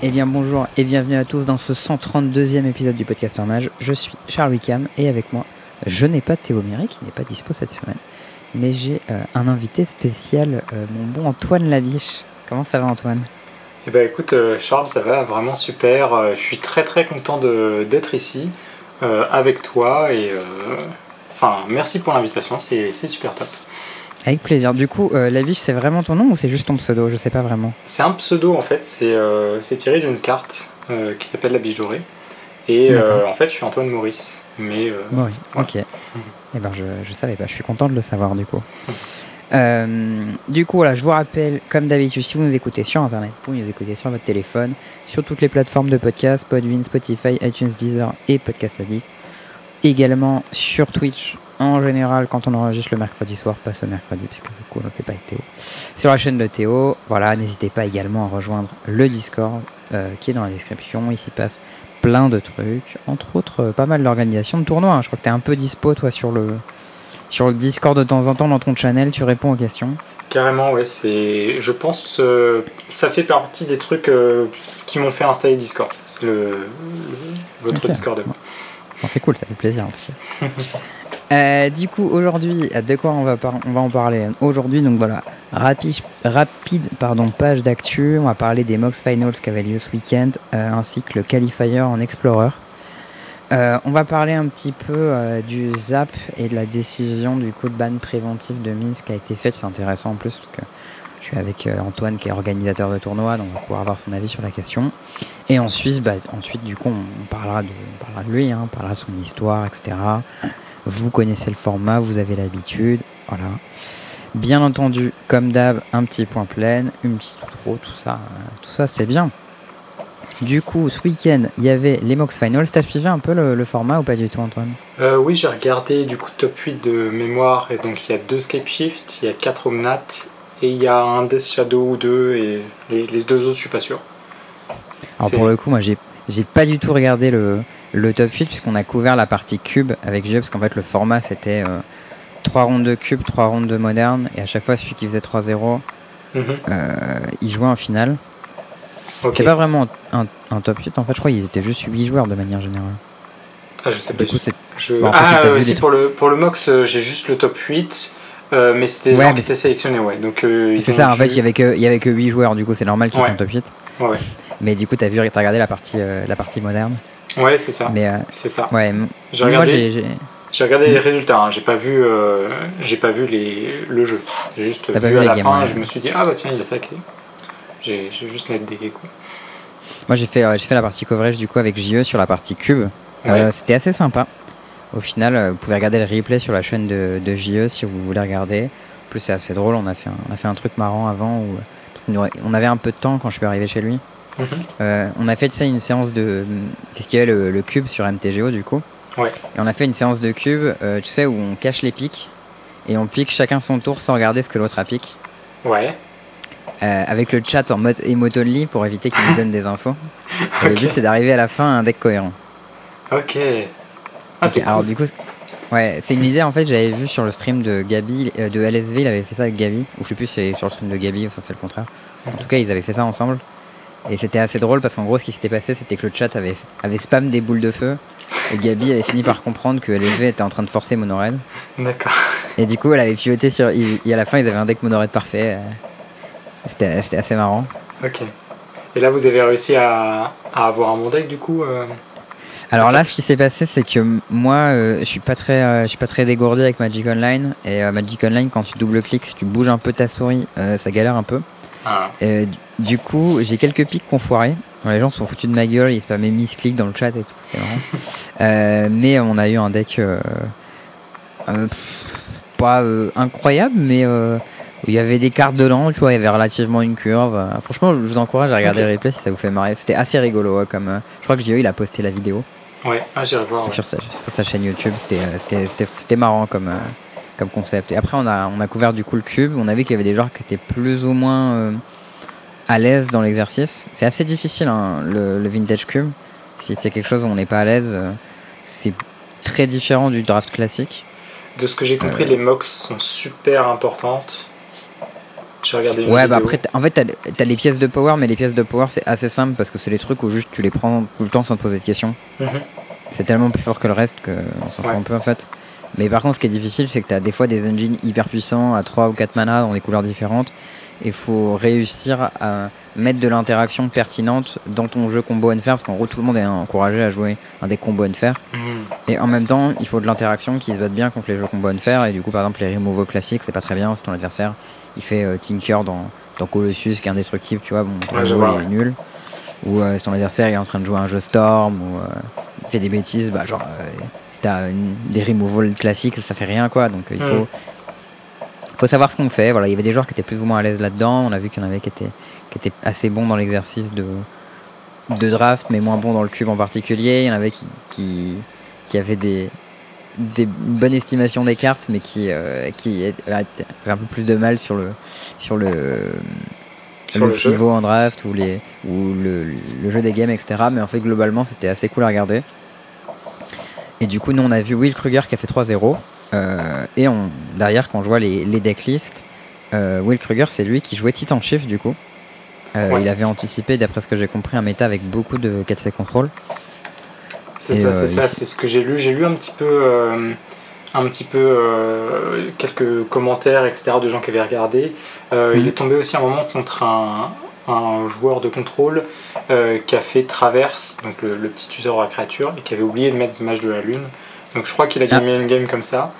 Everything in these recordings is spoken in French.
Eh bien bonjour et bienvenue à tous dans ce 132e épisode du podcast Mage. Je suis Charles Wickham et avec moi, je n'ai pas Théo Méry qui n'est pas dispo cette semaine, mais j'ai euh, un invité spécial, euh, mon bon Antoine Labiche. Comment ça va Antoine? Eh ben écoute euh, Charles, ça va vraiment super. Euh, Je suis très très content d'être ici euh, avec toi et euh, enfin merci pour l'invitation, c'est super top. Avec plaisir. Du coup, euh, Labiche c'est vraiment ton nom ou c'est juste ton pseudo? Je sais pas vraiment. C'est un pseudo en fait, c'est euh, tiré d'une carte euh, qui s'appelle la biche dorée. Et en fait je suis Antoine Maurice, mais oui, ok. Eh ben je, je savais pas, je suis content de le savoir du coup. Du coup, voilà, je vous rappelle, comme d'habitude, si vous nous écoutez sur internet, vous nous écoutez sur votre téléphone, sur toutes les plateformes de podcast, Podbean, Spotify, iTunes, Deezer et Podcast Addict. Également sur Twitch, en général, quand on enregistre le mercredi soir, pas ce mercredi, puisque du coup, on ne fait pas avec Théo. Sur la chaîne de Théo, voilà, n'hésitez pas également à rejoindre le Discord euh, qui est dans la description. Il s'y passe plein de trucs, entre autres euh, pas mal d'organisations de tournois. hein. Je crois que tu es un peu dispo toi sur le, sur le Discord de temps en temps dans ton channel, tu réponds aux questions. carrément ouais c'est je pense que ça fait partie des trucs euh, qui m'ont fait installer Discord. C'est le, le- votre Ok. Discord. Bon, c'est cool, ça fait plaisir en tout cas. Euh, du coup, aujourd'hui, de quoi on va, on va en parler Aujourd'hui, donc voilà, rapide, rapide pardon, page d'actu. On va parler des Mox Finals qui avaient lieu ce week-end, euh, ainsi que le Qualifier en Explorer. Euh, on va parler un petit peu euh, du ZAP et de la décision du coup de ban préventif de mise qui a été faite. C'est intéressant en plus parce que je suis avec euh, Antoine qui est organisateur de tournoi, donc on va pouvoir avoir son avis sur la question. Et ensuite, bah, ensuite du coup, on, on parlera de, on parlera de lui, hein, on parlera de son histoire, etc. Vous connaissez le format, vous avez l'habitude, voilà. Bien entendu, comme d'hab, un petit point plein, une petite outro, tout ça, euh, tout ça c'est bien. Du coup, ce week-end, il y avait les Mox Finals. T'as suivi un peu le, le format ou pas du tout, Antoine? Euh, oui, j'ai regardé du coup top 8 de mémoire et donc il y a deux Scape Shift, il y a 4 Omnat et il y a un Death Shadow ou deux et les, les deux autres je suis pas sûr. Alors pour le coup, moi j'ai j'ai pas du tout regardé le, le top 8 puisqu'on a couvert la partie cube avec Jeux parce qu'en fait le format c'était 3 rondes de cube, 3 rondes de moderne et à chaque fois celui qui faisait 3-0 Mhm. euh, il jouait en finale. C'était pas vraiment un, un top 8 en fait, je crois qu'ils étaient juste 8 joueurs de manière générale. Ah, je sais pas. Du coup, c'est Je- Bon, après, ah, euh, si, pour le, pour le Mox, euh, j'ai juste le top 8, euh, mais c'était Ouais, gens qui étaient sélectionnés, ouais. Donc, euh, c'est ça, en fait il y avait que, il y avait que 8 joueurs du coup c'est normal qu'ils Ouais. font top 8. Ouais. Mais du coup t'as vu, t'as regardé la partie, euh, la partie moderne. Ouais, c'est ça. Mais euh, C'est ça. ouais, J'ai moi regardé, j'ai... regardé les résultats, hein. j'ai pas vu, euh, j'ai pas vu les, le jeu. J'ai juste vu vu à la games, fin, ouais. je me suis dit, ah bah tiens, il y a ça qui. J'ai j'ai juste net des coups. Moi j'ai fait, euh, j'ai fait la partie coverage du coup avec JE sur la partie cube. Ouais. C'était assez sympa. Au final, vous pouvez regarder le replay sur la chaîne de, de JE si vous voulez regarder. En plus, c'est assez drôle. On a, fait un, on a fait un truc marrant avant où on avait un peu de temps quand je suis arrivé chez lui. Mhm. Euh, on a fait ça une séance de. Puisqu'il y avait le, le cube sur MTGO du coup. Ouais. Et on a fait une séance de cube, euh, tu sais, où on cache les pics. Et on pique chacun son tour sans regarder ce que l'autre a pique. Ouais. Euh, avec le chat en mode emote only pour éviter qu'il nous donne des infos. Et le but c'est d'arriver à la fin à un deck cohérent. Ok. Ah, Ok, c'est alors cool. du coup, ouais, c'est une idée en fait, j'avais vu sur le stream de Gabi, euh, de LSV, il avait fait ça avec Gabi, ou je sais plus si c'est sur le stream de Gabi ou ça c'est le contraire. En tout cas, ils avaient fait ça ensemble. Et c'était assez drôle parce qu'en gros, ce qui s'était passé, c'était que le chat avait, avait spam des boules de feu. Et Gabi avait fini par comprendre que LSV était en train de forcer Monored. D'accord. Et du coup, elle avait pivoté sur. Et à la fin, ils avaient un deck Monored parfait. euh, C'était c'était assez marrant. Ok. Et là, vous avez réussi à, à avoir un bon deck du coup euh, Alors là, ce qui s'est passé, c'est que moi, euh, je suis pas très, euh, je suis pas très dégourdi avec Magic Online. Et Magic Online, quand tu double-cliques, si tu bouges un peu ta souris, ça galère un peu. Ah, Euh, du- coup, j'ai quelques pics qu'on foiré. Bon, les gens se sont foutus de ma gueule, ils spammaient misclick dans le chat et tout, c'est marrant. Euh, mais on a eu un deck euh, pff, pas incroyable, mais où il y avait des cartes dedans, tu vois, il y avait relativement une curve. Franchement, je vous encourage à regarder Ok. les replays si ça vous fait marrer. C'était assez rigolo, comme je crois que JE il a posté la vidéo Ouais, ah, j'irai voir. ouais. sur, sa, sur sa chaîne YouTube. C'était marrant comme, comme concept. Et après, on a, on a couvert du coup le cube. On a vu qu'il y avait des joueurs qui étaient plus ou moins euh, à l'aise dans l'exercice. C'est assez difficile, hein, le, le vintage cube. Si c'est quelque chose où on n'est pas à l'aise, euh, c'est très différent du draft classique. De ce que j'ai compris, Euh. les mocks sont super importantes. J'ai regardé une Ouais, bah après, en fait, t'as as les pièces de power, mais les pièces de power, c'est assez simple parce que c'est les trucs où juste tu les prends tout le temps sans te poser de questions. Mhm. C'est tellement plus fort que le reste qu'on s'en fout un peu en fait. Mais par contre, ce qui est difficile, c'est que t'as des fois des engines hyper puissants à 3 ou 4 mana dans des couleurs différentes. Il faut réussir à mettre de l'interaction pertinente dans ton jeu combo NFR parce qu'en gros, tout le monde est encouragé à jouer un deck combo NFR. Mhm. Et en même temps, il faut de l'interaction qui se batte bien contre les jeux combo NFR. Et du coup, par exemple, les removal classiques, c'est pas très bien si ton adversaire il fait euh, Tinker dans, dans Colossus qui est indestructible, tu vois, bon, ton Ouais, je removal, vois, il est nul. Ou euh, si ton adversaire il est en train de jouer un jeu Storm, ou euh, il fait des bêtises, bah genre, si t'as des removal classiques, ça fait rien quoi. Donc euh, il Mm. faut, faut savoir ce qu'on fait. Voilà, il y avait des joueurs qui étaient plus ou moins à l'aise là-dedans. On a vu qu'il y en avait qui étaient, qui étaient assez bons dans l'exercice de, de draft, mais moins bons dans le cube en particulier. Il y en avait qui, qui, qui avaient des, des bonnes estimations des cartes, mais qui, euh, qui avaient un peu plus de mal sur le, sur le, Sur le pivot en draft ou, les, ou le, le jeu des games, etc. Mais en fait, globalement, c'était assez cool à regarder. Et du coup, nous, on a vu Will Kruger qui a fait 3-0. euh, et on, derrière, quand je vois les, les decklists, euh, Will Kruger, c'est lui qui jouait Titan Shift, du coup. Euh, Ouais. Il avait anticipé, d'après ce que j'ai compris, un méta avec beaucoup de 4C control. C'est ça, c'est ça, c'est ce que j'ai lu. J'ai lu un petit peu, un petit peu quelques commentaires, etc. de gens qui avaient regardé. Mhm. Il est tombé aussi un moment contre un, un joueur de contrôle euh, qui a fait traverse, donc le, le petit tuteur à créature, et qui avait oublié de mettre Mage de la Lune. Donc je crois qu'il a Ah. gagné une game comme ça.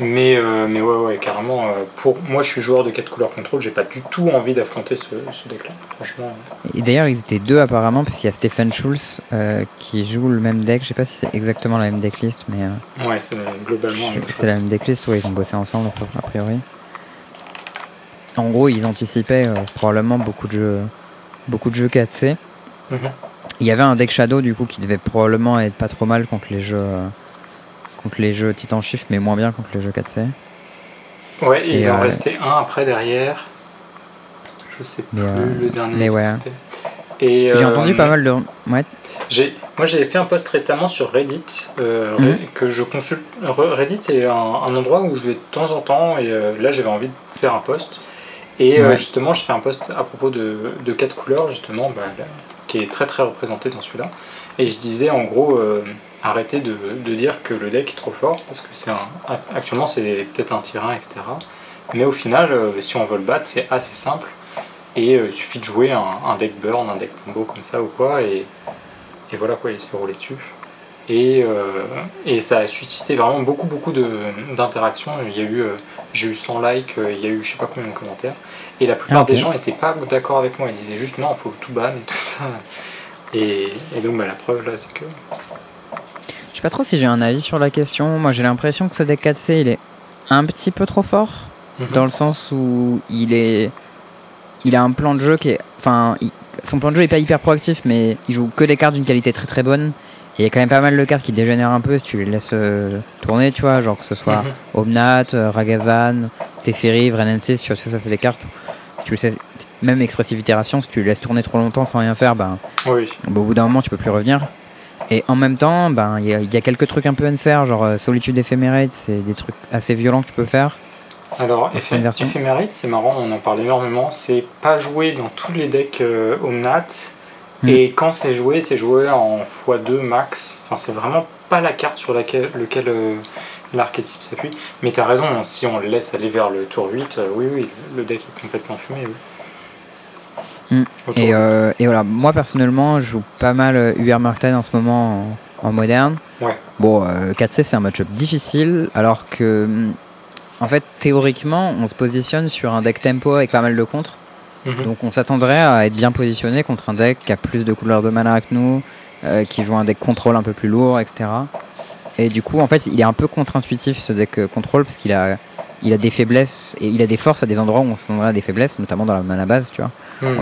Mais, euh, mais ouais, ouais, carrément. euh, pour moi, je suis joueur de 4 couleurs contrôle. J'ai pas du tout envie d'affronter ce, ce deck-là. Franchement. Et d'ailleurs, ils étaient deux apparemment, parce qu'il y a Stephen Schulz euh, qui joue le même deck. Je sais pas si c'est exactement la même decklist, mais euh, Ouais, c'est globalement la même chose. c'est la même decklist. Ouais, ils ont bossé ensemble a priori. En gros, ils anticipaient euh, probablement beaucoup de jeux, beaucoup de jeux 4C. Mhm. Il y avait un deck Shadow du coup qui devait probablement être pas trop mal contre les jeux, euh, contre les jeux Titan Shift, mais moins bien contre les jeux 4C. Ouais, et Et, il en euh, restait un après derrière. Je sais plus euh, le dernier. mais ouais. Et, J'ai euh, entendu pas mal de. Ouais, j'ai- Moi, j'avais fait un post récemment sur Reddit euh, Mhm. Que je consulte. Re- Reddit, c'est un, un endroit où je vais de temps en temps et euh, là, j'avais envie de faire un post. Et euh, Ouais. justement, je fais un post à propos de, de quatre couleurs, justement, bah, qui est très très représenté dans celui-là. Et je disais en gros, euh, arrêtez de, de dire que le deck est trop fort, parce que c'est un, actuellement c'est peut-être un tyran, etc. Mais au final, euh, si on veut le battre, c'est assez simple. Et euh, il suffit de jouer un, un deck burn, un deck combo comme ça ou quoi, et, et voilà quoi, il se fait rouler dessus. Et, et ça a suscité vraiment beaucoup beaucoup d'interactions. Il y a eu, j'ai eu 100 likes, il y a eu je sais pas combien de commentaires. Et la plupart Ah, des gens n'étaient pas d'accord avec moi. Ils disaient juste non, il faut tout ban et tout ça. Et, et donc bah, la preuve là, c'est que Je sais pas trop si j'ai un avis sur la question. Moi, j'ai l'impression que ce deck 4C, il est un petit peu trop fort. Mhm. Dans le sens où il est. Il a un plan de jeu qui est. Enfin, il- son plan de jeu est pas hyper proactif, mais il joue que des cartes d'une qualité très très bonne. Et il y a quand même pas mal de cartes qui dégénèrent un peu si tu les laisses euh, tourner, tu vois. Genre que ce soit Mhm. Omnat, euh, Ragavan, Teferi, Vrenensis, tu vois, ça, ça c'est des cartes. Tu sais, même Expressive Itération, si tu laisses tourner trop longtemps sans rien faire, ben, oui. Au bout d'un moment, tu peux plus revenir. Et en même temps, ben, il y, a- il y a quelques trucs un peu à faire, genre euh, Solitude Ephemerate, c'est des trucs assez violents que tu peux faire. Alors. Ephemerate, c'est marrant, on en parle énormément. C'est pas joué dans tous les decks euh, Omnat. Hmm. Et quand c'est joué, c'est joué en x2 max. Enfin, c'est vraiment pas la carte sur laquelle lequel, euh, l'archétype s'appuie. Mais t'as raison, si on le laisse aller vers le tour 8, euh, oui, oui, le deck est complètement fumé. Oui. Tour Et, 8. euh, et voilà, moi personnellement, je joue pas mal euh, UR Murktide en ce moment en, en moderne. Ouais. Bon, euh, 4C c'est un match-up difficile, alors que hum, en fait, théoriquement, on se positionne sur un deck tempo avec pas mal de contre. Mhm. Donc on s'attendrait à être bien positionné contre un deck qui a plus de couleurs de mana que nous, euh, qui joue un deck contrôle un peu plus lourd, etc. Et du coup, en fait, il est un peu contre-intuitif ce deck euh, contrôle parce qu'il a, il a des faiblesses et il a des forces à des endroits où on s'attendrait à des faiblesses, notamment dans la mana base, tu vois.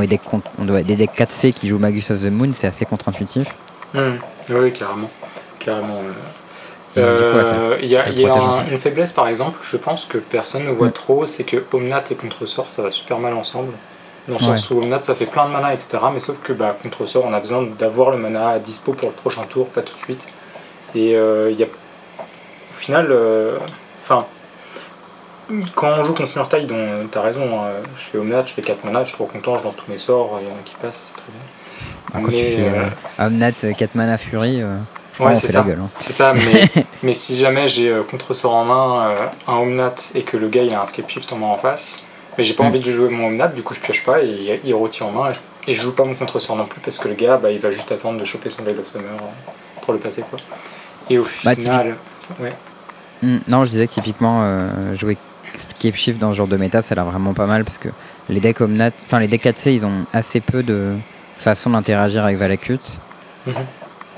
Les decks con- on doit, des decks 4C qui jouent Magus of the Moon, c'est assez contre-intuitif. Mhm. Oui, carrément. carrément euh. Euh, Il y a, y un une faiblesse par exemple, je pense que personne ne voit Mm. trop, c'est que Omnat et Contresort ça va super mal ensemble. Dans le sens où Omnat ça fait plein de mana, etc. Mais sauf que bah, Contresort on a besoin d'avoir le mana à dispo pour le prochain tour, pas tout de suite. Et euh, il y a, au final, euh, enfin, quand on joue contre Murtail, dont t'as raison, hein, je fais Omnat, je fais 4 mana, je suis trop content, je lance tous mes sorts, il y en a qui passent, c'est très bien. Ah, quand tu fais euh, euh, Omnat 4 mana Fury, euh, Ouais, c'est fait ça. la gueule. hein. C'est ça, mais, mais si jamais j'ai euh, contre-sort en main, euh, un Omnat, et que le gars il a un Scape Shift en main en face, mais j'ai pas Mm. envie de jouer mon Omnat, du coup je pioche pas et il, retire en main, et je, et je joue pas mon contre-sort non plus, parce que le gars bah, il va juste attendre de choper son Veil of Summer euh, pour le passer quoi. Et au Bah, final, ouais. Hmm, non, je disais que typiquement, euh, jouer Escape Shift dans ce genre de méta, ça a l'air vraiment pas mal parce que les decks Omnat, enfin les decks 4C, ils ont assez peu de façons d'interagir avec Valakut. Mhm.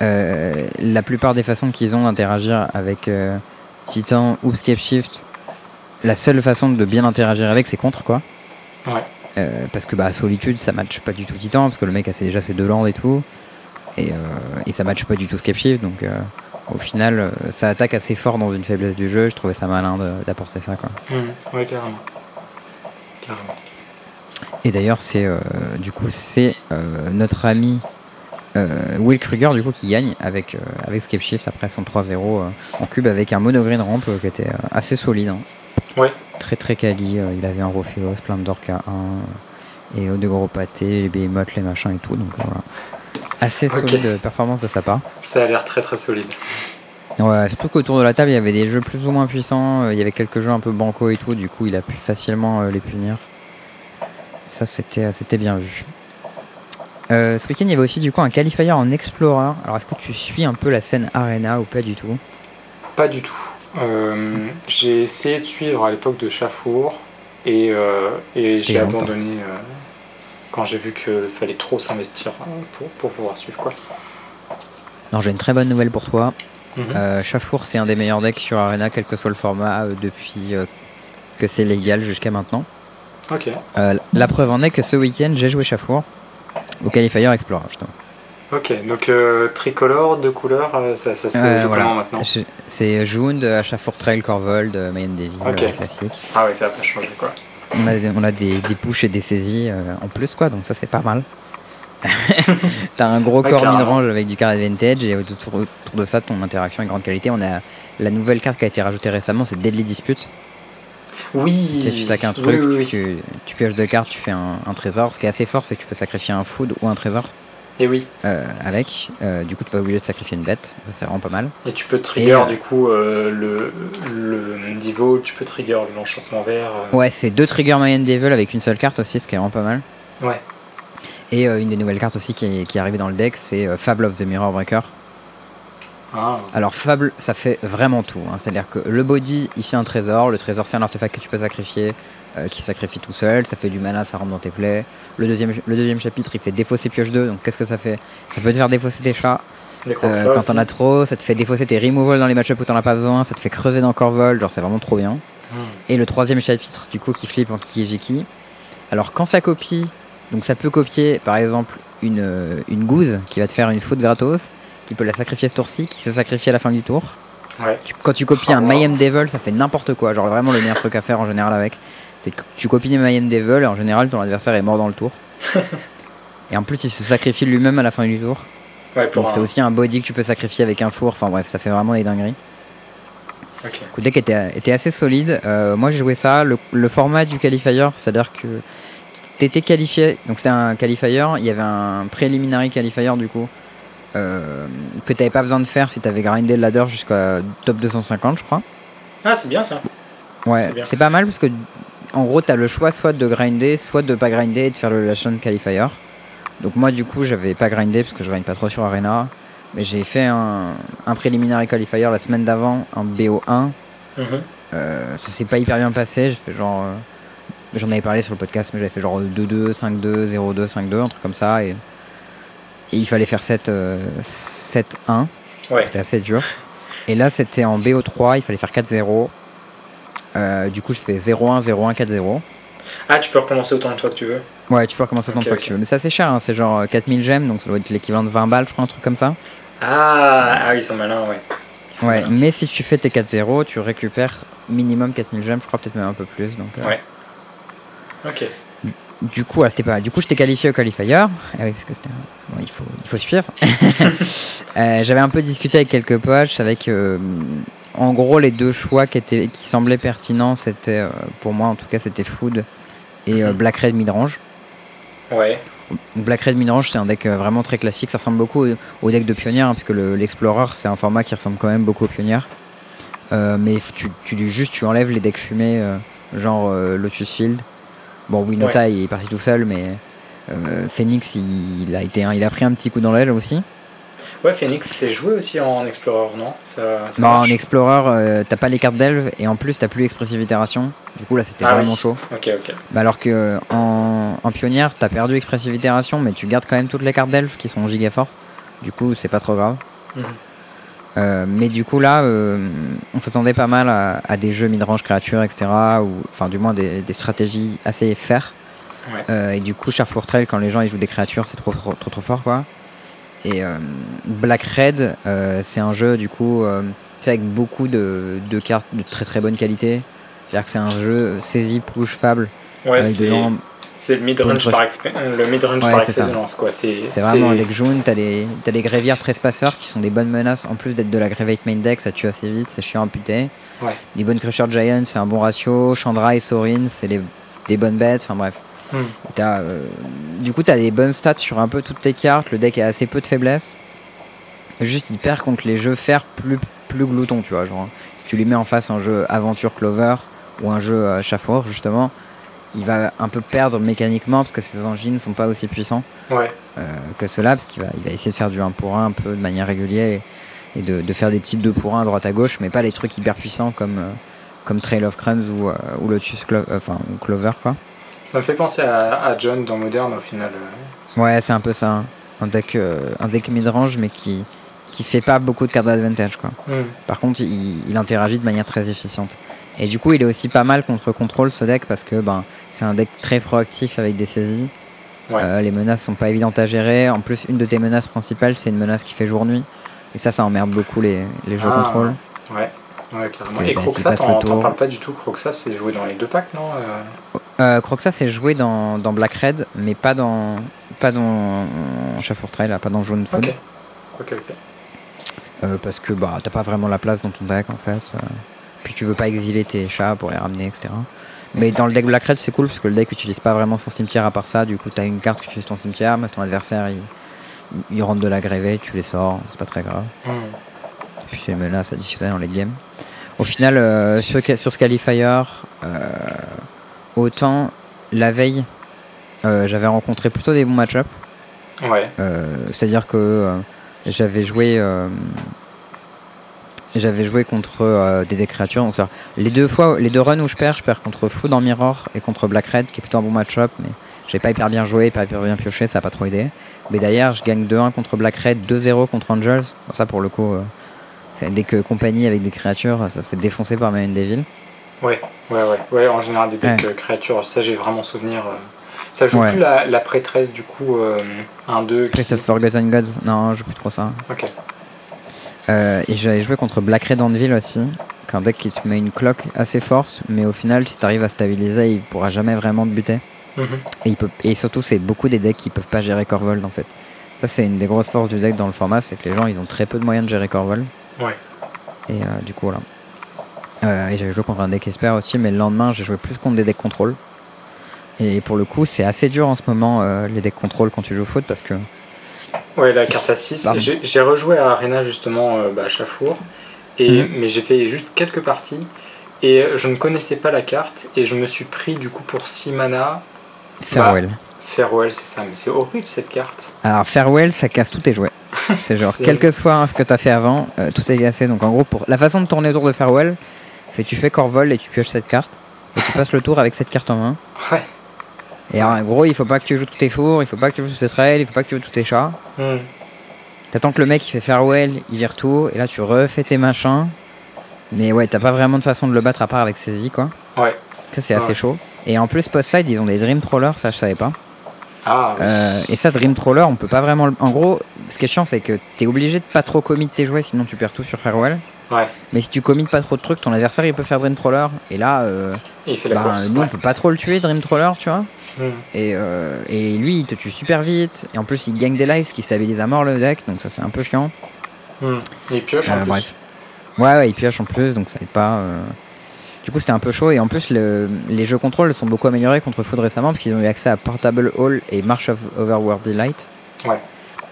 Euh, la plupart des façons qu'ils ont d'interagir avec euh, Titan ou Escape Shift, la seule façon de bien interagir avec, c'est contre quoi. Ouais. Euh, parce que bah Solitude, ça match pas du tout Titan, parce que le mec a déjà ses deux landes et tout. Et, et ça match pas du tout Escape Shift, donc au final, euh, ça attaque assez fort dans une faiblesse du jeu. Je trouvais ça malin de- d'apporter ça quoi. Mhm. Ouais, carrément. Carrément. Et d'ailleurs, c'est euh, du coup c'est euh, notre ami euh, Will Kruger du coup qui gagne avec avec Escape Shift après son 3-0 euh, en cube avec un mono green ramp qui était assez solide. hein. Ouais. Très très quali. il avait un Rofilos, plein d'orques à 1 euh, et de gros pâtés, les behemoths, les machins et tout. Donc voilà. Assez solide euh, performance de sa part. Ça a l'air très très solide. Ouais, surtout qu'autour de la table, il y avait des jeux plus ou moins puissants, euh, il y avait quelques jeux un peu banco et tout, du coup, il a pu facilement euh, les punir. Ça, c'était c'était bien vu. Euh, ce week-end, il y avait aussi du coup un qualifier en Explorer. Alors, est-ce que tu suis un peu la scène Arena ou pas du tout? Pas du tout. Euh, j'ai essayé de suivre à l'époque de Chafour et, euh, et j'ai abandonné quand j'ai vu qu'il fallait trop s'investir euh, pour, pour pouvoir suivre quoi. Non, j'ai une très bonne nouvelle pour toi. Mhm. Euh, Chafour, c'est un des meilleurs decks sur Arena, quel que soit le format, euh, depuis euh, que c'est légal jusqu'à maintenant. Ok, la preuve en est que ce week-end, j'ai joué Chafour au qualifier Explorer, justement. ok. Donc tricolore, deux couleurs, ça, ça se joue voilà. comment maintenant C'est Jund, Chafour Trail, Corvold, Mayen Devil, classique. Ah ouais, ça va pas changer quoi. On a, on a des, des push et des saisies euh, en plus, quoi, donc ça c'est pas mal. T'as un gros Ouais, corps mid-range avec du card advantage et autour, autour de ça, ton interaction est grande qualité. On a la nouvelle carte qui a été rajoutée récemment, c'est Deadly Dispute. Oui. Tu sais, tu sacs un Oui, truc, oui, oui. Tu, tu pioches deux cartes, tu fais un, un trésor. Ce qui est assez fort, c'est que tu peux sacrifier un food ou un trésor Et oui. euh, avec. Euh, du coup, tu pas obligé de sacrifier une bête, ça c'est vraiment pas mal. Et tu peux trigger euh, du coup euh, le, le Divo, tu peux trigger l'enchantement vert. Ouais, c'est deux triggers Mayan Devil avec une seule carte aussi, ce qui est vraiment pas mal. Ouais. Et une des nouvelles cartes aussi qui est, qui est arrivée dans le deck, c'est Fable of the Mirror Breaker. Ah, Alors Fable, ça fait vraiment tout. hein. C'est-à-dire que le body, ici un trésor. Le trésor, c'est un artefact que tu peux sacrifier, euh, qui sacrifie tout seul. Ça fait du mana, ça rentre dans tes plays. Le deuxième, le deuxième chapitre, il fait défausser pioche 2. Donc qu'est-ce que ça fait? Ça peut te faire défausser tes chats euh, quand t'en as trop. Ça te fait défausser tes removal dans les matchups où t'en as pas besoin. Ça te fait creuser dans Corvol. Genre c'est vraiment trop bien. Hmm. Et le troisième chapitre, du coup, qui flippe en Kikijiki. Alors, quand ça copie, donc ça peut copier, par exemple, une, euh, une gouze qui va te faire une faute gratos, qui peut la sacrifier ce tour-ci, qui se sacrifie à la fin du tour. Ouais. Tu- quand tu copies Oh, un wow. Mayhem Devil, ça fait n'importe quoi. Genre, vraiment, le meilleur truc à faire en général avec, c'est que tu copies Mayhem Devil, et en général, ton adversaire est mort dans le tour. et en plus, il se sacrifie lui-même à la fin du tour. Ouais, pour Donc, c'est aussi un body que tu peux sacrifier avec un four. Enfin, bref, ça fait vraiment des dingueries. Ok. Le deck était, était assez solide. Euh, moi j'ai joué ça. Le, le format du qualifier, c'est-à-dire que t'étais qualifié. Donc c'était un qualifier. Il y avait un preliminary qualifier du coup. euh, que t'avais pas besoin de faire si t'avais grindé le ladder jusqu'à top 250, je crois. Ah, c'est bien ça. Ouais, c'est pas mal parce que en gros t'as le choix soit de grinder, soit de pas grinder et de faire le Lation Qualifier. Donc moi du coup j'avais pas grindé parce que je grind pas trop sur Arena. Mais j'ai fait un, un preliminary qualifier la semaine d'avant, un BO1. Mhm. Euh, ça s'est pas hyper bien passé. J'ai fait genre. euh, J'en avais parlé sur le podcast, mais j'avais fait genre 2-2, 5-2, 0-2, 5-2, un truc comme ça. Et, et il fallait faire 7, euh, 7-1. Ouais. C'était assez dur. Et là, c'était en BO3, il fallait faire 4-0. Euh, du coup, je fais 0-1, 0-1, 4-0. Ah, tu peux recommencer autant de fois que tu veux. Ouais, tu peux recommencer tant de Ok, fois ok. que tu veux. Mais c'est assez cher, hein, c'est genre euh, 4000 gemmes, donc ça doit être l'équivalent de 20 balles, je crois, un truc comme ça. Ah, ah ils sont malins, ouais. Sont Ouais, malins. mais si tu fais tes 4-0, tu récupères minimum 4000 gemmes, je crois peut-être même un peu plus. Donc, euh, Ouais. Ok. Du coup, ah, c'était pas mal. Du coup, j'étais qualifié au qualifier. Ah oui, parce que c'était. Bon, il faut, il faut suivre. Euh, J'avais un peu discuté avec quelques savais que. euh, en gros, les deux choix qui, étaient, qui semblaient pertinents, c'était, euh, pour moi en tout cas, c'était Food et euh, Mhm. Black Red Midrange. Ouais. Black Red Midrange, c'est un deck euh, vraiment très classique. Ça ressemble beaucoup au, deck de Pionnière, hein, puisque le- l'Explorer, c'est un format qui ressemble quand même beaucoup au Pionnière. Euh, mais tu, tu, juste, tu enlèves les decks fumés, euh, genre euh, Lotus Field. Bon, Winota, il est parti tout seul, mais Phoenix, il, a été, un- il a pris un petit coup dans l'aile aussi. Ouais, Phoenix c'est joué aussi en Explorer, non? Ça, ça Non, en Explorer, euh, t'as pas les cartes d'elfe, et en plus, t'as plus Expressive Itération. Du coup, là, c'était Ah vraiment oui. chaud. Ok, ok. Bah alors que euh, en, en pionnière, t'as perdu Expressive Itération, mais tu gardes quand même toutes les cartes d'elfe qui sont giga fortes. Du coup, c'est pas trop grave. Mhm. Euh, mais du coup, là, euh, on s'attendait pas mal à, à des jeux mid-range créatures, etc. Ou enfin, du moins des, des stratégies assez. Ouais. Euh, et du coup, Charrefour Trail, quand les gens ils jouent des créatures, c'est trop, trop trop trop fort quoi. Et euh, Black Red, euh, c'est un jeu du coup euh, avec beaucoup de, de cartes de très très bonne qualité. C'est-à-dire que c'est un jeu saisie, push, fable. Ouais, c'est c'est le mid-range par, euh, le Ouais, par excellence, quoi. C'est vraiment un deck jaune, t'as les, t'as les grévières trespasseurs qui sont des bonnes menaces, en plus d'être de la Gravate main deck, ça tue assez vite, c'est chiant à. Ouais. Les bonnes Crusher Giant, c'est un bon ratio, Chandra et Sorin, c'est les- des bonnes bêtes, enfin bref. T'as, euh, du coup, t'as des bonnes stats sur un peu toutes tes cartes, le deck a assez peu de faiblesse. Juste, il perd contre les jeux faire plus, plus gloutons, tu vois. Genre, si tu lui mets en face un jeu Aventure Clover ou un jeu euh, Chafour, justement, il va un peu perdre mécaniquement parce que ses engines sont pas aussi puissants Ouais. euh, que cela, parce qu'il va, il va essayer de faire du 1 pour 1 un peu de manière régulière et, et de, de faire des petites 2 pour 1 à droite à gauche, mais pas les trucs hyper puissants comme, euh, comme Trail of Crumbs ou, ou Lotus Clo- enfin, ou Clover. Quoi. Ça me fait penser à, à John dans Modern au final. euh. Ouais, c'est un peu ça. hein. Un deck, euh, un deck mid-range, mais qui, qui fait pas beaucoup de cartes d'advantage. Quoi. Hmm. Par contre, il, il interagit de manière très efficiente. Et du coup, il est aussi pas mal contre contrôle ce deck parce que ben, c'est un deck très proactif avec des saisies. Ouais. Euh, les menaces sont pas évidentes à gérer. En plus, une de tes menaces principales, c'est une menace qui fait jour-nuit. Et ça, ça emmerde beaucoup les, les jeux Ah. contrôle. Ouais. Ouais, carrément. que, Et bah, Croxa, t'en parles pas du tout. Croxa, c'est joué dans les deux packs, non euh Euh, Croxa, c'est joué dans, dans Black Red, mais pas dans pas dans Chafour Trail, pas dans Jaune Food. Ok. Ok, ok. Euh, parce que bah, t'as pas vraiment la place dans ton deck en fait. Puis tu veux pas exiler tes chats pour les ramener, etc. Mais dans le deck Black Red, c'est cool parce que le deck utilise pas vraiment son cimetière à part ça. Du coup, t'as une carte qui utilise ton cimetière, mais ton adversaire il, il rentre de la grévée, tu les sors, c'est pas très grave. Hmm. Puis c'est menace additionnelle dans les games. Au final, euh, sur, sur Scalifier, euh, autant la veille, euh, j'avais rencontré plutôt des bons match-ups. Ouais. C'est-à-dire que j'avais joué, j'avais joué contre euh, des créatures. Donc, les deux fois, les deux runs où je perds, je perds contre Food en Mirror et contre Black Red, qui est plutôt un bon match-up, mais j'ai pas hyper bien joué, pas hyper bien pioché, ça a pas trop aidé. Mais d'ailleurs, je gagne 2-1 contre Black Red, 2-0 contre Angels. Bon, ça, pour le coup, euh, dès que compagnie avec des créatures, ça se fait défoncer par Main Devil. Ouais, ouais, ouais, ouais. En général, des decks Ouais. euh, créatures, ça j'ai vraiment souvenir. euh. Ça joue Ouais. plus la, la prêtresse du coup, euh, 1-2. Priest of Forgotten Gods, non, je joue plus trop ça. Ok. Euh, et j'avais joué contre Black Red Anvil aussi, qui est un deck qui te met une cloque assez forte, mais au final, si t'arrives à stabiliser, il pourra jamais vraiment te buter. Mhm. Et, il peut, et surtout, c'est beaucoup des decks qui peuvent pas gérer Corvold en fait. Ça, c'est une des grosses forces du deck dans le format, c'est que les gens ils ont très peu de moyens de gérer Corvold. Ouais. Et euh, du coup, voilà. Euh, et j'avais joué contre un deck Esper aussi, mais le lendemain, j'ai joué plus contre des decks contrôle. Et pour le coup, c'est assez dur en ce moment, euh, les decks contrôle quand tu joues au foot, parce que Ouais, la carte à 6. Pardon. J'ai rejoué à Arena justement euh, bah, à Chafour, et, Mhm. mais j'ai fait juste quelques parties. Et je ne connaissais pas la carte, et je me suis pris du coup pour 6 mana. Farewell. Farewell, c'est ça, mais c'est horrible cette carte. Alors Farewell, ça casse tous tes jouets. C'est genre, quel que soit ce que t'as fait avant, euh, tout est cassé. Donc en gros, pour la façon de tourner autour de Farewell, c'est que tu fais Corvol et tu pioches cette carte. Et tu passes le tour avec cette carte en main. Ouais. Et alors, en gros, il faut pas que tu joues tous tes fours, il faut pas que tu joues tous tes trails, il faut pas que tu joues tous tes chats. Hmm. T'attends que le mec il fait Farewell, il vire tout, et là tu refais tes machins. Mais ouais, t'as pas vraiment de façon de le battre à part avec saisie quoi. Ouais. Ça c'est assez chaud. Et en plus, post-side, ils ont des Dream Trollers, ça je savais pas. Ah, oui. Euh, et ça, Dream Troller, on peut pas vraiment. le- En gros, ce qui est chiant, c'est que t'es obligé de pas trop commit tes jouets, sinon tu perds tout sur Farewell. Ouais. Mais si tu commit pas trop de trucs, ton adversaire il peut faire Dream Troller. Et là, euh, Et il fait la bah, course. nous ouais. on peut pas trop le tuer, Dream Troller, tu vois. Hmm. Et, euh, et lui, il te tue super vite. Et en plus, il gagne des lives, ce qui stabilise à mort le deck, donc ça c'est un peu chiant. Hmm. Et il pioche en Euh, plus. bref. Ouais, ouais, ils piochent en plus, donc ça n'est pas. Du coup, c'était un peu chaud. Et en plus, le- les jeux contrôle sont beaucoup améliorés contre Food récemment, parce qu'ils ont eu accès à Portable Hall et March of Overworld Delight. Ouais.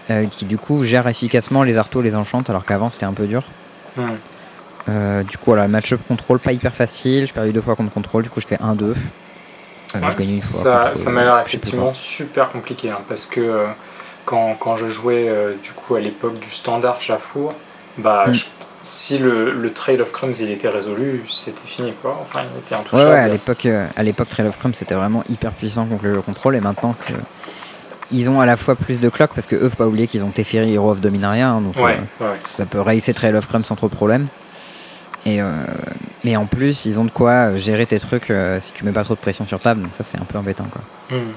euh, qui du coup gèrent efficacement les artos, les enchantes, alors qu'avant c'était un peu dur. Hmm. Euh, du coup, voilà, match-up contrôle pas hyper facile. J'ai perdu deux fois contre contrôle, du coup, je fais 1-2. Euh, Ouais, je ça, ça m'a l'air je effectivement super compliqué hein, parce que quand, quand je jouais du coup à l'époque du standard Jafour, bah Mm. je- si le, le Trail of Crumbs il était résolu, c'était fini quoi. Enfin, il était intouchable. Ouais, ouais, à l'époque, euh, à l'époque, Trail of Crumbs c'était vraiment hyper puissant contre le jeu contrôle. Et maintenant que ils ont à la fois plus de clock, parce que eux, faut pas oublier qu'ils ont Teferi Hero of Dominaria, hein, donc Ouais, euh, ouais. ça peut racer Trail of Crumbs sans trop de problème. Et euh, mais en plus, ils ont de quoi gérer tes trucs si tu mets pas trop de pression sur table, donc ça c'est un peu embêtant quoi. Hmm.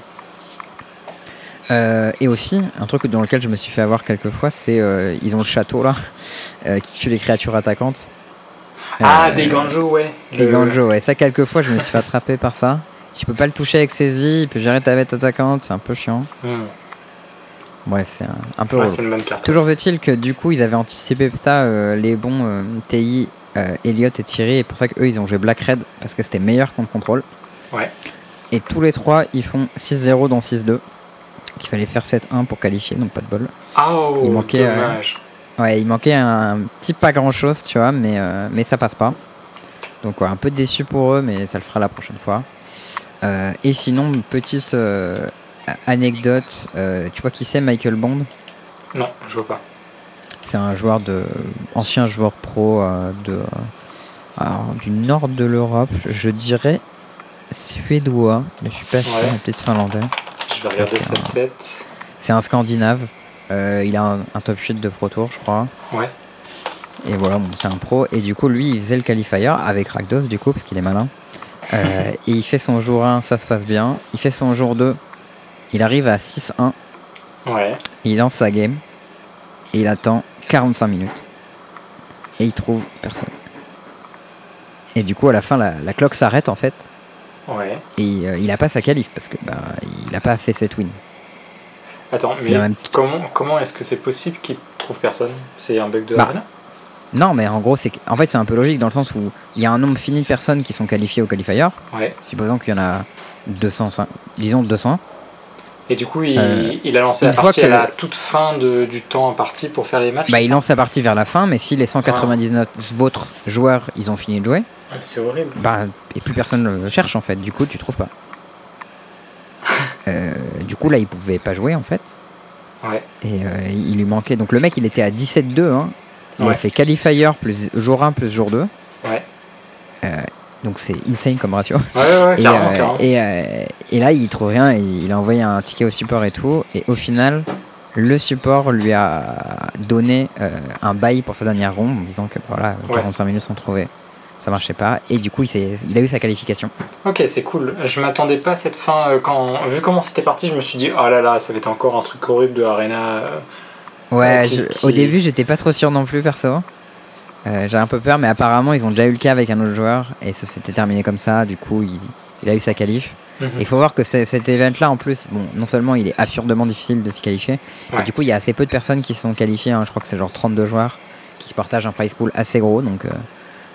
Euh, et aussi, un truc dans lequel je me suis fait avoir quelques fois, c'est euh, ils ont le château là, euh, qui tue les créatures attaquantes. Ah, Euh, des Ganjo, ouais. Les Le- Ganjo, ouais. Ça, quelques fois, je me suis fait attraper par ça. Tu peux pas le toucher avec saisie, il peut gérer ta bête attaquante, c'est un peu chiant. Hmm. Bref, c'est un, un peu Ouais, relou. bonne carte. Toujours est-il que du coup, ils avaient anticipé ça, les bons TI, Elliot et Thierry, et pour ça qu'eux, ils ont joué Black Red, parce que c'était meilleur contre contrôle. Ouais. Et tous les trois, ils font 6-0 dans 6-2. Qu'il fallait faire 7-1 pour qualifier, donc pas de bol. Oh, il manquait, euh, dommage. Ouais, il manquait un petit pas grand chose, tu vois, mais, euh, mais ça passe pas. Donc ouais, un peu déçu pour eux, mais ça le fera la prochaine fois. Euh, et sinon, petite anecdote, tu vois qui c'est Michael Bond? Non, je vois pas. C'est un joueur de ancien joueur pro de alors, du nord de l'Europe, je dirais suédois, mais je suis pas sûr, Ouais. peut-être finlandais. Je vais regarder c'est sa un- tête. C'est un scandinave. Euh, il a un, un top 8 de Pro Tour, je crois. Ouais. Et voilà, bon, c'est un pro. Et du coup, lui, il faisait le qualifier avec Rakdos, du coup, parce qu'il est malin. Euh, et il fait son jour 1, ça se passe bien. Il fait son jour 2, il arrive à 6-1. Ouais. Il lance sa game. Et il attend 45 minutes. Et il trouve personne. Et du coup, à la fin, la, la clock s'arrête en fait. Ouais. Et euh, il a pas sa qualif parce que bah, il a pas fait cette win. Attends, mais même- comment, comment est-ce que c'est possible qu'il trouve personne? C'est un bug de Bah, Arena? Non, mais en gros, c'est en fait, c'est un peu logique dans le sens où il y a un nombre fini de personnes qui sont qualifiées au qualifier. Ouais. Supposons qu'il y en a 205, disons 200. Et du coup, il, Euh, il a lancé la partie que- à la toute fin de- du temps imparti pour faire les matchs Bah, il lance sa partie vers la fin, mais si les 199 autres joueurs ils ont fini de jouer, C'est horrible. bah, et plus personne le cherche en fait. Du coup, tu trouves pas. Euh, du coup, là, il pouvait pas jouer en fait. Ouais. Et euh, il lui manquait. Donc, le mec, il était à 17-2. Hein. Il Ouais. a fait qualifier plus jour 1 plus jour 2. Ouais. Donc, c'est insane comme ratio. Ouais, ouais, Et, carrément, euh, carrément. et, euh, et là, il trouve rien. Il a envoyé un ticket au support et tout. Et au final, le support lui a donné euh, un bail pour sa dernière ronde en disant que voilà, Ouais. 45 minutes sans trouver, ça marchait pas. Et du coup, il, a eu sa qualification. Ok, c'est cool. Je m'attendais pas à cette fin. euh, quand Vu comment c'était parti, je me suis dit, oh là là, ça va être encore un truc horrible de Arena. euh. Ouais, Ouais, qui- je- qui- au début, j'étais pas trop sûr non plus, perso. Euh, J'avais un peu peur, mais apparemment, ils ont déjà eu le cas avec un autre joueur. Et ça s'était terminé comme ça. Du coup, il, il a eu sa qualif. Mhm. Il faut voir que cet, event-là, en plus, bon, non seulement il est absurdement difficile de s'y qualifier, mais du coup, il y a assez peu de personnes qui se sont qualifiées. hein. je crois que c'est genre 32 joueurs qui se partagent un prize pool assez gros. Donc, euh,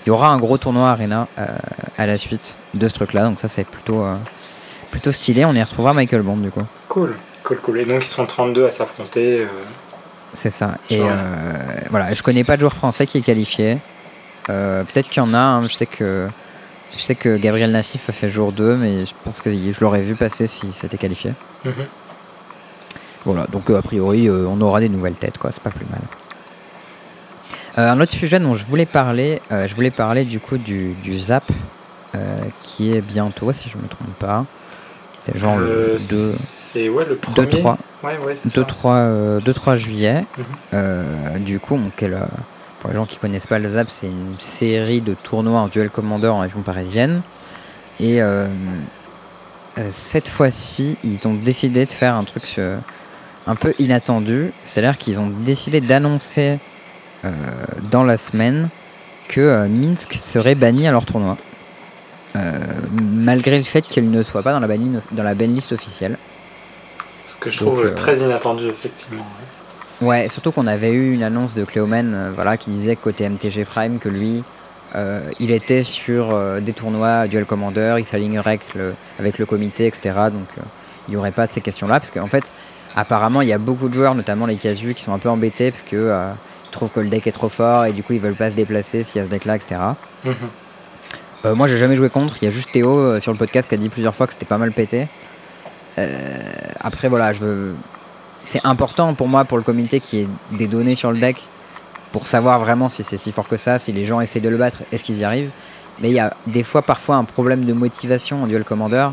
il y aura un gros tournoi Arena euh, à la suite de ce truc-là. Donc, ça, c'est plutôt, euh, plutôt stylé. On y retrouvera Michael Bond, du coup. Cool, cool, cool. Et donc, ils sont 32 à s'affronter. euh, C'est ça. Et euh, voilà, je connais pas de joueur français qui est qualifié. Euh, Peut-être qu'il y en a. hein. Je sais que. Je sais que Gabriel Nassif a fait jour 2, mais je pense que je l'aurais vu passer s'il s'était qualifié. mhm. Voilà, donc euh, a priori, on aura des nouvelles têtes, quoi, c'est pas plus mal. Euh, un autre sujet dont je voulais parler, euh, je voulais parler du coup du, du Zap, euh, qui est bientôt, si je me trompe pas. C'est genre le 2, C'est ouais, le premier. 2-3 Ouais, ouais, c'est ça. 2-3 euh, 2-3 juillet. Mhm. Euh, du coup, pour les gens qui connaissent pas le Zap, c'est une série de tournois en duel commander en région parisienne. Et euh, cette fois-ci, ils ont décidé de faire un truc un peu inattendu. C'est-à-dire qu'ils ont décidé d'annoncer dans la semaine que euh, Minsk serait banni à leur tournoi. Euh, malgré le fait qu'elle ne soit pas dans la, banni- dans la officielle. Ce que je Donc, trouve euh, très inattendu, effectivement. ouais. Surtout qu'on avait eu une annonce de Cléomen euh, voilà, qui disait que côté MTG Prime que lui, euh, il était sur euh, des tournois Duel Commander, il s'alignerait avec le, avec le comité, etc. Donc euh, il n'y aurait pas de ces questions-là. Parce qu'en fait, apparemment, il y a beaucoup de joueurs, notamment les casus, qui sont un peu embêtés parce que euh, trouvent que le deck est trop fort et du coup ils veulent pas se déplacer s'il y a ce deck-là, etc. Mhm. Euh, moi, j'ai jamais joué contre. Il y a juste Théo euh, sur le podcast qui a dit plusieurs fois que c'était pas mal pété. Euh, après, voilà, je veux. C'est important pour moi, pour le comité, qui ait des données sur le deck pour savoir vraiment si c'est si fort que ça, si les gens essaient de le battre, est-ce qu'ils y arrivent. Mais il y a des fois, parfois, un problème de motivation en duel commander.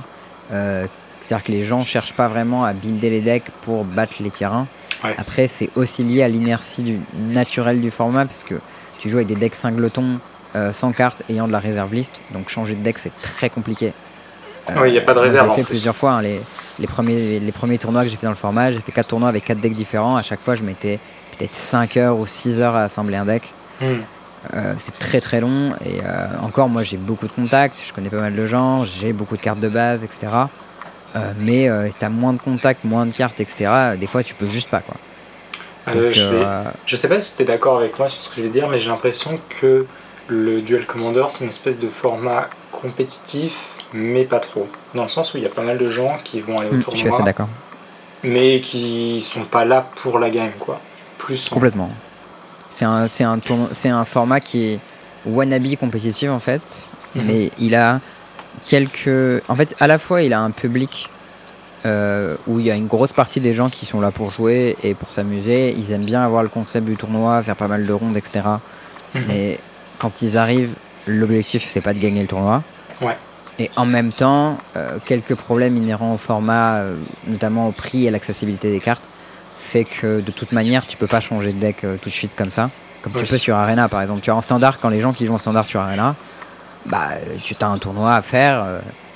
Euh, C'est-à-dire que les gens cherchent pas vraiment à builder les decks pour battre les 1. Ouais. Après, c'est aussi lié à l'inertie du naturel du format, parce que tu joues avec des decks singletons euh, sans cartes ayant de la réserve list, donc changer de deck c'est très compliqué. Ouais, il y a pas de moi, réserve, en l'ai fait plus. plusieurs fois, hein, les, les, premiers, les premiers tournois que j'ai fait dans le format, j'ai fait 4 tournois avec 4 decks différents, à chaque fois je mettais peut-être 5 heures ou 6 heures à assembler un deck. Mhm. Euh, c'est très très long et euh, encore moi j'ai beaucoup de contacts, je connais pas mal de gens, j'ai beaucoup de cartes de base, etc. Euh, mais euh, t'as moins de contacts, moins de cartes, etc. Des fois tu peux juste pas quoi. Euh, Donc, je, vais- je sais pas si tu es d'accord avec moi sur ce que je vais dire, mais j'ai l'impression que le Duel Commander, c'est une espèce de format compétitif, mais pas trop. Dans le sens où il y a pas mal de gens qui vont aller au je suis assez tournoi, d'accord. mais qui sont pas là pour la game, quoi. Plus en- Complètement. C'est un, un, tourno- un format qui est wannabe compétitif en fait, Mhm. mais il a quelques. En fait, à la fois, il a un public euh, où il y a une grosse partie des gens qui sont là pour jouer et pour s'amuser. Ils aiment bien avoir le concept du tournoi, faire pas mal de rondes, etc. Mhm. Mais quand ils arrivent, l'objectif c'est pas de gagner le tournoi. Ouais. Et en même temps, euh, quelques problèmes inhérents au format, euh, notamment au prix et à l'accessibilité des cartes, fait que de toute manière, tu peux pas changer de deck tout de suite comme ça. Comme Oui. tu peux sur Arena par exemple. Tu as en standard, quand les gens qui jouent en standard sur Arena, bah, euh, tu as un tournoi à faire,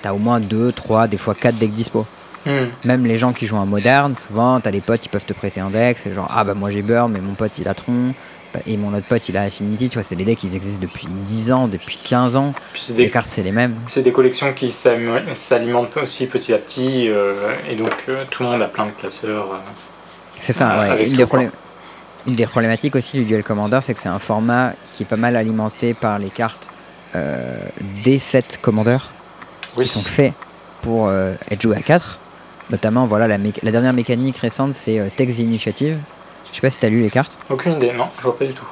tu as au moins 2, 3, des fois 4 decks dispo. Mhm. Même les gens qui jouent en moderne, souvent, t'as les potes, ils peuvent te prêter un deck. C'est genre, ah bah moi j'ai Burn, mais mon pote il a Tron. Bah, Et mon autre pote il a Affinity. Tu vois, c'est des decks qui existent depuis 10 ans, depuis 15 ans. Puis Les cartes, c'est les mêmes. c'est des collections qui s'alimentent aussi petit à petit, euh, et donc euh, tout le monde a plein de classeurs. euh. C'est ça, Euh, ouais. Une des, problém- une des problématiques aussi du Duel Commander, c'est que c'est un format qui est pas mal alimenté par les cartes euh, des 7 Commander Oui. qui sont faits pour euh, être joués à 4. Notamment, voilà, la, dernière mécanique récente, c'est euh, Text Initiative. Je sais pas si t'as lu les cartes. Aucune idée, non, je vois pas du tout.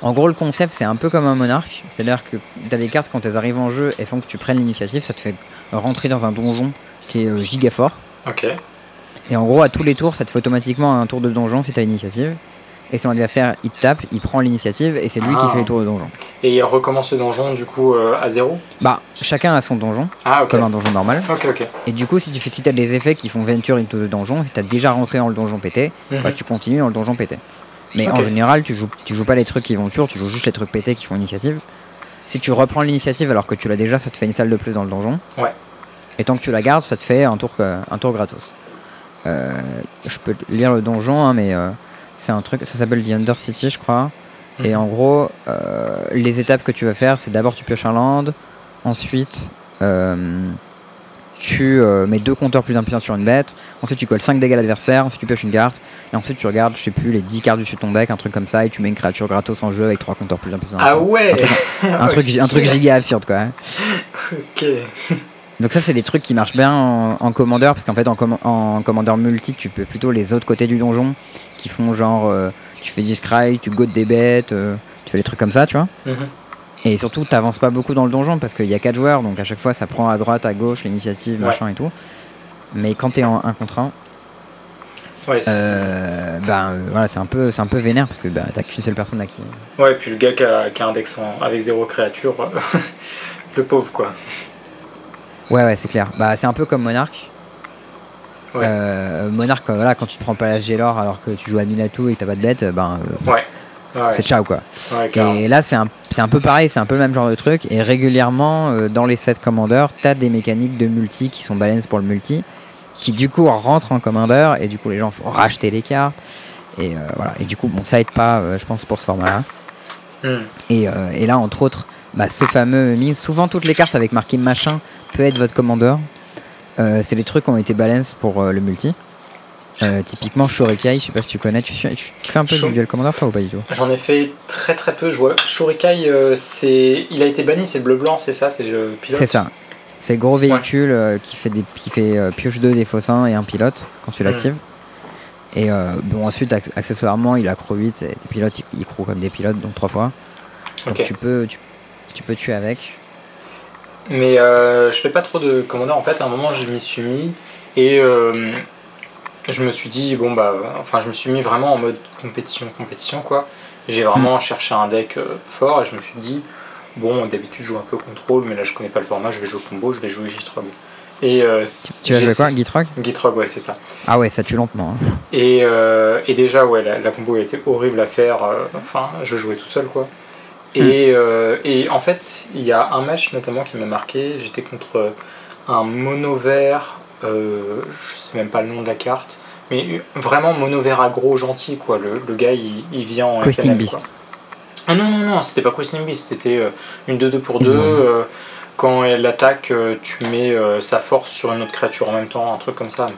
En gros, le concept, c'est un peu comme un monarque. C'est-à-dire que t'as des cartes, quand elles arrivent en jeu et font que tu prennes l'initiative, ça te fait rentrer dans un donjon qui est euh, giga fort. Ok. Et en gros, à tous les tours, ça te fait automatiquement un tour de donjon si t'as l'initiative. Et son adversaire, il te tape, il prend l'initiative et c'est lui Ah. qui fait les tours de donjon. Et il recommence le donjon du coup euh, à zéro Bah, chacun a son donjon, Ah comme un donjon normal. Ok, ok. Et du coup, si tu fais si t'as des effets qui font Venture into the donjon, si t'as déjà rentré dans le donjon pété, Mhm. bah, tu continues dans le donjon pété. Mais en général, tu joues, tu joues pas les trucs qui vont pur, tu joues juste les trucs pétés qui font initiative. Si tu reprends l'initiative alors que tu l'as déjà, ça te fait une salle de plus dans le donjon. Ouais. Et tant que tu la gardes, ça te fait un tour, euh, un tour gratos. Euh, je peux lire le donjon, hein, mais euh, c'est un truc, ça s'appelle The Under City, je crois. Et Mhm. en gros, euh, les étapes que tu vas faire, c'est d'abord tu pioches un land, ensuite euh, tu euh, mets deux compteurs plus impuissants sur une bête, ensuite tu colles 5 dégâts à l'adversaire, ensuite tu pioches une carte, et ensuite tu regardes, je sais plus, les 10 cartes du dessus de ton deck, un truc comme ça, et tu mets une créature gratos en jeu avec trois compteurs plus impuissants. Ah ouais un, truc, un truc giga absurde quoi. hein. Ok. Donc ça c'est des trucs qui marchent bien en, en commandeur parce qu'en fait en, com- en commandeur multi tu peux plutôt les autres côtés du donjon qui font genre euh, tu fais du scry, tu godes des bêtes, euh, tu fais des trucs comme ça tu vois. Mhm. Et surtout t'avances pas beaucoup dans le donjon parce qu'il y a 4 joueurs donc à chaque fois ça prend à droite, à gauche, l'initiative, Ouais. machin et tout. Mais quand t'es en 1 contre 1, Ouais, c'est- euh, ben euh, voilà c'est un peu c'est un peu vénère parce que bah, t'as qu'une seule personne à qui. ouais, puis le gars qui a, qui a un deck avec zéro créature, le pauvre quoi. Ouais ouais c'est clair. Bah c'est un peu comme Monarch. Ouais. Euh, Monarch euh, voilà quand tu te prends pas la Gélor alors que tu joues à Minato et que t'as pas de bête, ben euh, Ouais. C'est ciao quoi. Et là, c'est un, un peu pareil, c'est un peu le même genre de truc. Et régulièrement, euh, dans les sets commandeurs, t'as des mécaniques de multi qui sont balance pour le multi, qui du coup rentrent en commandeur, et du coup, les gens font racheter les cartes. Et euh, voilà. Et du coup, bon, ça aide pas, euh, je pense, pour ce format-là. Hmm. Et, euh, et là, entre autres, bah, ce fameux mix, souvent toutes les cartes avec marqué machin peut être votre commandeur. Euh, c'est les trucs qui ont été balance pour euh, le multi. Euh, typiquement Shurikai, je sais pas si tu connais, tu, tu- tu fais un peu Shur- du duel commander toi ou pas du tout? J'en ai fait très très peu. Je vois Shurikai, c'est, il a été banni, c'est bleu blanc, c'est ça, c'est le pilote? C'est ça. C'est gros véhicule qui fait des qui fait pioche 2 des faussins et un pilote quand tu Mm. l'actives. Et bon ensuite acc- accessoirement il a croc 8, c'est des pilotes ils croient comme des pilotes donc trois fois. Donc tu peux tu, tu peux tuer avec. Mais euh, je fais pas trop de commandeur. En fait, à un moment, je m'y suis mis et euh, je me suis dit, bon, bah, enfin, je me suis mis vraiment en mode compétition, compétition, quoi. J'ai vraiment cherché un deck euh, fort et je me suis dit, bon, d'habitude, je joue un peu contrôle, mais là, je connais pas le format, je vais jouer combo, je vais jouer Gitrog. Et euh, Tu j'ai- jouer quoi Gitrog? Gitrog, ouais, c'est ça. Ah ouais ça tue lentement. hein. Et, euh, et déjà, ouais, la, la combo était horrible à faire. enfin, je jouais tout seul, quoi. Et, euh, et en fait, il y a un match notamment qui m'a marqué. J'étais contre un mono vert, euh, je sais même pas le nom de la carte, mais vraiment mono vert aggro gentil, quoi. Le, le gars, il, il vient en Questing Beast. Ah non, non, non, c'était pas Questing Beast, c'était euh, une 2-2 pour 2. Mhm. quand elle attaque, euh, tu mets euh, sa force sur une autre créature en même temps, un truc comme ça.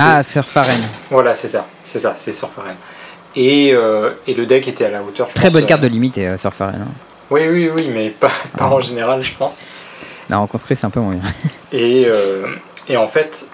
Ah Surfaren. voilà, c'est ça, c'est ça, c'est Surferen. Et, euh, et le deck était à la hauteur. je Très pense, bonne euh, carte de limite euh, Surfaren. hein. Oui, oui, oui, mais pas, pas en général, je pense. La rencontrer c'est un peu moins bien. Et, euh, et en fait,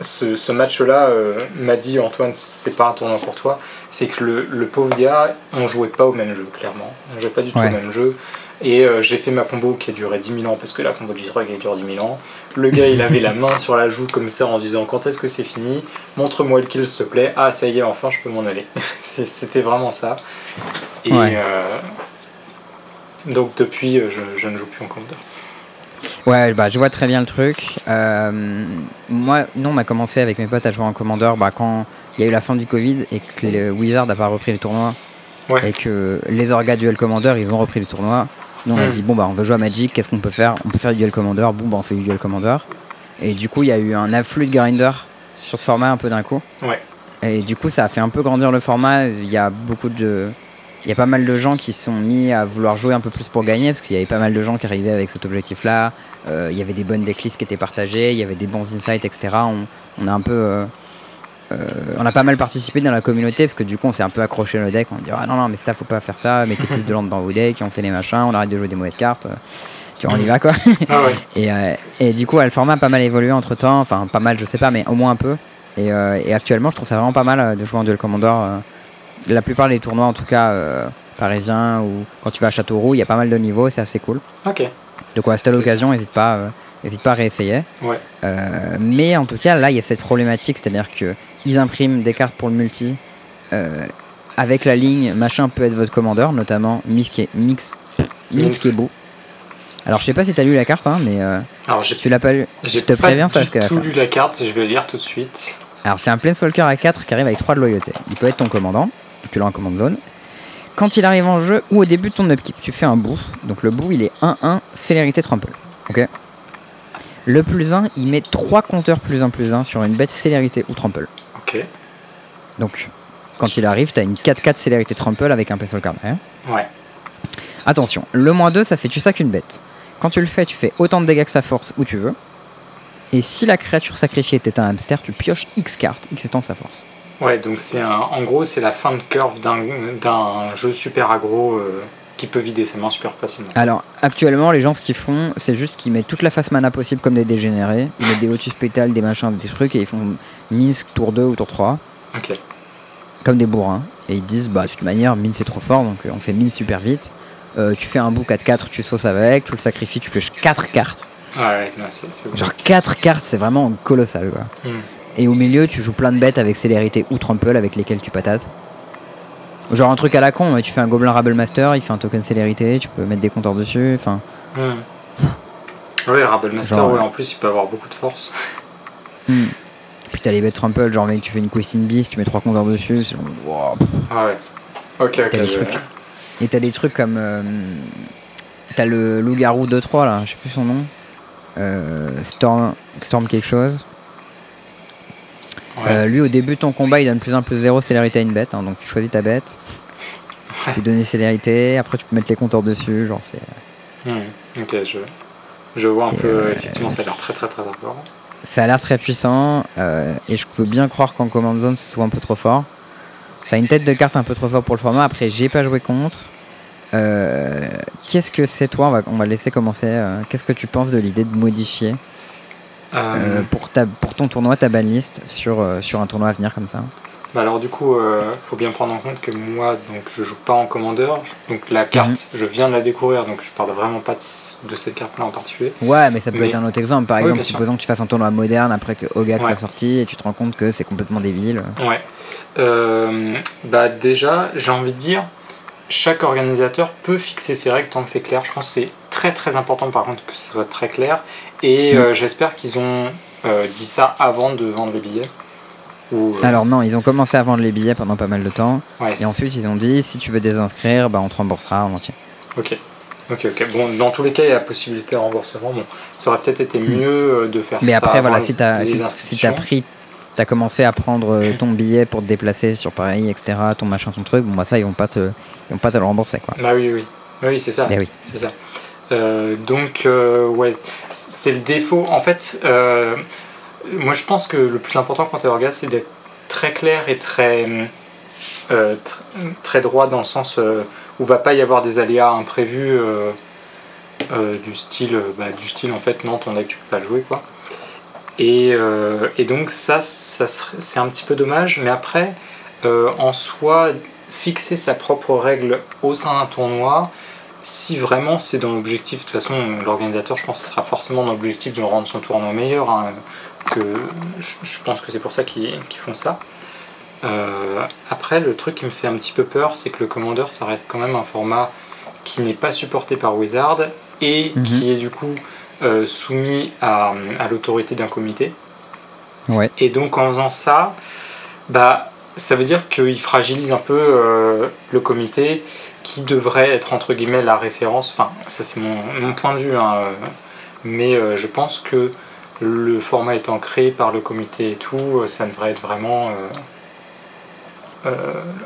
ce, ce match-là m'a dit Antoine, c'est pas un tournoi pour toi. C'est que le, le pauvre gars, on jouait pas au même jeu, clairement. On jouait pas du tout Ouais. au même jeu. Et euh, j'ai fait ma combo qui a duré 10 000 ans, parce que la combo de J-Drug elle dure 10 000 ans. Le gars, il avait la main sur la joue comme ça en disant Quand est-ce que c'est fini? Montre-moi le kill, s'il te plaît. Ah, ça y est, enfin, je peux m'en aller. C'était vraiment ça. Et Ouais. euh, donc, depuis, euh, je, je ne joue plus en commandeur. Ouais, bah, je vois très bien le truc. Euh, moi, nous, on a commencé avec mes potes à jouer en commandeur bah, quand il y a eu la fin du Covid et que le Wizard n'a pas repris les tournois. Ouais. Et que les orgas Duel Commander, ils ont repris les tournois. Nous, on a Mm. dit, bon, bah, on veut jouer à Magic, qu'est-ce qu'on peut faire? On peut faire du Duel Commander. Bon, bah, on fait du Duel Commander. Et du coup, il y a eu un afflux de grinders sur ce format un peu d'un coup. Ouais. Et du coup, ça a fait un peu grandir le format. Il y a beaucoup de. Il y a pas mal de gens qui se sont mis à vouloir jouer un peu plus pour gagner parce qu'il y avait pas mal de gens qui arrivaient avec cet objectif-là. Euh, il y avait des bonnes decklists qui étaient partagées, il y avait des bons insights, etc. On, on a un peu. euh, on a pas mal participé dans la communauté parce que du coup on s'est un peu accroché le deck. On dit ah non non mais ça faut pas faire ça, mettez plus de land dans vos decks, on fait les machins, on arrête de jouer des mauvaises cartes. Tu vois, on y va quoi. Ah ouais. Et, euh, et du coup, le format a pas mal évolué entre temps. Enfin, pas mal, je sais pas, mais au moins un peu. Et, euh, et actuellement, je trouve ça vraiment pas mal euh, de jouer en Duel Commander. euh. la plupart des tournois, en tout cas euh, parisiens, ou quand tu vas à Châteauroux, il y a pas mal de niveaux, c'est assez cool. Ok. Donc, ouais, si t'as l'occasion, n'hésite pas, euh, hésite pas à réessayer. Ouais. Euh, mais en tout cas, là, il y a cette problématique, c'est-à-dire que ils impriment des cartes pour le multi. euh, avec la ligne, machin peut être votre commandeur, notamment Mix qui est Mix, Mix qui est beau. Alors, je sais pas si t'as lu la carte, hein, mais euh, Alors, si j'ai tu l'as pas lu, j'ai je te pas préviens, ça risque à la tout lu la carte, je vais lire tout de suite. Alors c'est un Planeswalker à 4 qui arrive avec 3 de loyauté. Il peut être ton commandant, tu l'as en commande zone. Quand il arrive en jeu ou au début de ton upkeep, tu fais un bout. Donc le bout il est 1-1, célérité trample. Ok? Le plus 1, il met 3 compteurs plus 1 plus 1 sur une bête célérité ou trample. Ok. Donc quand il arrive, tu as une 4-4 célérité trample avec un Planeswalker derrière. Ouais. Attention, le moins 2 ça fait tu sacs une bête. Quand tu le fais, tu fais autant de dégâts que sa force où tu veux. Et si la créature sacrifiée était un hamster, tu pioches X cartes, X étant sa force. Ouais, donc c'est un, en gros c'est la fin de curve d'un, d'un jeu super aggro euh, qui peut vider ses mains super facilement. Alors, actuellement, les gens, ce qu'ils font, c'est juste qu'ils mettent toute la face mana possible comme des dégénérés. Ils mettent des lotus pétales, des machins, des trucs, et ils font Minsk tour 2 ou tour 3, Ok. comme des bourrins. Et ils disent, bah, de toute manière, Min c'est trop fort, donc euh, on fait Min super vite. Euh, tu fais un bout 4-4, tu sauces avec, tu le sacrifies, tu pioches 4 cartes. Ouais, ouais, non, Genre 4 cartes, c'est vraiment colossal, quoi. Hmm. Et au milieu, tu joues plein de bêtes avec célérité ou trample avec lesquelles tu patates. Genre un truc à la con, mais tu fais un Goblin Rabble Master, il fait un token célérité, tu peux mettre des compteurs dessus, enfin. Hmm. Ouais, Rabble Master, Genre, ouais, en plus il peut avoir beaucoup de force. Hmm. Puis t'as les bêtes trample, genre mec tu fais une Questing Beast, tu mets trois compteurs dessus, c'est wow. Ah ouais. Ok, ok. Je- trucs. Et t'as des trucs comme. euh, t'as le loup-garou 2-3 là, je sais plus son nom. Euh, Storm, Storm quelque chose. Ouais. Euh, lui au début de ton combat il donne plus 1 plus 0 célérité à une bête, hein, donc tu choisis ta bête. Tu peux donner célérité, après tu peux mettre les compteurs dessus, genre c'est. Hmm. Ok, je, je vois un C'est, peu. euh, effectivement, ça a l'air très très très fort. ça a l'air très puissant euh, et je peux bien croire qu'en command zone ce soit un peu trop fort. Ça a une tête de carte un peu trop fort pour le format. Après, j'ai pas joué contre. Euh, Qu'est-ce que c'est toi on va, on va laisser commencer. Qu'est-ce que tu penses de l'idée de modifier pour, ta, pour ton tournoi ta banlist sur, sur un tournoi à venir comme ça? Bah alors du coup, euh, faut bien prendre en compte que moi, donc je joue pas en commandeur, donc la carte, Mhm. je viens de la découvrir, donc je parle vraiment pas de, de cette carte-là en particulier. Ouais, mais ça peut Mais- être un autre exemple. Par Oui, exemple, supposons que tu fasses un tournoi moderne après que Ogak Ouais. soit sorti et tu te rends compte que c'est complètement débile. Ouais. Euh, bah déjà, j'ai envie de dire, chaque organisateur peut fixer ses règles tant que c'est clair. Je pense que c'est très très important par contre que ce soit très clair. Et Mm. euh, j'espère qu'ils ont euh, dit ça avant de vendre les billets. Ou, euh, Alors non, ils ont commencé à vendre les billets pendant pas mal de temps. ouais, Et ensuite, ils ont dit, si tu veux désinscrire, bah, on te remboursera en entier. Ok. Ok, ok. Bon, dans tous les cas, il y a la possibilité de remboursement. Bon, ça aurait peut-être été mieux euh, de faire Hmm. Mais ça après, avant voilà, si t'as les si, si pris, t'as commencé à prendre euh, ton billet pour te déplacer sur Paris, etc., ton machin, ton truc, bon bah ça, ils vont pas te, ils vont pas te le rembourser, quoi. Bah oui, oui. Oui, c'est ça. Mais oui. C'est ça. Euh, donc, euh, ouais, c'est le défaut. En fait, euh, moi je pense que le plus important quand tu es orga, c'est d'être très clair et très, euh, tr- très droit dans le sens euh, où va pas y avoir des aléas imprévus euh, euh, du style, bah, du style en fait, non, ton deck tu peux pas le jouer quoi. Et, et donc, ça, ça c'est un petit peu dommage, mais après, en soi, fixer sa propre règle au sein d'un tournoi, si vraiment c'est dans l'objectif, de toute façon l'organisateur je pense que ce sera forcément dans l'objectif de rendre son tournoi meilleur, hein, que je, pense que c'est pour ça qu'ils font ça. Euh, après le truc qui me fait un petit peu peur c'est que le commandeur ça reste quand même un format qui n'est pas supporté par Wizard et Mhm. qui est du coup euh, soumis à, à l'autorité d'un comité. Ouais. Et donc en faisant ça, bah, ça veut dire qu'il fragilise un peu euh, le comité qui devrait être entre guillemets la référence. Enfin, ça c'est mon, mon point de vue, hein, mais je pense que le format étant créé par le comité et tout, euh, ça devrait être vraiment euh, euh,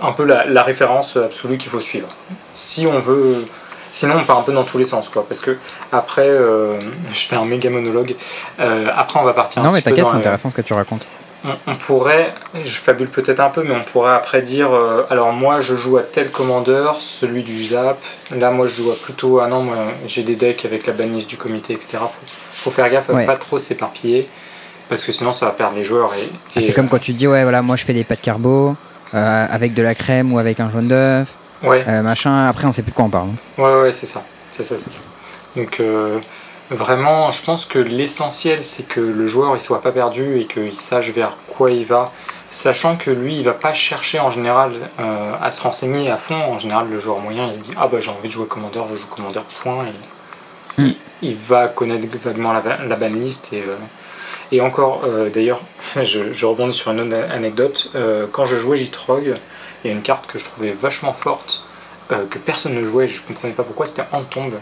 un peu la, la référence absolue qu'il faut suivre. Si on veut. Sinon, on part un peu dans tous les sens, quoi. Parce que après, euh, je fais un méga monologue. Euh, après, on va partir un Non, mais petit peu t'inquiète, c'est intéressant ce que tu racontes. on, on pourrait, je fabule peut-être un peu, mais on pourrait après dire alors moi je joue à tel commandeur, celui du Zap. Là, moi je joue à plutôt. Ah non, moi j'ai des decks avec la banlist du comité, etc. Faut, faut faire gaffe à Ouais. pas trop s'éparpiller parce que sinon ça va perdre les joueurs. Et, Ah, c'est comme quand tu dis, ouais, voilà, moi je fais des pâtes carbo, euh, avec de la crème ou avec un jaune d'œuf, ouais, euh, machin. Après, on sait plus de quoi on parle. hein. ouais, ouais, c'est ça. C'est ça, c'est ça. Donc euh, vraiment, je pense que l'essentiel c'est que le joueur il soit pas perdu et qu'il sache vers quoi il va. Sachant que lui, il va pas chercher en général à se renseigner à fond. En général, le joueur moyen, il se dit Ah bah j'ai envie de jouer commandeur, je joue commandeur, point. Et Mm. il, il va connaître vaguement la, la banlist. Et, euh, et encore, euh, d'ailleurs, je, je rebondis sur une autre anecdote. Euh, quand je jouais Jitrog, il y a une carte que je trouvais vachement forte, que personne ne jouait, je comprenais pas pourquoi, c'était en tombe.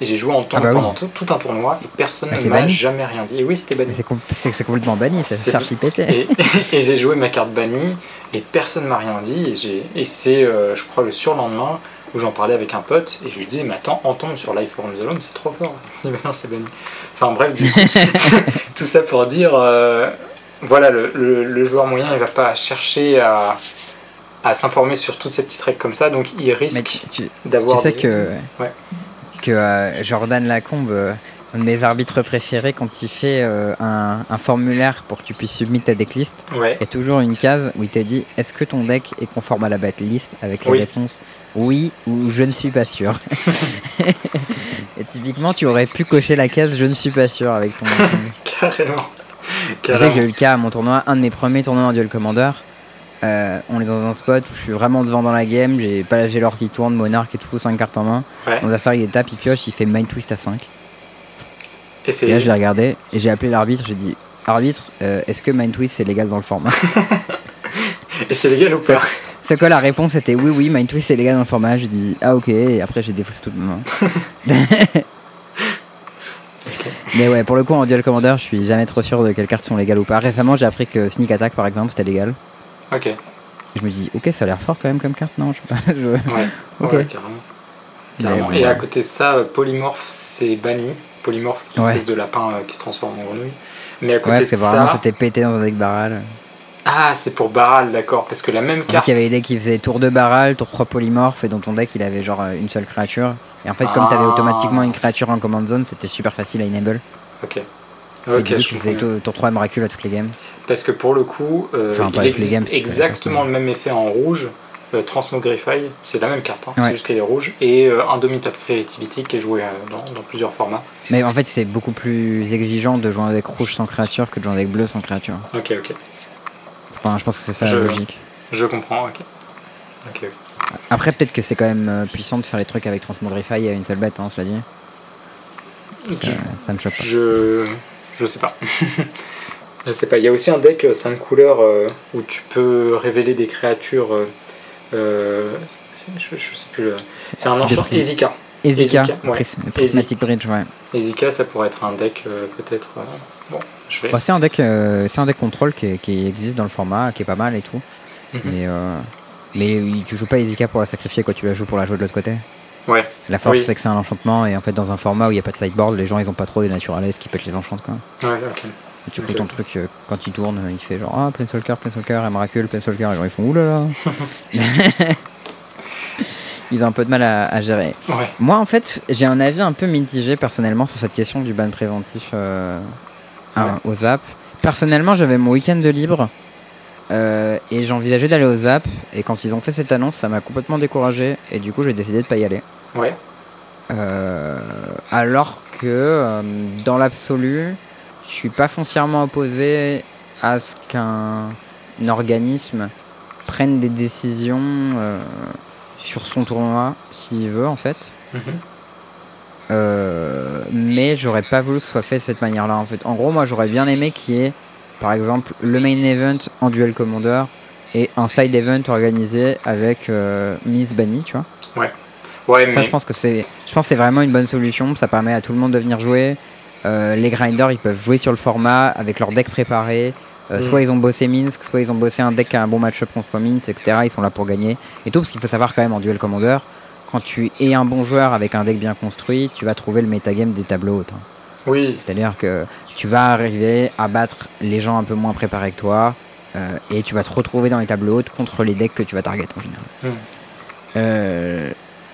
Et j'ai joué en tombe Ah bah oui. pendant tout, tout un tournoi et personne ne m'a jamais rien dit. Et oui, c'était banni. C'est com- c'est c'est complètement banni, ça archi pété. Et, et j'ai joué ma carte bannie et personne m'a rien dit. Et, et c'est, euh, je crois, le surlendemain où j'en parlais avec un pote et je lui disais, mais attends, en tombe sur Life from the c'est trop fort. Il dit, mais non, c'est banni. Enfin bref, tout ça pour dire, euh, voilà, le, le- le joueur moyen, il va pas chercher à, à s'informer sur toutes ces petites règles comme ça, donc il risque d'avoir. tu sais des- que, Ouais. que euh, Jordan Lacombe, euh, un de mes arbitres préférés, quand il fait un, un formulaire pour que tu puisses submit ta decklist, Ouais, il y a toujours une case où il te dit est-ce que ton deck est conforme à la backlist avec les Oui. réponses oui ou je ne suis pas sûr. Et typiquement, tu aurais pu cocher la case je ne suis pas sûr avec ton. carrément. Je sais que j'ai eu le cas à mon tournoi, un de mes premiers tournois en Duel Commander. Euh, on est dans un spot où je suis vraiment devant dans la game, j'ai pas la l'or qui tourne, Monarque et tout, 5 cartes en main. Ouais. On va faire il tape, il pioche, il fait Mind Twist à 5. Et c'est Et là je l'ai regardé et j'ai appelé l'arbitre, j'ai dit Arbitre, euh, est-ce que Mind Twist c'est légal dans le format? Et c'est légal ou pas? Quoi la réponse C'était oui, oui, Mind Twist c'est légal dans le format. J'ai dit ah ok, et après j'ai défaussé toute ma main. Mais ouais, pour le coup en Duel Commander, je suis jamais trop sûr de quelles cartes sont légales ou pas. Récemment j'ai appris que Sneak Attack par exemple c'était légal. Ok, Et je me dis ok, ça a l'air fort quand même comme carte, non je sais pas. je- ouais, ouais, carrément. Carrément. et à côté de ça, euh, polymorphe c'est banni. Polymorphe, une espèce de lapin euh, qui se transforme en grenouille. Mais à côté de que vraiment, ça. c'était pété dans un deck barral. Ah, c'est pour Baral, d'accord. Parce que la même carte. il y avait des decks qui faisaient tour de barral, tour 3 polymorphes, et dans ton deck, il avait genre euh, une seule créature. Et en fait, comme t'avais Ah. automatiquement une créature en command zone, c'était super facile à enable. Ok. et Ok, du coup, je tu faisais tour, tour 3 Miracle à toutes les games. Parce que pour le coup, euh, Enfin, il existe games, exactement le même effet en rouge. Euh, Transmogrify, c'est la même carte, hein, Ouais. c'est juste qu'elle est rouge. Et euh, Indomitable Creativity qui est joué euh, dans, dans plusieurs formats. Mais en fait, c'est beaucoup plus exigeant de jouer un deck rouge sans créature que de jouer un deck bleu sans créature. Ok, ok. Enfin, je pense que c'est ça Je- la logique. Je comprends, ok. Après, peut-être que c'est quand même euh, puissant de faire les trucs avec Transmogrify à une seule bête, hein, cela dit. Je- Euh, ça me choque pas. Je. Je sais pas. je sais pas. Il y a aussi un deck 5 couleurs euh, où tu peux révéler des créatures. euh, euh, c'est- je, je sais plus. C'est un enchant. Ezika. Ezika, ouais. Pris- Prismatic Bridge, ouais. Ezika, ça pourrait être un deck euh, peut-être. euh, bon, je vais. Bah, c'est un deck, euh, c'est un deck contrôle qui, qui existe dans le format, qui est pas mal et tout. Mhm. Mais, mais tu joues pas Ezika pour la sacrifier, quoi. Tu la joues pour la jouer de l'autre côté. Ouais. La force, Oui. c'est que c'est un enchantement et en fait, dans un format où il n'y a pas de sideboard, les gens ils ont pas trop des naturalistes qui pètent les enchants, quoi. Ouais, ok. Et tu Ok. prends ton truc, quand il tourne, il fait genre Ah, Planeswalker, Planeswalker, et Miracle, Planeswalker, et genre ils font oulala. ils ont un peu de mal à, à gérer. Ouais. Moi, en fait, j'ai un avis un peu mitigé personnellement sur cette question du ban préventif euh, à- au ZAP. Personnellement, j'avais mon week-end de libre euh, et j'envisageais d'aller au ZAP. Et quand ils ont fait cette annonce, ça m'a complètement découragé et du coup, j'ai décidé de pas y aller. Ouais. Euh, alors que euh, dans l'absolu, je suis pas foncièrement opposé à ce qu'un un organisme prenne des décisions sur son tournoi s'il veut en fait. Mhm. Euh, mais j'aurais pas voulu que ce soit fait de cette manière-là en fait. En gros, moi j'aurais bien aimé qu'il y ait par exemple le main event en duel commander et un side event organisé avec euh, Miss Bunny, tu vois. Ouais, Ça, mais. je pense que c'est, je pense c'est vraiment une bonne solution. Ça permet à tout le monde de venir jouer. Euh, les grinders, ils peuvent jouer sur le format avec leur deck préparé. Euh, Mm. Soit ils ont bossé Minsk, soit ils ont bossé un deck qui a un bon match-up contre Minsk, etc. Ils sont là pour gagner. Et tout, parce qu'il faut savoir quand même en duel commander, quand tu es un bon joueur avec un deck bien construit, tu vas trouver le metagame des tableaux hautes. hein. Oui, C'est-à-dire que tu vas arriver à battre les gens un peu moins préparés que toi. euh, et tu vas te retrouver dans les tableaux hautes contre les decks que tu vas target en général. Hmm. Euh,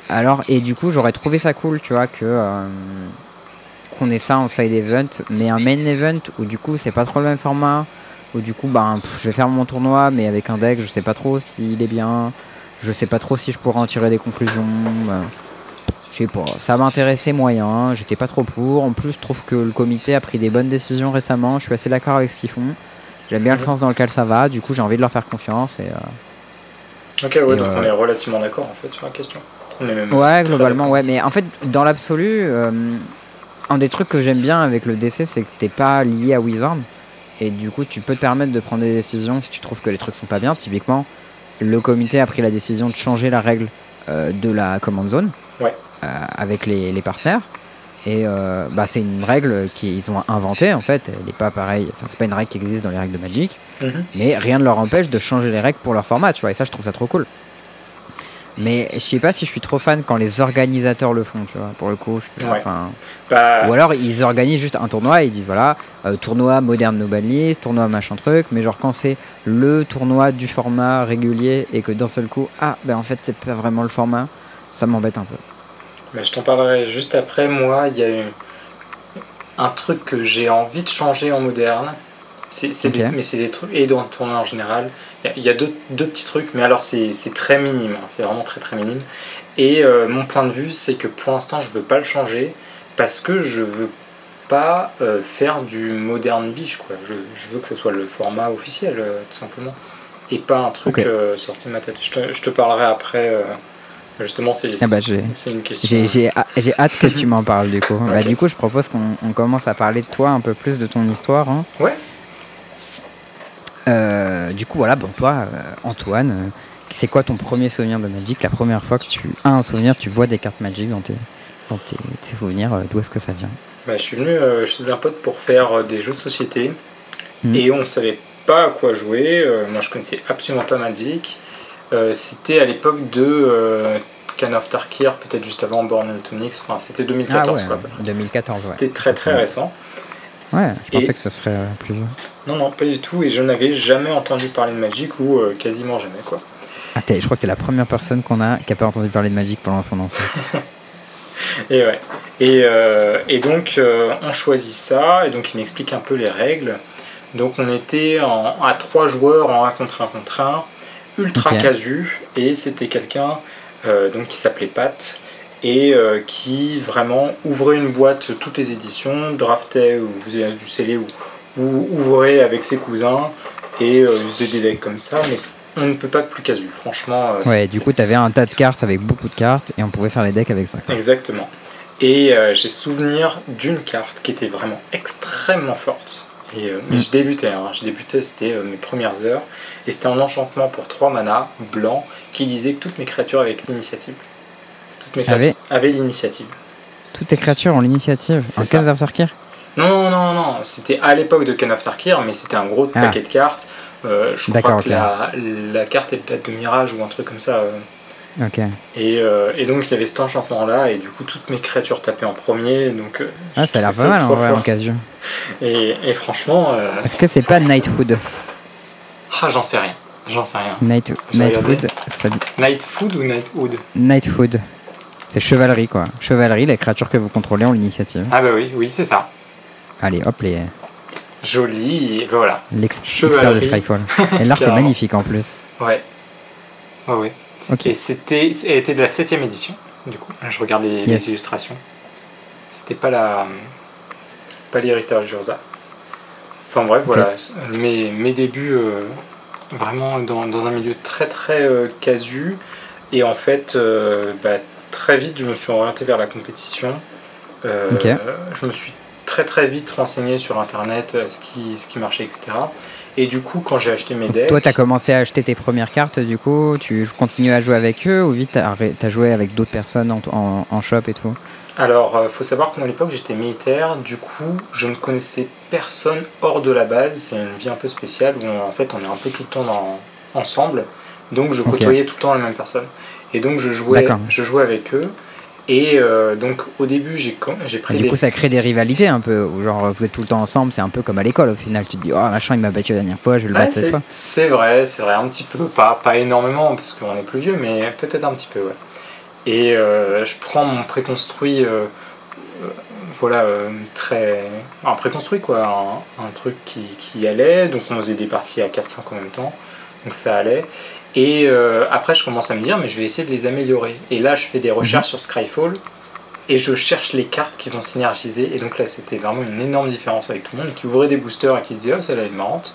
alors, et du coup, j'aurais trouvé ça cool, tu vois, que qu'on ait ça en side event, mais un main event où du coup c'est pas trop le même format, où du coup, ben, pff, je vais faire mon tournoi, mais avec un deck, je sais pas trop s'il est bien, je sais pas trop si je pourrais en tirer des conclusions. ben, je sais pas, ça m'intéressait moyen, j'étais pas trop pour. En plus, je trouve que le comité a pris des bonnes décisions récemment, je suis assez d'accord avec ce qu'ils font. J'aime bien le sens dans lequel ça va, du coup j'ai envie de leur faire confiance et euh, ok, ouais, Et, donc euh, on est relativement d'accord en fait sur la question. On est même Ouais, globalement, ouais. Mais en fait, dans l'absolu, euh, un des trucs que j'aime bien avec le DC, c'est que t'es pas lié à Wizard. Et du coup, tu peux te permettre de prendre des décisions si tu trouves que les trucs sont pas bien. Typiquement, le comité a pris la décision de changer la règle euh, de la command zone Ouais. euh, avec les, les partenaires. Et euh, bah, c'est une règle qu'ils ont inventée en fait. Elle n'est pas pareille. Enfin, c'est pas une règle qui existe dans les règles de Magic. Mhm. Mais rien ne leur empêche de changer les règles pour leur format, tu vois. Et ça, je trouve ça trop cool. Mais je sais pas si je suis trop fan quand les organisateurs le font, tu vois. Pour le coup, Ouais. Bah, Ou alors ils organisent juste un tournoi et ils disent voilà, euh, tournoi moderne no ban list, tournoi machin truc. Mais genre quand c'est le tournoi du format régulier et que d'un seul coup, ah ben en fait c'est pas vraiment le format, ça m'embête un peu. Mais je t'en parlerai juste après. Moi, il y a eu un truc que j'ai envie de changer en moderne. C'est, c'est Ok. des- mais c'est des trucs, et dans le tournoi en général. Il y a- il y a, deux, deux petits trucs, mais alors c'est, c'est très minime. hein, C'est vraiment très très minime. Et euh, mon point de vue, c'est que pour l'instant, je veux pas le changer parce que je veux pas euh, faire du moderne biche. Quoi. Je, je veux que ce soit le format officiel, euh, tout simplement. Et pas un truc sorti de ma tête. Je te, je te parlerai après. justement, c'est, Ah bah, j'ai- c'est une question. J'ai j'ai ha- j'ai hâte que tu m'en parles du coup. Bah, du coup, je propose qu'on on commence à parler de toi un peu plus de ton histoire. hein. Ouais. Euh, du coup, voilà, bon, toi, euh, Antoine, euh, c'est quoi ton premier souvenir de Magic? La première fois que tu as un souvenir, tu vois des cartes Magic dans tes, dans tes, tes souvenirs, d'où est-ce que ça vient? Bah, je suis venu euh, chez un pote pour faire des jeux de société Mhm. et on savait pas à quoi jouer. Euh, moi, je connaissais absolument pas Magic. C'était à l'époque de Can of Tarkir, peut-être juste avant Born Atomics. Enfin, c'était 2014 Ah ouais, quoi. à peu près. 2014, ouais. C'était très très récent. Ouais, je Et- pensais que ce serait euh, plus. Non, non, pas du tout. Et je n'avais jamais entendu parler de Magic ou euh, quasiment jamais, quoi. Ah, je crois que t'es la première personne qu'on a qui a pas entendu parler de Magic pendant son enfance. Et ouais. Et, euh, et donc, euh, on choisit ça, et donc il m'explique un peu les règles. Donc, on était en- à trois joueurs en 1 contre 1 contre 1, ultra casu, et c'était quelqu'un donc qui s'appelait Pat, et euh, qui vraiment ouvrait une boîte toutes les éditions, draftait ou faisait du scellé, ou, ou ouvrait avec ses cousins, et euh, faisait des decks comme ça, mais on ne peut pas plus casu, franchement. euh, Ouais, du coup, t'avais un tas de cartes avec beaucoup de cartes et on pouvait faire les decks avec ça. quoi. Exactement. Et j'ai souvenir d'une carte qui était vraiment extrêmement forte. Et, mais Mm. je débutais, hein, je débutais, c'était mes premières heures. Et c'était un enchantement pour 3 mana blanc qui disait que toutes mes créatures avaient l'initiative. Toutes mes créatures avaient l'initiative. Toutes tes créatures ont l'initiative. C'est En ça. 15 of Tarkir? Non, non, non, non, c'était à l'époque de Ken of Tarkir, mais c'était un gros Ah. paquet de cartes. Euh, je crois que la, la carte est date de Mirage ou un truc comme ça. euh, Ok. Et, euh, et donc il y avait cet enchantement là, et du coup toutes mes créatures tapaient en premier. Donc, Ah, ça a l'air pas mal en vrai en casu. Et, et franchement, Est-ce que c'est pas Knighthood? Ah, j'en sais rien. J'en sais rien. Night... Knighthood, ça dit ou Nightwood Knighthood. C'est chevalerie quoi. Chevalerie, les créatures que vous contrôlez ont l'initiative. Ah bah oui, oui, c'est ça. Allez, hop, les Joli, voilà. l'expert de Skyfall. Et l'art est magnifique en plus. Ouais. Ouais, ouais. Ok. Et c'était, elle était de la 7 édition, du coup. Je regarde les, illustrations. C'était pas la. Pas l'héritage d'Urza. Enfin bref, voilà. Mes, mes débuts euh, vraiment dans, dans un milieu très très euh, casu. Et en fait, euh, bah, très vite, je me suis orienté vers la compétition. Euh. Je me suis très très vite renseigné sur internet euh, ce qui, ce qui marchait, etc. Et du coup, quand j'ai acheté mes decks. Toi, t'as commencé à acheter tes premières cartes, du coup, tu continues à jouer avec eux ou vite arrêt- t'as joué avec d'autres personnes en, en- en shop et tout? Alors, euh, faut savoir que moi à l'époque j'étais militaire, du coup je ne connaissais personne hors de la base. C'est une vie un peu spéciale où on- en fait on est un peu tout le temps dans- ensemble, donc je côtoyais tout le temps la même personne. Et donc je jouais, je jouais avec eux. Et euh, donc au début j'ai j'ai Et pris Du des coup, ça crée des rivalités un peu, où genre vous êtes tout le temps ensemble, c'est un peu comme à l'école au final. Tu te dis, oh machin, il m'a battu la dernière fois, je vais le Ouais, battre cette fois. c'est vrai, c'est vrai, un petit peu, pas, pas énormément parce qu'on est plus vieux, mais peut-être un petit peu, ouais. Et euh, je prends mon préconstruit, euh, voilà, très. Un préconstruit quoi, un, un truc qui, qui allait, donc on faisait des parties à 4-5 en même temps, donc ça allait. Et euh, après, je commence à me dire, mais je vais essayer de les améliorer. Et là, je fais des recherches sur Skyfall et je cherche les cartes qui vont synergiser. Et donc là, c'était vraiment une énorme différence avec tout le monde qui ouvrait des boosters et qui disait, oh, celle-là elle est marrante.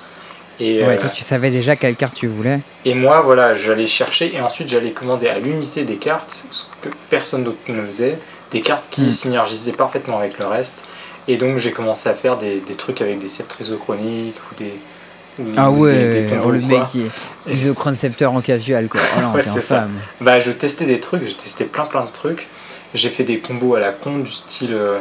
Et, Ouais, euh, toi, tu savais déjà quelle carte tu voulais. et moi, voilà, j'allais chercher et ensuite j'allais commander à l'unité des cartes, ce que personne d'autre ne faisait, des cartes qui Mm. synergisaient parfaitement avec le reste. Et donc j'ai commencé à faire des, des trucs avec des sceptres isochroniques ou des. Ah ouais, des oh, le mec qui est isoconcepteur en casual quoi. Oh non, Ouais, t'es c'est ça. Bah, je testais des trucs, j'ai testé plein plein de trucs. J'ai fait des combos à la con du style euh,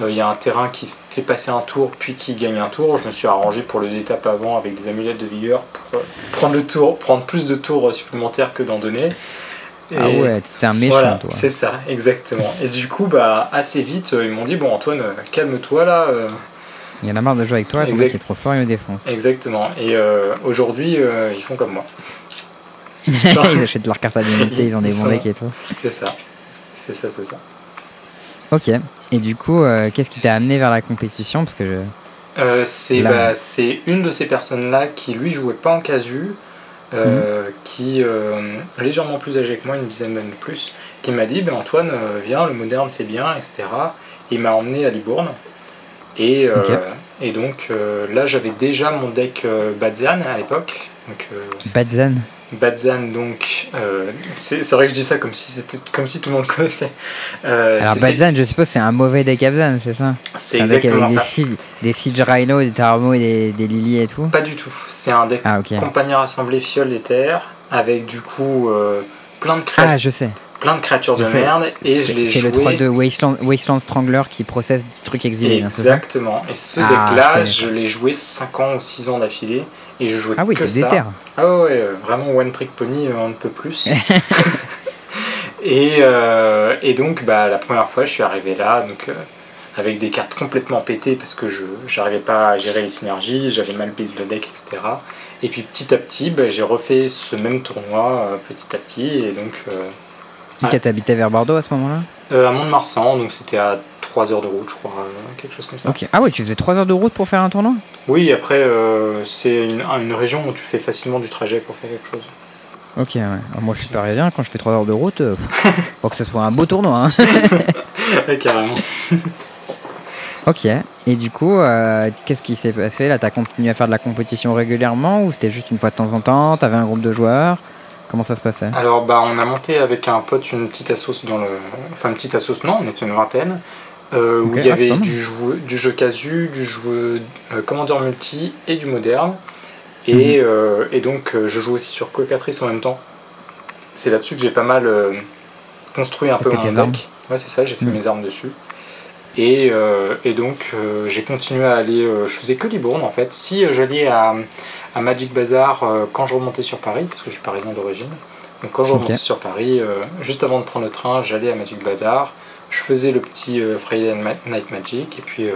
euh, il y a un terrain qui fait passer un tour puis qui gagne un tour. Je me suis arrangé pour le détape avant avec des amulettes de vigueur pour euh, prendre le tour, prendre plus de tours supplémentaires que d'en donner. Ah ouais, t'es un méchant voilà, toi. c'est ça, exactement. Et du coup, bah, assez vite, ils m'ont dit Bon, Antoine, calme-toi là. Il y en a marre de jouer avec toi, Exact. mec est trop fort, il me défonce. exactement. Et euh, aujourd'hui, euh, ils font comme moi. ils achètent leur carte à l'unité, ils ont des bons decks et tout. C'est ça. C'est ça, c'est ça. Ok. Et du coup, euh, qu'est-ce qui t'a amené vers la compétition? Parce que je- c'est Là. bah, c'est une de ces personnes-là qui, lui, jouait pas en casu, euh, qui légèrement plus âgé que moi, une dizaine d'années de plus, qui m'a dit ben, Antoine, viens, le moderne c'est bien, etc. Et il m'a emmené à Libourne. Et, euh, et donc euh, là, j'avais déjà mon deck euh, Badzan à l'époque. Badzan. Badzan, donc, c'est vrai que je dis ça comme si, c'était comme si tout le monde connaissait. Alors Badzan, je suppose, c'est un mauvais deck Abzan, c'est ça? C'est deck exactement avec des ça. Siege, des Siege Rhino, des Taramo et des, des Lily et tout? Pas du tout. C'est un deck Ah compagnie rassemblée fiole d'éther avec du coup plein, de cré- Ah, je sais. Plein de créatures de merde et je l'ai c'est le joué 3 de Wasteland, Wasteland Strangler qui processe des trucs exilés, hein, exactement et ce Ah, deck je l'ai joué 5 ans ou 6 ans d'affilée et je jouais Ah oui, que ça déter. ah ouais, euh, vraiment one trick pony euh, on ne peut plus et, euh, et donc bah, la première fois je suis arrivé là donc euh, avec des cartes complètement pétées parce que je n'arrivais pas à gérer les synergies, j'avais mal build le deck, etc. Et puis petit à petit, bah, j'ai refait ce même tournoi euh, petit à petit. Et donc, Ouais. t'habitais vers Bordeaux à ce moment-là euh, à Mont-de-Marsan, donc c'était à 3 heures de route, je crois, euh, quelque chose comme ça. Ah ouais, tu faisais 3 heures de route pour faire un tournoi Oui, après, euh, c'est une, une région où tu fais facilement du trajet pour faire quelque chose. Ok, ouais. Alors, moi je suis parisien, quand je fais 3 heures de route, euh, faut que ce soit un beau tournoi. hein. Ouais, carrément. ok. Et du coup, qu'est-ce qui s'est passé Là, t'as continué à faire de la compétition régulièrement ou c'était juste une fois de temps en temps? T'avais un groupe de joueurs? Comment ça se passait Alors, bah, on a monté avec un pote une petite assos dans le. Enfin, une petite assos, non, on était une vingtaine. euh, où il y ah, avait du, jeu, du jeu casu, du jeu euh, Commander Multi et du moderne. Et, Mhm. euh, et donc, euh, je joue aussi sur Cocatrice en même temps. C'est là-dessus que j'ai pas mal construit un peu mon deck. Ouais, c'est ça, j'ai fait Mhm. mes armes dessus. Et, et donc, j'ai continué à aller. je faisais que Libourne en fait. Si j'allais à, à Magic Bazar euh, quand je remontais sur Paris, parce que je suis parisien d'origine. Donc, quand je remontais sur Paris, euh, juste avant de prendre le train, j'allais à Magic Bazar. Je faisais le petit euh, Friday Night Magic. Et puis,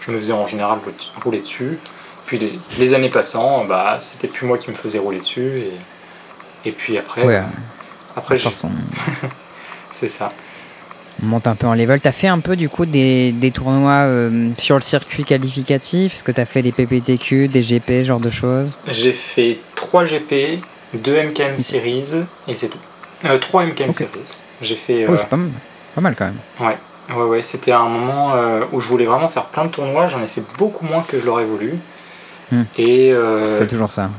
je me faisais en général rouler dessus. Puis, les, les années passant, bah, c'était plus moi qui me faisais rouler dessus. Et, et puis après, Ouais, après son- c'est ça. On monte un peu en level. T'as fait un peu du coup des, des tournois euh, sur le circuit qualificatif? Est-ce que t'as fait des PPTQ, des GP, ce genre de choses? J'ai fait 3 GP, 2 MKM Series et c'est tout. Euh, 3 MKM. Series. J'ai fait. Euh, pas mal. Pas mal quand même. ouais, ouais, ouais, c'était un moment euh, où je voulais vraiment faire plein de tournois. J'en ai fait beaucoup moins que je l'aurais voulu. Hmm. Et, C'est toujours ça.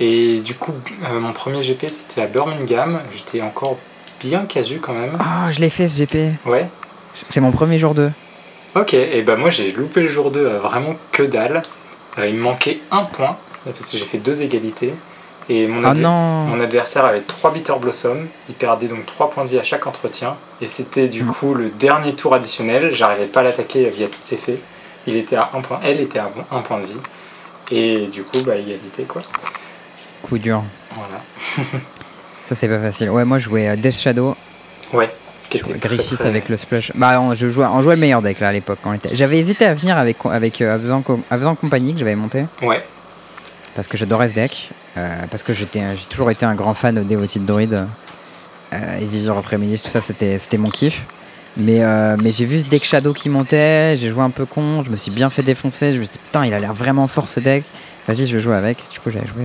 et du coup, mon premier GP c'était à Birmingham. J'étais encore bien casu quand même. Ah, je l'ai fait ce GP. Ouais. C'est mon premier jour 2. Ok, et ben moi j'ai loupé le jour 2 à vraiment que dalle. Euh, il me manquait un point parce que j'ai fait deux égalités. Et mon, Ah adver- mon adversaire avait 3 Bitter Blossom. Il perdait donc 3 points de vie à chaque entretien. Et c'était du Mm. coup le dernier tour additionnel. J'arrivais pas à l'attaquer via toutes ses fées. Il était à un point, elle était à un point de vie. Et du coup, bah égalité quoi. Coup dur. Voilà. Ça, c'est pas facile. Ouais, moi, je jouais euh, Death Shadow. Ouais. Jouais très, Gris 6 très- avec le splash. Bah, on, je jouais, on jouait le meilleur deck là à l'époque. J'avais hésité à venir avec, avec euh, Avzan Avzan Company que j'avais monté. Ouais. Parce que j'adorais ce deck. euh, parce que j'ai toujours été un grand fan de Devoted Druid. Euh, et Visor après-midi, tout ça, c'était, mon kiff. Mais, euh, mais j'ai vu ce deck Shadow qui montait, j'ai joué un peu con, je me suis bien fait défoncer. Je me suis dit, putain, il a l'air vraiment fort ce deck. Vas-y, je vais jouer avec. Du coup, j'avais joué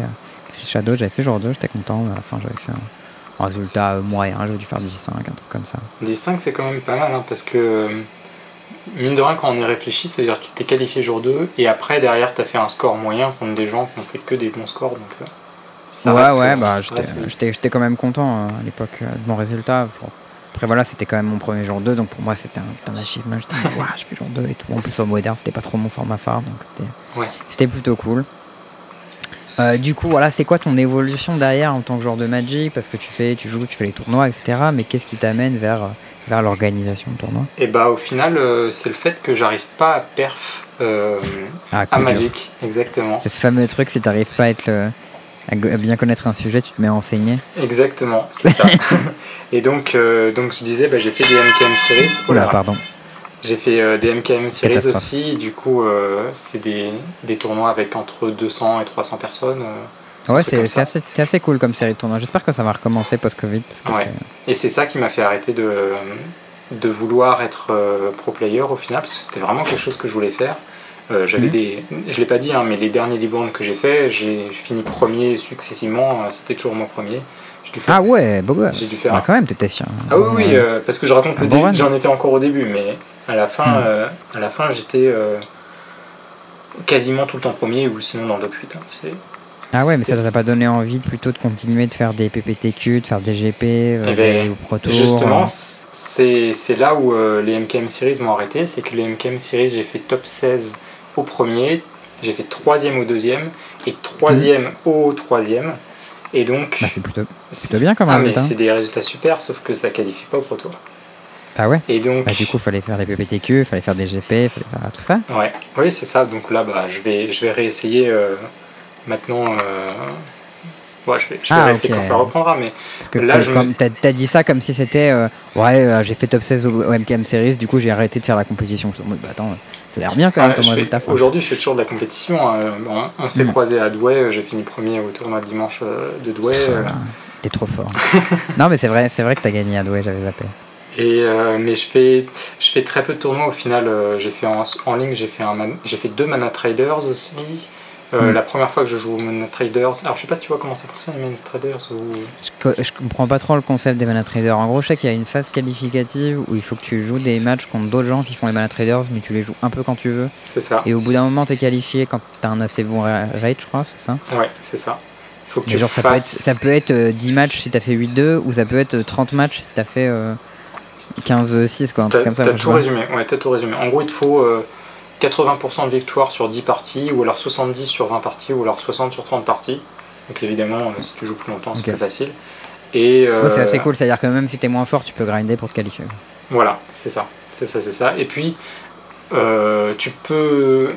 Shadow, j'avais fait jour 2, j'étais content. Mais à la fin, j'avais fait un, un résultat moyen, j'avais dû faire 10-5, un truc comme ça. 10-5 c'est quand même pas mal hein, parce que euh, mine de rien quand on y réfléchit c'est à dire que tu t'es qualifié jour 2 et après derrière t'as fait un score moyen contre des gens qui n'ont fait que des bons scores donc euh, ça ouais, reste, ouais, euh, bah, j'étais, quand même content euh, à l'époque euh, de mon résultat. Après, voilà, c'était quand même mon premier jour 2, donc pour moi, c'était un putain d'achievement. J'étais, waouh, je fais jour 2 et tout. En plus, au moderne, c'était pas trop mon format phare, donc c'était, Ouais. c'était plutôt cool. Euh, du coup, voilà, c'est quoi ton évolution derrière en tant que joueur de Magic? Parce que tu fais, tu joues, tu fais les tournois, etc. Mais qu'est-ce qui t'amène vers, euh, vers l'organisation de tournois et bah au final euh, c'est le fait que j'arrive pas à perf euh, Ah, à. Magic exactement C'est ce fameux truc, si t'arrives pas à, être le- à bien connaître un sujet, tu te mets à enseigner. exactement c'est ça et donc donc je disais bah, j'ai fait des MKM series Oula, pardon. J'ai fait euh, des MKM Series aussi, du coup euh, c'est des, des tournois avec entre 200 et 300 personnes. euh, Ouais, c'est, assez, cool comme série de tournois. J'espère que ça va recommencer post-Covid. Ouais. Et c'est ça qui m'a fait arrêter de, de vouloir être pro player au final, parce que c'était vraiment quelque chose que je voulais faire. J'avais Mhm. des, je l'ai pas dit, hein, mais les derniers Liborn que j'ai fait, j'ai fini premier successivement, c'était toujours mon premier. Ah ouais, beau gosse. J'ai dû faire Bah, un- quand même, t'étais sûr. Ah oui, oui, euh, parce que je raconte le bon début, j'en étais encore au début, mais à la fin, Hmm. euh, à la fin j'étais euh, quasiment tout le temps premier, ou sinon dans le top 8. hein, Ah ouais, mais ça t'a pas donné envie de plutôt de continuer de faire des PPTQ, de faire des GP, euh, Eh ben, des Pro Tour, Justement, euh. c'est là où euh, les MKM Series m'ont arrêté, c'est que les MKM Series, j'ai fait top 16 au premier, j'ai fait troisième au deuxième, et troisième au troisième, et donc... Bah, c'est plutôt, bien comme ah mais résultat. c'est des résultats super, sauf que ça qualifie pas au Pro Tour. Ah ouais Et donc... Bah, du coup, fallait faire des PPTQ, fallait faire des GP, fallait faire tout ça. Ouais, oui, c'est ça. Donc là, bah, je, vais, je vais réessayer euh, maintenant euh, Bon, je vais, je vais Ah, quand ça reprendra, mais Parce que Là, comme- je t'as dit ça comme si c'était euh, ouais euh, j'ai fait top 16 au, au MKM Series du coup j'ai arrêté de faire la compétition. Je me dis, bah, attends ça a l'air bien quand même Ouais, comme résultat. enfin. Aujourd'hui, je fais toujours de la compétition. hein. On, on s'est Mm. croisés à Douai. J'ai fini premier au tournoi dimanche de Douai. Voilà. T'es trop fort. non mais c'est vrai vrai que t'as gagné à Douai j'avais zappé. Et euh, mais je fais, je fais très peu de tournois au final. euh, j'ai fait en, en ligne, j'ai fait un, man- j'ai fait deux Mana Traders aussi. Euh, Mm. La première fois que je joue au Mana Traders, alors je sais pas si tu vois comment ça fonctionne les Mana Traders ou. Je, co- je comprends pas trop le concept des mana traders. En gros, je sais qu'il y a une phase qualificative où il faut que tu joues des matchs contre d'autres gens qui font les mana traders, mais tu les joues un peu quand tu veux. C'est ça. Et au bout d'un moment, t'es qualifié quand t'as un assez bon ra- rate, je crois, c'est ça? Ouais, c'est ça. Il faut que tu genre, ça peut, être, fasses. ça peut être euh, 10 matchs si t'as fait 8-2, ou ça peut être euh, 30 matchs si t'as fait euh, 15-6, quoi, un truc comme ça. t'as tout résumé. Ouais, t'as tout résumé. En gros, il te faut euh, 80% de victoire sur 10 parties, ou alors 70 sur 20 parties, ou alors 60 sur 30 parties. Donc évidemment, euh, si tu joues plus longtemps, c'est Ok. plus facile. Et euh, Ouais, c'est assez cool, c'est-à-dire que même si t'es moins fort, tu peux grinder pour te qualifier. Voilà, c'est ça, c'est ça, c'est ça. Et puis, euh, tu peux,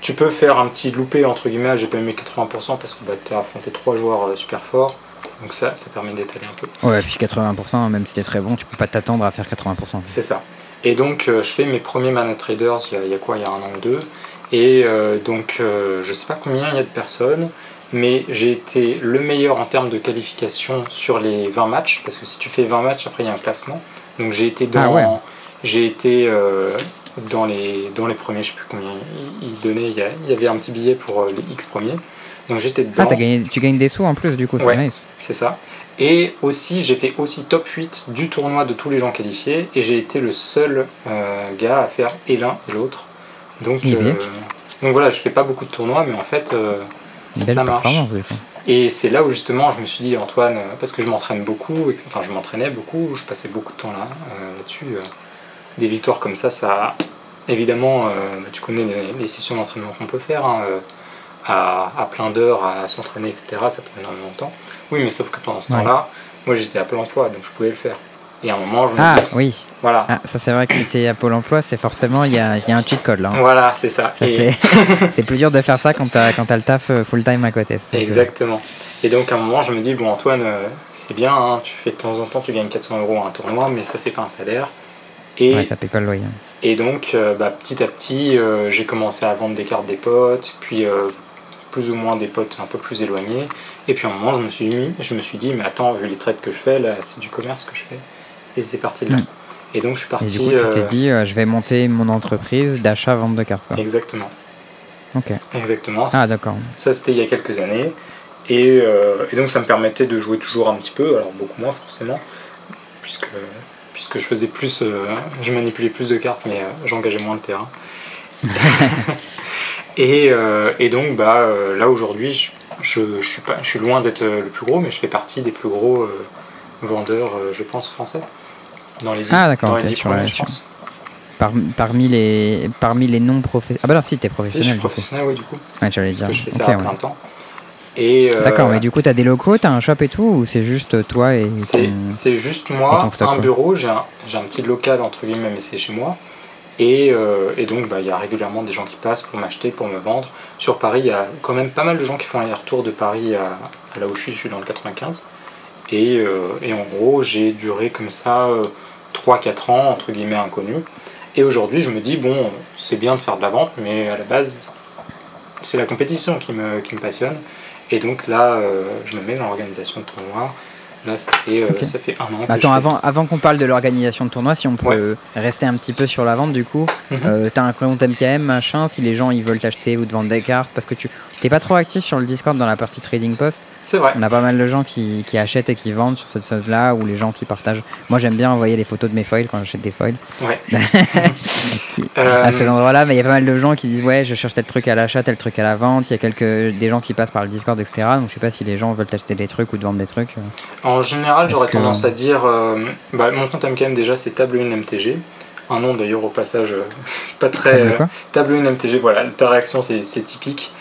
tu peux faire un petit loupé entre guillemets. J'ai pas mis 80% parce que bah, tu as affronté trois joueurs euh, super forts, donc ça, ça permet d'étaler un peu. Ouais, puis 80%, même si t'es très bon, tu peux pas t'attendre à faire 80%. C'est ça. Et donc, euh, je fais mes premiers Mana Traders il y, a, il y a quoi Il y a un an ou deux. Et euh, donc, euh, je sais pas combien il y a de personnes, mais j'ai été le meilleur en termes de qualification sur les 20 matchs, parce que si tu fais 20 matchs, après il y a un classement. Donc, j'ai été dans, Ah ouais. j'ai été euh, dans les dans les premiers, je sais plus combien ils donnaient. Il y, avait un petit billet pour les X premiers. Donc, j'étais dedans. Ah, t'as gagné, tu gagnes des sous en plus, du coup, c'est Ouais. nice. C'est ça. Et aussi, j'ai fait aussi top 8 du tournoi de tous les gens qualifiés. Et j'ai été le seul euh, gars à faire et l'un et l'autre. Donc, Eh euh, donc voilà, je fais pas beaucoup de tournois, mais en fait, euh, Ça marche. et c'est là où justement je me suis dit, Antoine, parce que je m'entraîne beaucoup, et- enfin je m'entraînais beaucoup, je passais beaucoup de temps là, là-dessus. des victoires comme ça, ça. Évidemment, bah, tu connais les, les sessions d'entraînement qu'on peut faire, hein, à, à plein d'heures, à s'entraîner, etc. Ça prend énormément de temps. Oui, mais sauf que pendant ce Ouais. temps-là, moi j'étais à Pôle emploi, donc je pouvais le faire. Et à un moment, je me Ah, dis, oui. voilà, Ah, ça c'est vrai que t'es à Pôle emploi, c'est forcément, il y a, y a un cheat code là. hein. voilà, c'est ça. Ça, Et- c'est- plus dur de faire ça quand t'as quand t'as le taf euh, full time à côté. Exactement. Et donc à un moment, je me dis, bon Antoine, euh, c'est bien, hein, tu fais de temps en temps, tu gagnes 400 euros à un tournoi, mais ça fait pas un salaire. Et, Ouais, ça paye pas le loyer. et donc euh, bah, petit à petit, euh, j'ai commencé à vendre des cartes des potes, puis euh, plus ou moins des potes un peu plus éloignés. Et puis à un moment, je me suis mis, je me suis dit, mais attends, vu les trades que je fais, là, c'est du commerce que je fais. Et c'est parti de là. Mm. Et donc je suis Et parti. du coup, tu euh, t'es dit, euh, je vais monter mon entreprise d'achat-vente de cartes. Quoi. Exactement. Ok. Exactement. Ah, d'accord. Ça, c'était il y a quelques années. Et, euh, et donc, ça me permettait de jouer toujours un petit peu, alors beaucoup moins forcément, puisque, puisque je faisais plus, euh, je manipulais plus de cartes, mais euh, j'engageais moins le terrain. et, euh, et donc, bah, euh, là aujourd'hui, je, je, je suis pas, je suis loin d'être euh, le plus gros, mais je fais partie des plus gros euh, vendeurs, je pense, français. Dans les dix, Ah, d'accord, premiers, je pense. Par- parmi les parmi les non professionnels. Ah bah non, si t'es Si, je professionnel. suis professionnel, oui, du coup, Ouais, j'allais parce dire. que je fais ça à ouais. plein de temps. Et, euh, D'accord, mais du coup, t'as des locaux, t'as un shop et tout, ou c'est juste toi et C'est ton- juste moi, stock, un bureau, j'ai un, j'ai un petit local entre guillemets, mais c'est chez moi. Et, euh, et donc bah, il y a régulièrement des gens qui passent pour m'acheter, pour me vendre. Sur Paris, il y a quand même pas mal de gens qui font les retours de Paris à, là où je suis, je suis dans le 95. Et, euh, et en gros, j'ai duré comme ça euh, 3-4 ans, entre guillemets, inconnu. Et aujourd'hui, je me dis, bon, c'est bien de faire de la vente, mais à la base, c'est la compétition qui me, qui me passionne. Et donc là, euh, je me mets dans l'organisation de tournois. Là, ça fait, euh, ça fait un an que je Attends, fais- avant, avant qu'on parle de l'organisation de tournoi, si on peut rester un petit peu sur la vente, du coup, euh, t'as un compte MKM, machin, si les gens ils veulent t'acheter ou te vendre des cartes, parce que tu t'es pas trop actif sur le Discord dans la partie Trading Post. C'est vrai. On a pas mal de gens qui, qui achètent et qui vendent sur cette zone-là, ou les gens qui partagent. Moi, j'aime bien envoyer les photos de mes foils quand j'achète des foils Ouais. qui- Euh, à cet endroit-là, mais il y a pas mal de gens qui disent ouais, je cherche tel truc à l'achat, tel truc à la vente. Il y a quelques des gens qui passent par le Discord, etc. Donc je sais pas si les gens veulent acheter des trucs ou te vendre des trucs. En général, j'aurais que- tendance à dire. euh, bah, mon compte MKM, déjà, c'est Table 1 MTG. Un nom d'ailleurs au passage euh, pas très. Table euh, Table 1 MTG, voilà, ta réaction c'est typique.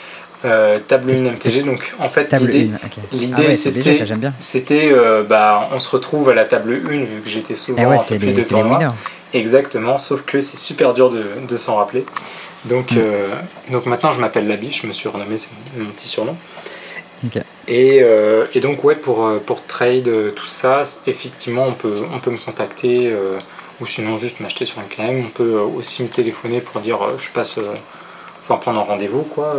Euh, table 1 MTG, donc en fait, l'idée, 1. ok. l'idée, Ah ouais, c'était- c'était euh, bah, on se retrouve à la table 1 vu que j'étais souvent Eh ouais, un peu plus de tournois. Exactement, sauf que c'est super dur de, de s'en rappeler. Donc, Mm. euh, donc maintenant je m'appelle la biche, je me suis renommé, c'est mon, petit surnom. Et, euh, et donc, ouais, pour, pour trade, tout ça, effectivement, on peut, on peut me contacter ou sinon juste m'acheter sur MKM. On peut aussi me téléphoner pour dire je passe, enfin prendre un rendez-vous quoi,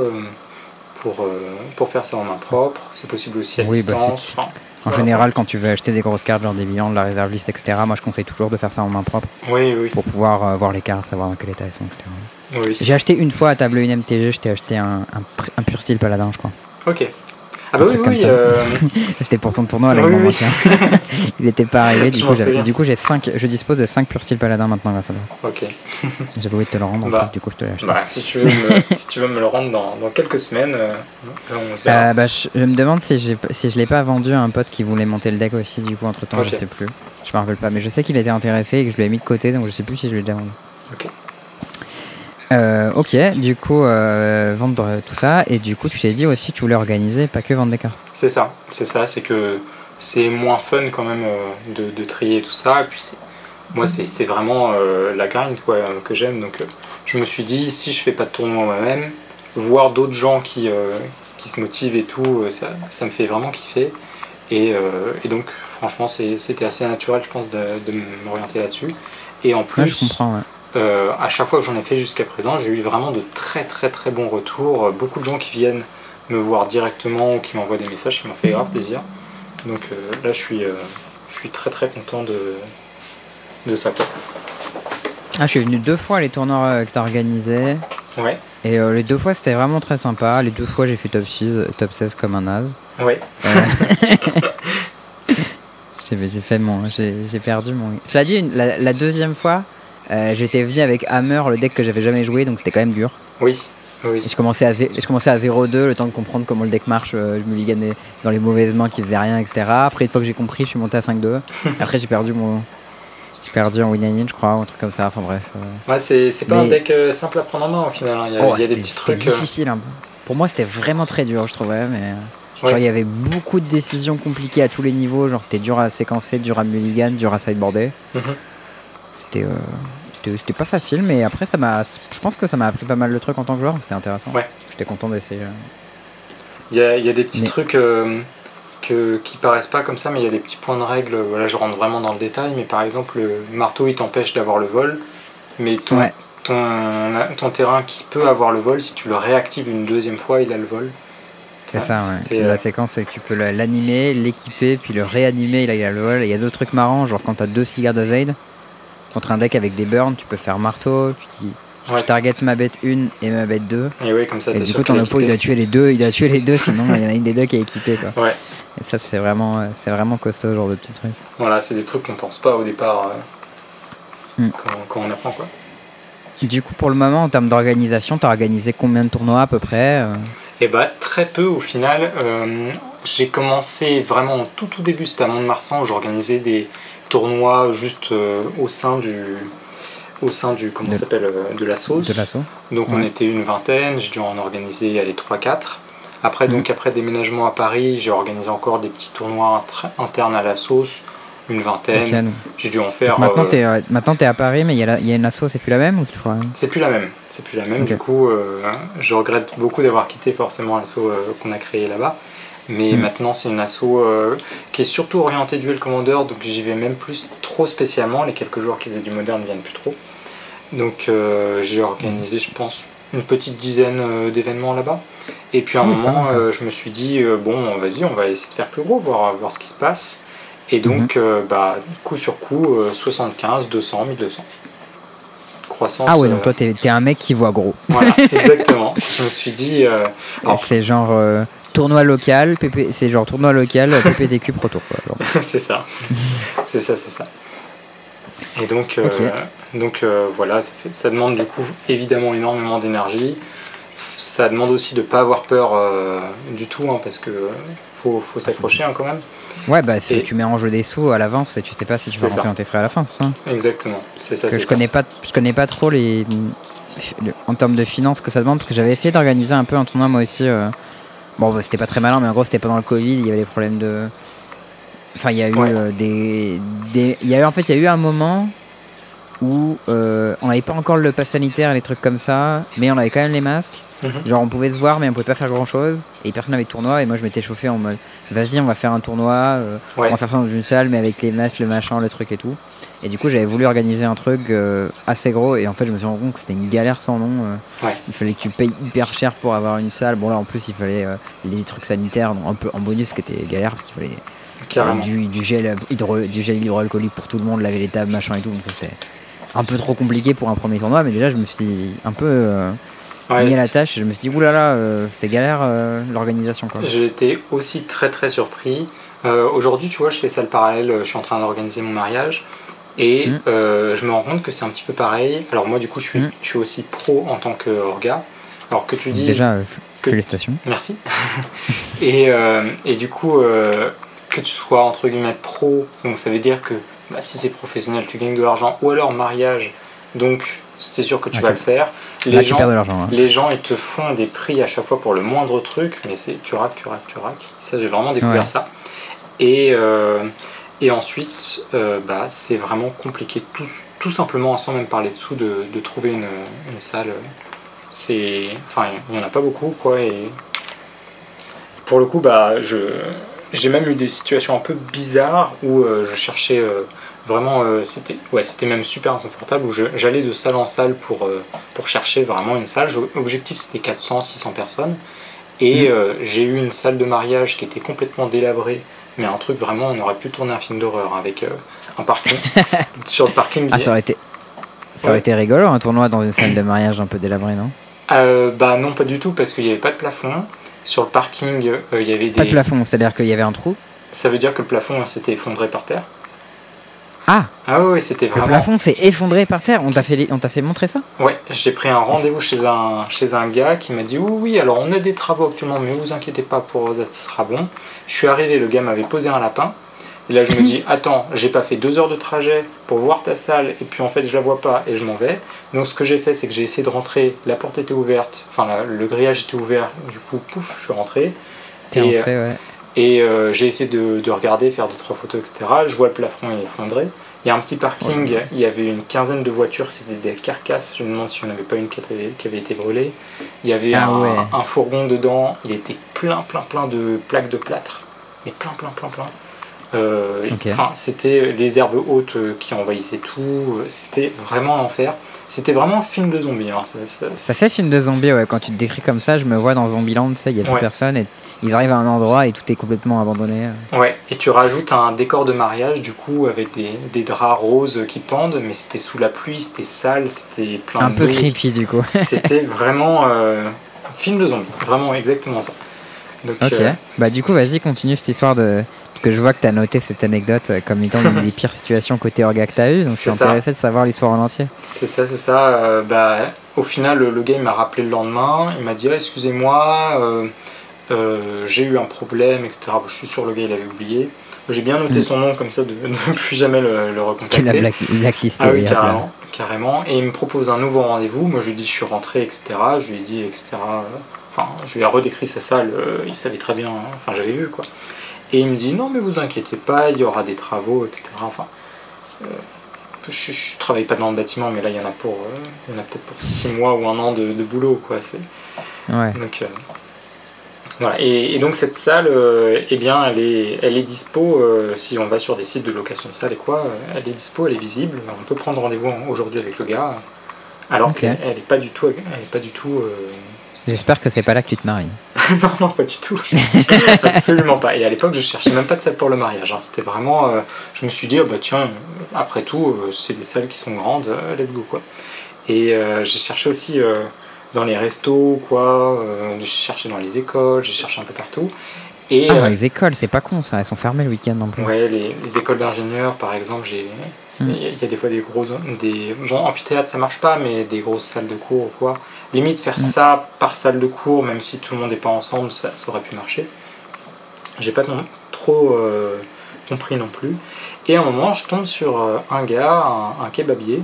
pour, euh, pour faire ça en main propre. C'est possible aussi à Oui, bah, distance. En voilà. général, quand tu veux acheter des grosses cartes, genre des bilans, de la réserve liste, etc., moi je conseille toujours de faire ça en main propre Oui, oui, pour pouvoir euh, voir les cartes, savoir dans quel état elles sont, etc. oui. J'ai acheté une fois à table 1 MTG, je t'ai acheté un, un, un pur style paladin, je crois. Ok. Ah bah oui, oui. euh, C'était pour ton tournoi, là, Oui, il m'en oui. manquait un. Il était pas arrivé, du Je coup, du j'ai 5, je dispose de 5 pur style paladin maintenant grâce à toi. ok. J'avais oublié de te le rendre en Bah. plus, du coup je te l'ai acheté. Bah, si, tu veux me, si tu veux me le rendre dans, dans quelques semaines, euh, on se verra. Euh, bah, je, je me demande si, si je l'ai pas vendu à un pote qui voulait monter le deck aussi, du coup, entre temps, je Ok. sais plus. Je me rappelle pas, mais je sais qu'il était intéressé et que je l'ai mis de côté, donc je sais plus si je l'ai déjà vendu. Ok. Euh, ok, du coup, euh, vendre euh, tout ça, et du coup, tu t'es dit aussi que tu voulais organiser, pas que vendre des cartes. C'est ça, c'est ça, c'est que c'est moins fun quand même de, de trier tout ça. Et puis moi, c'est c'est vraiment euh, la grind quoi, que j'aime. Donc je me suis dit, si je fais pas de tournoi moi-même, voir d'autres gens qui, qui se motivent et tout, ça, ça me fait vraiment kiffer. Et, et donc, franchement, c'était assez naturel, je pense, de, de m'orienter là-dessus. Et en Ouais, plus, je comprends, ouais. Euh, à chaque fois que j'en ai fait jusqu'à présent, j'ai eu vraiment de très très très bons retours. Euh, Beaucoup de gens qui viennent me voir directement ou qui m'envoient des messages qui m'ont fait grave plaisir. Donc euh, là, je suis, euh, je suis très très content de, de ça. Ah, je suis venu deux fois les tournois que t'as organisés, Ouais, et les deux fois c'était vraiment très sympa. Les deux fois j'ai fait top 6, euh, top 16 comme un naze. ouais, J'ai fait mon, j'ai j'ai perdu mon. Cela dit, une- la, la deuxième fois, euh, j'étais venu avec Hammer, le deck que j'avais jamais joué, donc c'était quand même dur. oui, oui. Et je commençais à, je commençais à 0-2, le temps de comprendre comment le deck marche. euh, je me liganais dans les mauvaises mains qui faisaient rien, etc. Après, une fois que j'ai compris, je suis monté à 5-2. Après, j'ai perdu mon. J'ai perdu en win je crois, ou un truc comme ça. Enfin bref. euh. Ouais, c'est c'est pas un deck euh, simple à prendre en main au final. hein. Il y a, Oh, il y a des petits trucs. difficile. hein. Pour moi, c'était vraiment très dur, je trouvais. Mais genre, Ouais. il y avait beaucoup de décisions compliquées à tous les niveaux. Genre, c'était dur à séquencer, dur à mulligan, dur à sideboarder. Mhm. C'était. euh, C'était pas facile, mais après, ça m'a. Je pense que ça m'a appris pas mal de trucs en tant que joueur. C'était intéressant. Ouais. J'étais content d'essayer. Il y a, y a des petits Mais- trucs euh, que, qui paraissent pas comme ça, mais il y a des petits points de règle. Voilà, je rentre vraiment dans le détail, mais par exemple, le marteau il t'empêche d'avoir le vol, mais ton, Ouais. ton, ton terrain qui peut avoir le vol, si tu le réactives une deuxième fois, il a le vol. C'est ça, ouais. La euh, séquence, c'est que tu peux l'animer, l'équiper, puis le réanimer, il a, le vol. Il y a d'autres trucs marrants, genre quand t'as deux cigares de Zaid, contre un deck avec des burns, tu peux faire marteau, puis tu, Ouais. je target ma bête 1 et ma bête 2. Et oui, comme ça, Et du sûr coup, ton oppo, il doit tuer les deux, il doit tuer les deux, sinon il y en a une des deux qui est équipée, quoi. Ouais. Et ça, c'est vraiment, euh, c'est vraiment costaud, ce genre de petits trucs. Voilà, c'est des trucs qu'on pense pas au départ euh, Hmm. quand, quand on apprend quoi. Du coup, pour le moment, en termes d'organisation, t'as organisé combien de tournois à peu près euh Et bah très peu au final. Euh, j'ai commencé vraiment au tout tout début, c'était à Mont-de-Marsan où j'organisais des tournois juste euh, au sein du au sein du comment De- s'appelle euh, de la sauce. de l'assaut Donc on était une vingtaine, j'ai dû en organiser les 3-4. Après, Mhm. donc après déménagement à Paris, j'ai organisé encore des petits tournois internes à la sauce, une vingtaine. J'ai dû en faire. Maintenant, euh, t'es euh, maintenant, t'es à Paris, mais il y, a la- y a une asso, c'est plus la même ou tu crois? C'est plus la même. C'est plus la même. Du coup, euh, je regrette beaucoup d'avoir quitté forcément l'asso euh, qu'on a créé là-bas. Mais Mm. maintenant, c'est une asso euh, qui est surtout orientée duel commander, donc j'y vais même plus trop spécialement. Les quelques joueurs qui faisaient du moderne ne viennent plus trop. Donc euh, j'ai organisé, je pense, une petite dizaine euh, d'événements là-bas. Et puis à un moment, je me suis dit, bon, vas-y, on va essayer de faire plus gros, voir, voir ce qui se passe. Et donc, Mhm. bah, coup sur coup, euh, 75, 200, 1200. Croissance. Ah ouais, donc toi, t'es un mec qui voit gros. voilà, exactement. Je me suis dit, euh, C'est genre euh, tournoi local, PP c'est genre tournoi local, euh, PPTQ Pro Tour, c'est ça. C'est ça, c'est ça. Et donc, euh, donc euh, voilà, ça, fait- ça demande du coup évidemment énormément d'énergie. Ça demande aussi de ne pas avoir peur euh, du tout, hein, parce que faut, faut s'accrocher hein, quand même. Ouais, bah Et- tu mets en jeu des sous à l'avance et tu sais pas si tu vas dans tes frais à la fin, c'est ça? Exactement, c'est ça, que je ça. connais pas, je connais pas trop les, le- en termes de finances que ça demande parce que j'avais essayé d'organiser un peu un tournoi moi aussi. Bon, bah, c'était pas très malin, mais en gros c'était pendant le Covid, il y avait des problèmes de, enfin il y a eu Ouais. euh, des, des, il y a eu en fait il y a eu un moment où euh, on n'avait pas encore le pass sanitaire et les trucs comme ça, mais on avait quand même les masques. Mhm. Genre on pouvait se voir mais on pouvait pas faire grand chose et personne n'avait de tournoi et moi je m'étais chauffé en mode vas-y on va faire un tournoi, euh, Ouais. on va faire ça dans une salle mais avec les masques, le machin, le truc et tout. Et du coup j'avais voulu organiser un truc euh, assez gros et en fait je me suis rendu compte que c'était une galère sans nom. euh. Ouais. Il fallait que tu payes hyper cher pour avoir une salle. Bon là en plus il fallait euh, les trucs sanitaires un peu en bonus ce qui était galère parce qu'il fallait du, du gel hydro, du gel hydroalcoolique pour tout le monde, laver les tables, machin et tout. Donc c'était un peu trop compliqué pour un premier tournoi, mais déjà je me suis un peu Ouais. mis à la tâche. et Je me suis dit oulala, euh, c'est galère l'organisation quoi. J'ai été aussi très très surpris. Aujourd'hui, tu vois, je fais ça le parallèle, je suis en train d'organiser mon mariage et Mm. euh, je me rends compte que c'est un petit peu pareil. Alors moi, du coup, je suis, Mm. je suis aussi pro en tant que orga. Alors que tu dis... Déjà euh, que- félicitations. Merci. et, euh, et du coup, euh, que tu sois entre guillemets pro, donc ça veut dire que bah, si c'est professionnel, tu gagnes de l'argent, ou alors mariage, donc c'est sûr que tu vas tu- le faire. Là Les gens, hein. les gens, ils te font des prix à chaque fois pour le moindre truc, mais c'est tu raques, tu raques, tu raques. Ça, j'ai vraiment découvert Ouais. ça. Et, euh, et ensuite, euh, bah, c'est vraiment compliqué, tout, tout simplement, sans même parler dessous, de, de trouver une, une salle. C'est, enfin, il n'y en a pas beaucoup, quoi. Et pour le coup, bah, je, j'ai même eu des situations un peu bizarres où euh, je cherchais euh, vraiment, c'était, ouais, c'était même super inconfortable, où je- j'allais de salle en salle pour, pour chercher vraiment une salle. Je- L'objectif c'était 400, 600 personnes. Et euh, j'ai eu une salle de mariage qui était complètement délabrée, mais un truc vraiment, on aurait pu tourner un film d'horreur avec euh, un parking. Sur le parking, Ah ça aurait été. Ça aurait été rigolo un tournoi dans une salle de mariage un peu délabrée, non? Euh, bah non, pas du tout, parce qu'il n'y avait pas de plafond. Sur le parking, euh, il y avait Pas de des. plafond, c'est-à-dire qu'il y avait un trou? Ça veut dire que le plafond s'était effondré par terre. Ah, Ah oui, c'était le vraiment. plafond s'est effondré par terre. On t'a fait, on t'a fait montrer ça? Ouais, j'ai pris un rendez-vous chez un, chez un gars qui m'a dit oui, oui, alors on a des travaux actuellement, mais vous inquiétez pas, pour ça sera bon. Je suis arrivé, le gars m'avait posé un lapin. Et là, je me dis, attends, j'ai pas fait deux heures de trajet pour voir ta salle, et puis en fait, je la vois pas et je m'en vais. Donc, ce que j'ai fait, c'est que j'ai essayé de rentrer, la porte était ouverte, enfin, la- le grillage était ouvert, du coup, pouf, je suis rentré. T'es Et, rentré, ouais. Et euh, j'ai essayé de, de regarder, faire deux, trois photos, etc. Je vois le plafond est effondré. Il y a un petit parking, Ouais. il y avait une quinzaine de voitures, c'était des carcasses. Je me demande s'il n'y en avait pas une qui avait, qui avait été brûlée. Il y avait Ah un, ouais. un fourgon dedans, il était plein, plein, plein de plaques de plâtre. Mais plein, plein, plein, plein. Euh, c'était les herbes hautes euh, qui envahissaient tout. C'était vraiment l'enfer. C'était vraiment un film de zombies. hein. Ça- ça- Ça fait film de zombie, ouais. Quand tu te décris comme ça, je me vois dans Zombieland, tu sais, il y a plus Ouais. personne et ils arrivent à un endroit et tout est complètement abandonné. Ouais, et tu rajoutes un décor de mariage du coup avec des, des draps roses qui pendent, mais c'était sous la pluie, c'était sale, c'était plein Un de peu d'eau. creepy du coup. C'était vraiment euh, un film de zombie, vraiment exactement ça. Donc, ok. euh, Bah du coup, vas-y, continue cette histoire de... Que je vois que t'as noté cette anecdote euh, comme étant une des pires situations côté orga que t'as eu, donc je suis ça. intéressé de savoir l'histoire en entier. c'est ça, c'est ça. euh, bah, au final, le, le gars il m'a rappelé le lendemain, il m'a dit Ah, excusez-moi, euh, euh, j'ai eu un problème, etc. Bon, je suis sûr le gars il avait oublié. J'ai bien noté Mm. son nom comme ça de ne plus jamais le, le Tu l'as recontacter. black- blacklisté. Ah oui, carrément, carrément. Et il me propose un nouveau rendez-vous. Moi, je lui dis, je suis rentré, etc. Je lui ai dit, etc. Enfin, je lui ai redécrit sa salle. euh, il savait très bien. hein. Enfin, j'avais vu, quoi. Et il me dit, non, mais vous inquiétez pas, il y aura des travaux, etc. Enfin, euh, je, je travaille pas dans le bâtiment, mais là, il y en a pour, euh, il y en a peut-être pour 6 mois ou un an de, de boulot, quoi. C'est, Ouais. donc, euh, voilà. Et, et donc cette salle, euh, eh bien, elle est, elle est dispo, euh, si on va sur des sites de location de salle et quoi, euh, elle est dispo, elle est visible. On peut prendre rendez-vous en- aujourd'hui avec le gars, alors qu'elle elle est pas du tout, elle est pas du tout. euh, J'espère que c'est pas là que tu te maries. non, non, pas du tout. Absolument pas. Et à l'époque, je cherchais même pas de salle pour le mariage. hein. C'était vraiment. je me suis dit, oh, bah tiens, après tout, c'est des salles qui sont grandes, let's go quoi. Et j'ai cherché aussi dans les restos, quoi. euh, j'ai cherché dans les écoles, j'ai cherché un peu partout. Et Ah, euh, les écoles, c'est pas con ça, elles sont fermées le week-end en plus. ouais, les, les écoles d'ingénieurs, par exemple, j'ai. Il Hmm. y, a- il y a des fois des grosses. Des, bon, amphithéâtre ça marche pas, mais des grosses salles de cours ou quoi. Limite, faire Hmm. ça par salle de cours, même si tout le monde n'est pas ensemble, ça, ça aurait pu marcher. J'ai pas trop euh, compris non plus. Et à un moment, je tombe sur un gars, un, un kebabier,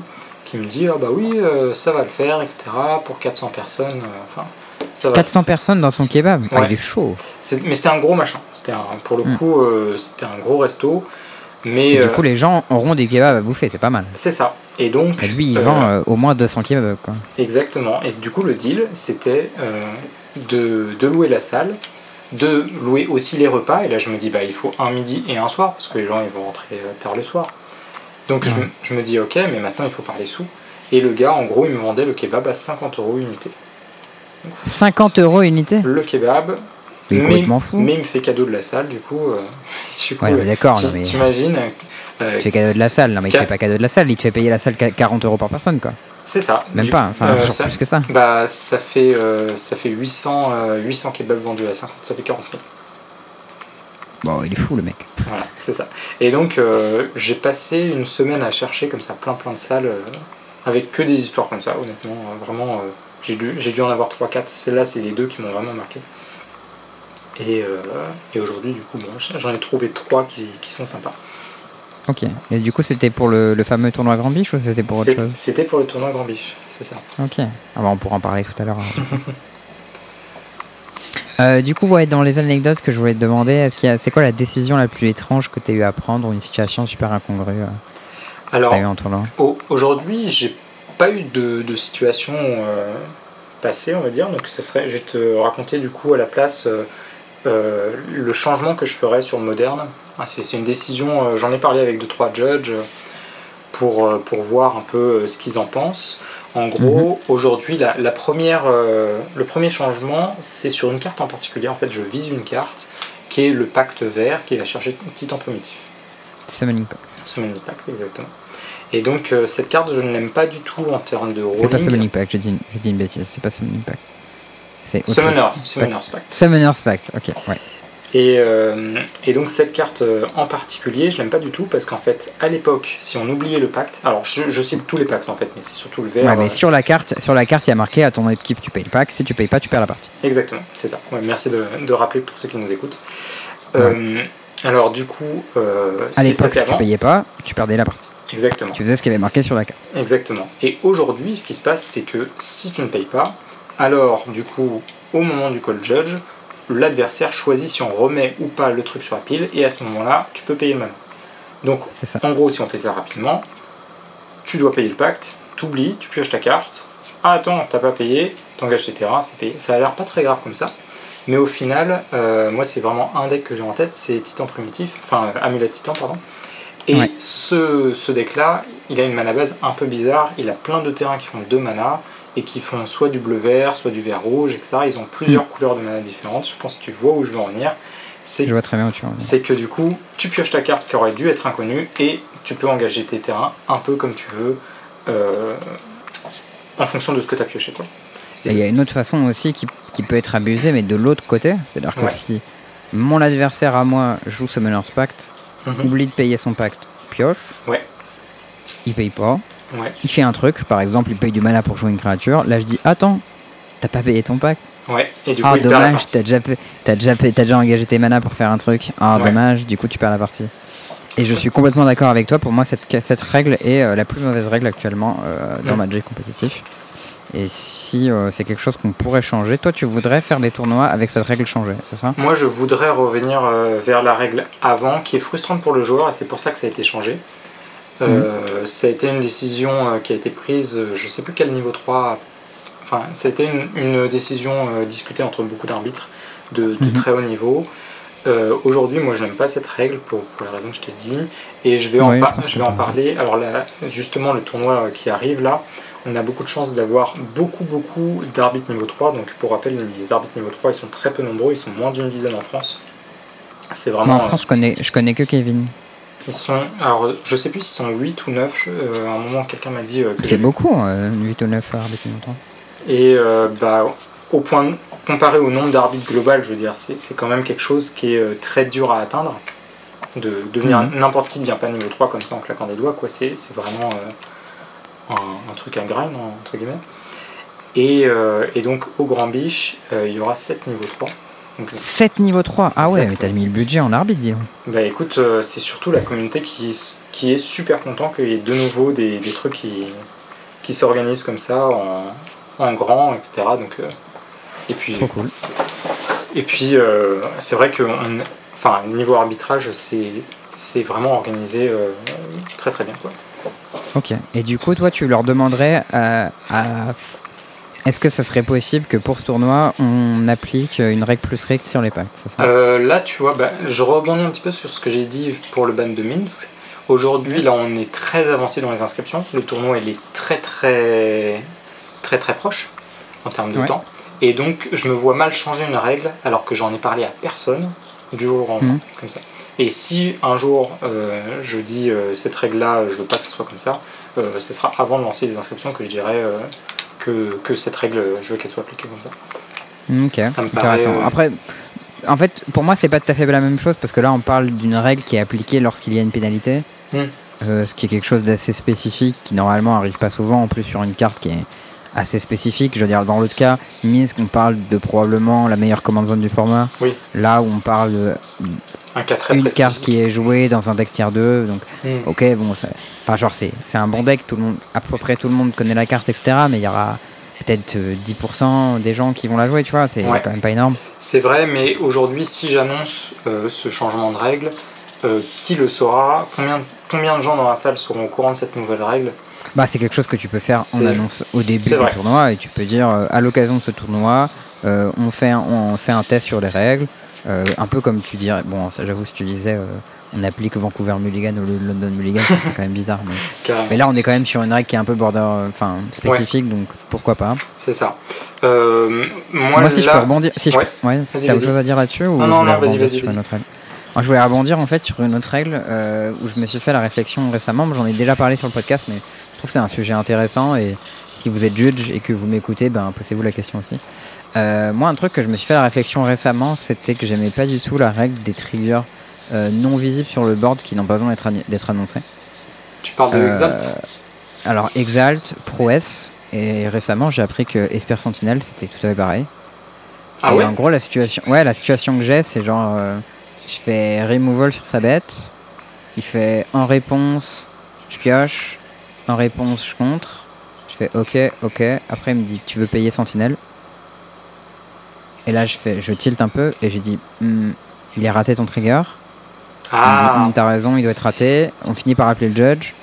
qui me dit Ah bah oui, euh, ça va le faire, etc. Pour 400 personnes, euh, enfin, ça va. 400 personnes dans son kebab, ah, il est chaud. Mais c'était un gros machin. C'était pour le Hmm. coup, euh, c'était un gros resto. Mais du coup, les gens auront des kebabs à bouffer, c'est pas mal. c'est ça. Et donc. Et lui, il vend au moins 200 kebabs, quoi. Exactement. Et du coup, le deal, c'était de, de louer la salle, de louer aussi les repas. Et là, je me dis, bah, il faut un midi et un soir, parce que les gens, ils vont rentrer tard le soir. Donc, je, Ouais. je me dis, ok, mais maintenant, il faut parler sous. Et le gars, en gros, il me vendait le kebab à 50 euros unité. 50 euros unité? Le kebab, Il est mais, complètement fou. mais il me fait cadeau de la salle, du coup. euh, du coup, Ouais, mais d'accord, mais- T'imagines euh, Tu fais cadeau de la salle, non mais il te Qua- fait pas cadeau de la salle, il te fait payer la salle qua- 40 euros par personne quoi. C'est ça. Même Du- pas, enfin euh, ça, plus que ça. bah, ça fait, euh, ça fait 800, euh, 800 kebabs vendus à 50, ça fait 40 000. Bon, il est fou le mec. Voilà, c'est ça. Et donc, euh, j'ai passé une semaine à chercher comme ça plein plein de salles euh, avec que des histoires comme ça, honnêtement. euh, vraiment, j'ai dû, j'ai dû en avoir 3-4. Celles-là, c'est les deux qui m'ont vraiment marqué. Et, et aujourd'hui, du coup, bon, j'en ai trouvé 3 qui, qui sont sympas. Ok. Et du coup, c'était pour le, le fameux tournoi Grand Biche ou c'était pour autre chose? C'était pour le tournoi Grand Biche, c'est ça. Ok. Ah bah, on pourra en parler tout à l'heure. Euh, du coup, ouais, dans les anecdotes que je voulais te demander, c'est quoi la décision la plus étrange que tu as eu à prendre ou une situation super incongrue euh, Alors, Au- Aujourd'hui, j'ai pas eu de, de situation euh, passée, on va dire. Donc, ça serait, je vais te raconter du coup à la place euh, le changement que je ferais sur le moderne. Ah, c'est, c'est une décision. j'en ai parlé avec deux trois judges pour pour voir un peu ce qu'ils en pensent. En gros, aujourd'hui, la, la première, euh, le premier changement, c'est sur une carte en particulier. En fait, je vise une carte qui est le pacte vert, qui va chercher Titan primitif. Summoning Pact. Summoning Pact, exactement. Et donc euh, cette carte, je ne l'aime pas du tout en termes de C'est pas rolling. Summoning Pact, j'ai dit, dit une bêtise, c'est pas Summoning Pact. C'est. Summoner's Pact. Summoner's Pact, ok, ouais. Et, euh, et donc cette carte euh, en particulier, je l'aime pas du tout parce qu'en fait, à l'époque, si on oubliait le pacte, alors je, je cible tous les pactes en fait, mais c'est surtout le vert. Ouais, mais euh, sur la carte, sur la carte, il y a marqué à ton équipe tu payes le pack. Si tu payes pas, tu perds la partie. Exactement, c'est ça. Ouais, merci de, de rappeler pour ceux qui nous écoutent. Euh, alors du coup, euh, À l'époque, si tu avant, payais pas, tu perdais la partie. exactement. Tu faisais ce qui avait marqué sur la carte. Exactement. Et aujourd'hui, ce qui se passe, c'est que si tu ne payes pas, alors du coup, au moment du call judge, l'adversaire choisit si on remet ou pas le truc sur la pile, et à ce moment-là, tu peux payer le mana. Donc, en gros, si on fait ça rapidement, tu dois payer le pacte, t'oublies, tu pioches ta carte, ah attends, t'as pas payé, t'engages tes terrains, c'est payé. Ça a l'air pas très grave comme ça, mais au final, euh, moi c'est vraiment un deck que j'ai en tête, c'est Titan primitif, enfin euh, Amulet Titan, pardon. Et Ouais. ce, ce deck-là, il a une mana base un peu bizarre, il a plein de terrains qui font deux mana, et qui font soit du bleu-vert, soit du vert-rouge, etc. Ils ont plusieurs couleurs de mana différentes, je pense que tu vois où je veux en venir. C'est Je vois très bien où tu en es. c'est que du coup, tu pioches ta carte qui aurait dû être inconnue et tu peux engager tes terrains un peu comme tu veux euh, en fonction de ce que tu as pioché. Et il y a une autre façon aussi qui, qui peut être abusée, mais de l'autre côté. C'est-à-dire que si mon adversaire à moi joue Summoner's Pact, Mhm. oublie de payer son pacte, pioche, Ouais, il paye pas, ouais, il fait un truc, par exemple, il paye du mana pour jouer une créature. Là, je dis Attends, t'as pas payé ton pacte ouais. Et du coup, Ah, il perd la dommage, t'as déjà, t'as déjà, déjà engagé tes mana pour faire un truc. Ah, Ouais. dommage, du coup, tu perds la partie. Et je suis complètement d'accord avec toi. Pour moi, cette, cette règle est euh, la plus mauvaise règle actuellement euh, dans Mm. Magic compétitif. Et si euh, c'est quelque chose qu'on pourrait changer, toi, tu voudrais faire des tournois avec cette règle changée, c'est ça? Moi, je voudrais revenir vers la règle avant, qui est frustrante pour le joueur, et c'est pour ça que ça a été changé. Euh, Ça a été une décision euh, qui a été prise, euh, je sais plus quel niveau 3, enfin, ça a été une, une décision discutée entre beaucoup d'arbitres de, de Mhm. très haut niveau. Euh, Aujourd'hui, moi, je n'aime pas cette règle pour, pour les raisons que je t'ai dit, et je vais en, je vais en parler. Alors là, justement, le tournoi qui arrive là, on a beaucoup de chance d'avoir beaucoup, beaucoup d'arbitres niveau 3. Donc, pour rappel, les arbitres niveau 3, ils sont très peu nombreux, ils sont moins d'une dizaine en France. C'est Moi, vraiment. en France, je connais, je connais que Kevin. Ils sont, alors, je sais plus s'ils sont 8 ou 9. je- euh, à un moment, quelqu'un m'a dit euh, C'est beaucoup, euh, 8 ou 9 arbitres longtemps. Et euh, bah, au point, comparé au nombre d'arbitres global, je veux dire, c'est c'est quand même quelque chose qui est euh, très dur à atteindre. De devenir Mhm. n'importe qui ne devient pas niveau 3 comme ça en claquant des doigts, quoi. C'est c'est vraiment un, un truc à grind, hein, entre guillemets. Et, et donc, au Grand Biche, il y aura 7 niveaux 3. Donc, 7 niveau 3 Ah ouais, mais t'as mis le budget en arbitre, dis. Bah écoute, euh, c'est surtout la communauté qui, qui est super content qu'il y ait de nouveau des, des trucs qui, qui s'organisent comme ça en, en grand, etc. Donc, euh, et puis, Trop cool. et puis euh, c'est vrai que on- enfin, niveau arbitrage, c'est c'est vraiment organisé très très bien. Quoi. Ok. Et du coup, toi, tu leur demanderais à. Est-ce que ce serait possible que pour ce tournoi, on applique une règle plus stricte sur les ça? Euh, là, tu vois, bah, je rebondis un petit peu sur ce que j'ai dit pour le ban de Minsk. Aujourd'hui, là, on est très avancé dans les inscriptions. Le tournoi, il est très, très, très, très proche en termes de Ouais. temps. Et donc, je me vois mal changer une règle alors que j'en ai parlé à personne du jour au lendemain, Mhm. comme ça. Et si un jour euh, je dis euh, cette règle-là, je veux pas que ce soit comme ça, euh, ce sera avant de lancer les inscriptions que je dirais que, que cette règle, je veux qu'elle soit appliquée comme ça. Ok. Ça me paraît, intéressant. euh, Après, en fait, pour moi, c'est pas tout à fait la même chose parce que là, on parle d'une règle qui est appliquée lorsqu'il y a une pénalité. Hmm. Euh, ce qui est quelque chose d'assez spécifique qui normalement arrive pas souvent en plus sur une carte qui est assez spécifique je veux dire dans l'autre cas Minsk on parle de probablement la meilleure commande zone du format Oui. là où on parle de Un cas très une précis. carte qui est jouée dans un deck tier 2 donc Mhm. ok bon enfin genre c'est c'est un bon deck tout le monde à peu près tout le monde connaît la carte etc mais il y aura peut-être euh, 10% des gens qui vont la jouer tu vois c'est Ouais. quand même pas énorme C'est vrai, mais aujourd'hui, si j'annonce euh, ce changement de règle, euh, qui le saura? Combien, combien de gens dans la salle seront au courant de cette nouvelle règle? Bah, c'est quelque chose que tu peux faire en annonce au début du tournoi et tu peux dire euh, à l'occasion de ce tournoi, euh, on, fait un, on fait un test sur les règles, euh, un peu comme tu dirais. Bon, j'avoue, si tu disais euh, on applique Vancouver Mulligan au lieu de London Mulligan, c'est quand même bizarre. Mais, mais là, on est quand même sur une règle qui est un peu border, euh, enfin spécifique, donc pourquoi pas. C'est ça. Euh, moi, Moi, si je peux rebondir, si je Ouais. ouais, Vas-y, t'as autre chose à dire là-dessus ou Non, je non, non, vas-y, vas-y, sur vas-y. une autre règle? Moi, je voulais rebondir en fait sur une autre règle euh, où je me suis fait la réflexion récemment. J'en ai déjà parlé sur le podcast, mais je trouve que c'est un sujet intéressant et si vous êtes judge et que vous m'écoutez, ben posez-vous la question aussi. Euh, moi, un truc que je me suis fait la réflexion récemment, c'était que j'aimais pas du tout la règle des triggers euh, non visibles sur le board qui n'ont pas besoin d'être annoncés. Tu parles de Euh, Exalt? Alors, Exalt, Prouesse, et récemment j'ai appris que Esper Sentinel c'était tout à fait pareil. Ah et ouais? en gros, la situation, ouais, la situation que j'ai, c'est genre, euh, je fais removal sur sa bête, il fait en réponse, je pioche, en réponse, je contre, je fais ok, ok, après il me dit, tu veux payer Sentinelle? Et là, je fais, je tilt un peu, et j'ai dit, Hmm, il est raté ton trigger. Il me dit, Ah, Hmm, t'as raison, il doit être raté. On finit par appeler le judge.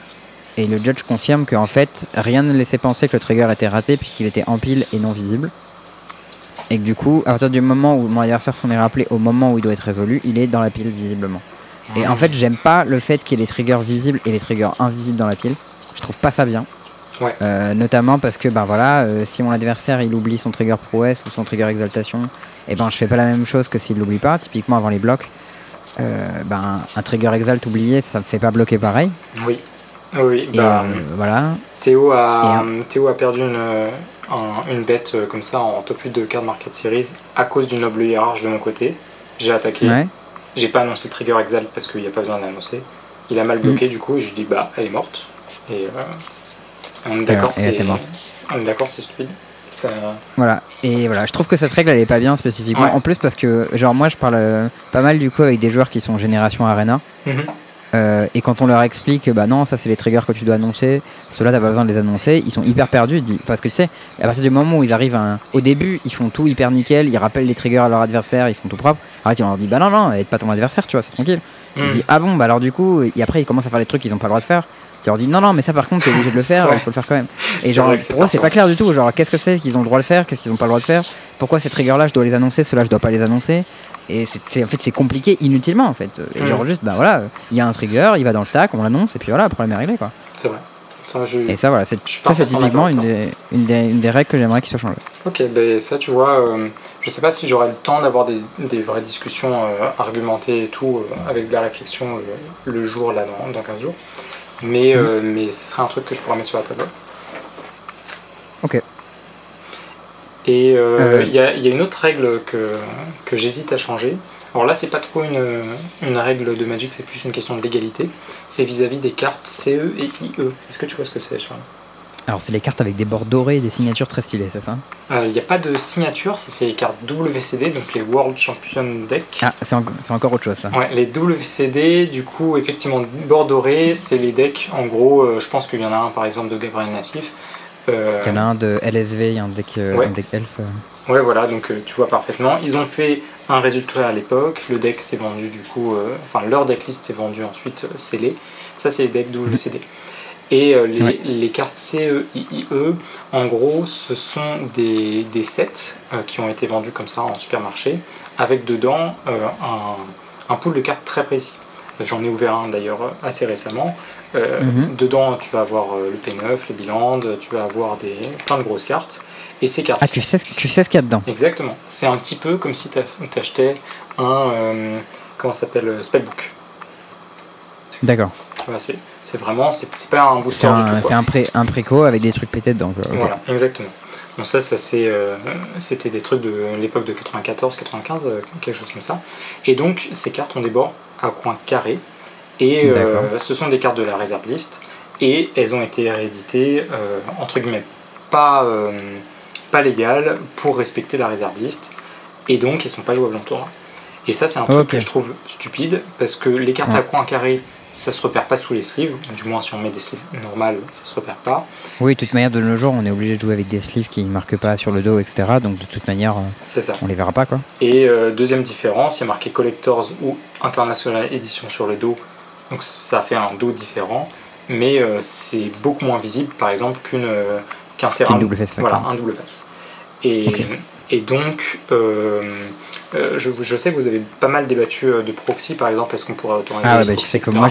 Et le judge confirme qu'en fait, rien ne laissait penser que le trigger était raté puisqu'il était en pile et non visible. Et que du coup, à partir du moment où mon adversaire s'en est rappelé au moment où il doit être résolu, il est dans la pile visiblement. Et en fait, j'aime pas le fait qu'il y ait les triggers visibles et les triggers invisibles dans la pile. Je trouve pas ça bien. Ouais. Euh, notamment parce que ben voilà, euh, si mon adversaire il oublie son trigger prouesse ou son trigger exaltation, et ben je fais pas la même chose que s'il l'oublie pas. Typiquement avant les blocs, euh, ben un trigger exalt oublié, ça me fait pas bloquer pareil. oui. Oui, Et bah, voilà. Théo, a, et Théo a perdu une, un- une bête comme ça en top 8 de card market series à cause du noble hiérarche de mon côté. J'ai attaqué. Ouais. J'ai pas annoncé le trigger exalt parce qu'il n'y a pas besoin de l'annoncer. Il a mal bloqué du coup et je lui dis bah elle est morte. Et euh, on est d'accord, c'est était morte. on est d'accord, c'est stupide. Ça, Voilà. Et voilà, je trouve que cette règle elle est pas bien spécifiquement. Ouais. En plus parce que genre moi je parle euh, pas mal du coup avec des joueurs qui sont génération arena. Mhm. Euh, et quand on leur explique, bah non, ça c'est les triggers que tu dois annoncer, ceux-là t'as pas besoin de les annoncer, ils sont hyper perdus. ils disent- Parce que tu sais, à partir du moment où ils arrivent à un- au début, ils font tout hyper nickel, ils rappellent les triggers à leur adversaire, ils font tout propre. Après, tu leur dis, bah non, non, aide pas ton adversaire, tu vois, c'est tranquille. Ils Mhm. disent, ah bon, bah alors du coup, et après ils commencent à faire des trucs qu'ils ont pas le droit de faire. Tu leur dis, non, non, mais ça par contre, t'es obligé de le faire, Ouais. il faut le faire quand même. Et genre, pour eux, c'est pas clair du tout. Genre, qu'est-ce que c'est qu'ils ont le droit de faire, qu'est-ce qu'ils ont pas le droit de faire, pourquoi ces triggers-là, je dois les annoncer, ceux-là, je dois pas les annoncer. Et c'est, en fait, c'est compliqué inutilement, en fait. Et genre, juste, bah voilà, il y a un trigger, il va dans le stack, on l'annonce, et puis voilà, le problème est réglé, quoi. C'est vrai. Ça, je- Et ça, voilà, c'est, ça, c'est typiquement une des, une, des, une des règles que j'aimerais qu'il soit changé. Ok, ben ça tu vois, euh, je sais pas si j'aurai le temps d'avoir des, des vraies discussions euh, argumentées et tout, euh, avec de la réflexion le, le jour là dans, dans 15 jours. Mais, euh, mais ce serait un truc que je pourrais mettre sur la table. Ok. Et euh, Euh. il y, a, y a une autre règle que, que j'hésite à changer. Alors là, c'est pas trop une, une règle de Magic, c'est plus une question de légalité. C'est vis-à-vis des cartes CE et IE. Est-ce que tu vois ce que c'est, Charles? Alors, c'est les cartes avec des bords dorés et des signatures très stylées, c'est ça Euh, Il n'y a pas de signature, c'est les cartes WCD, donc les World Champion Deck. Ah, c'est, enco- c'est encore autre chose, ça. Ouais, les WCD, du coup, effectivement, bord doré, c'est les decks. En gros, euh, je pense qu'il y en a un par exemple de Gabriel Nassif. Euh, Il y en a un de LSV, il y a un deck, Ouais. un deck elf. Ouais, voilà, donc tu vois parfaitement. Ils ont fait un résultat à l'époque. Le deck s'est vendu, du coup, enfin, leur decklist s'est vendu ensuite scellé. Ça, c'est les decks WCD. Et euh, les, les cartes CEIE, en gros, ce sont des, des sets euh, qui ont été vendus comme ça en supermarché, avec dedans euh, un, un pool de cartes très précis. J'en ai ouvert un d'ailleurs assez récemment. Euh, Mhm. Dedans, tu vas avoir le P9, les Biland, tu vas avoir des, plein de grosses cartes. Et ces cartes. Ah, tu sais, ce- tu sais ce qu'il y a dedans? Exactement. C'est un petit peu comme si tu achetais un. euh, comment ça s'appelle Spellbook. D'accord. Voilà, c'est c'est vraiment. C'est pas un booster du tout. un, c'est un, pré, un préco avec des trucs pétés dedans. quoi. Ok. Voilà, exactement. Donc ça, ça c'est, euh, c'était des trucs de l'époque de 94, 95, euh, quelque chose comme ça. Et donc ces cartes ont des bords à coins carrés et euh, ce sont des cartes de la reserve list et elles ont été rééditées euh, entre guillemets pas euh, pas légales pour respecter la reserve list et donc elles sont pas jouables en tournoi. Et ça c'est un truc que je trouve stupide parce que les cartes Ouais. à coins carrés ça se repère pas sous les sleeves, du moins si on met des sleeves normales ça se repère pas. Oui, de toute manière, de nos jours, on est obligé de jouer avec des sleeves qui ne marquent pas sur le dos, etc. Donc, de toute manière, euh, ça. on les verra pas, quoi. Et euh, deuxième différence, il y a marqué Collectors ou International Edition sur le dos, donc ça fait un dos différent, mais euh, c'est beaucoup moins visible par exemple qu'une euh, qu'un terrain. Qu'une double face Voilà, un double face. Et, et donc, euh, je, je sais que vous avez pas mal débattu euh, de proxy par exemple, est-ce qu'on pourrait autoriser Ah ouais, bah, tu sais que moi,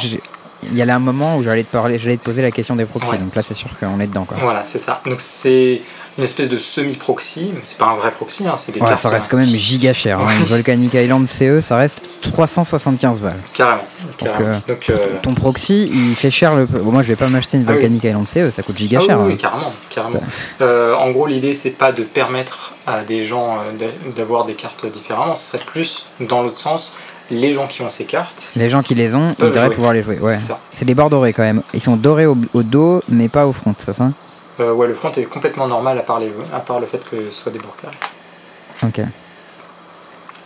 il y a là un moment où j'allais te parler, j'allais te poser la question des proxys. Ouais. Donc là, c'est sûr qu'on est dedans, quoi. Voilà, c'est ça. Donc c'est une espèce de semi-proxy, mais c'est pas un vrai proxy, hein, c'est des Ouais, cartes. ça reste quand même giga cher. Hein. Une Volcanic Island CE, ça reste 375 balles. Carrément. carrément. euh, Donc, euh, Ton proxy, il fait cher le. Bon, moi, je vais pas m'acheter une Ah oui. Volcanic Island CE, ça coûte giga Ah cher. oui, hein. oui, carrément, carrément. Euh, en gros, l'idée, c'est pas de permettre à des gens euh, d'a- d'avoir des cartes différemment, ce serait plus dans l'autre sens, les gens qui ont ces cartes. Les gens qui les ont, ils devraient jouer. pouvoir les jouer. Ouais. C'est ça. Des bords dorés quand même. Ils sont dorés au, au dos, mais pas au front, c'est ça Euh, ouais, le front est complètement normal à part, les- à part le fait que ce soit des bords carrés. Ok.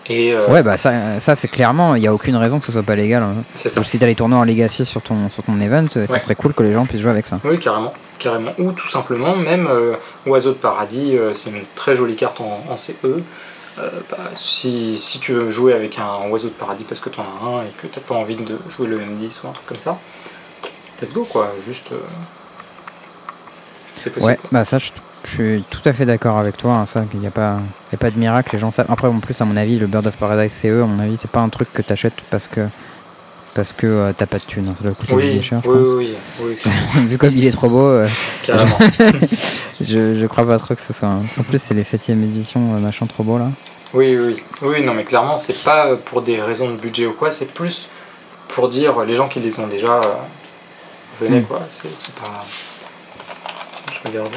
Et euh, Ouais, bah ça, ça c'est clairement, il n'y a aucune raison que ce soit pas légal. hein. c'est ça. Donc, si t'as les tournois en Legacy sur ton, sur ton event, Ouais. ce serait cool que les gens puissent jouer avec ça. Oui, carrément, carrément. Ou tout simplement, même euh, Oiseau de Paradis, euh, c'est une très jolie carte en, en CE. Euh, bah, si, si tu veux jouer avec un Oiseau de Paradis parce que tu en as un et que tu n'as pas envie de jouer le M10 ou un truc comme ça, let's go quoi, juste. euh, c'est possible. Ouais, bah ça, je, je suis tout à fait d'accord avec toi. hein, ça, qu'il n'y a, pas- y a pas de miracle, les gens savent. Après, en plus, à mon avis, le Bird of Paradise CE, à mon avis, c'est pas un truc que t'achètes parce que parce que euh, t'as pas de thunes. hein. Ça doit coûter Oui, cher, je oui, pense. oui, oui, oui, Vu comme il est trop beau, euh, carrément. je, je crois pas trop que ce soit. un- En plus, c'est les 7ème éditions, euh, machin trop beau là. Oui, oui, oui. Non, mais clairement, c'est pas pour des raisons de budget ou quoi, c'est plus pour dire les gens qui les ont déjà, euh, venez Mm. quoi. C'est pas. Je regarde.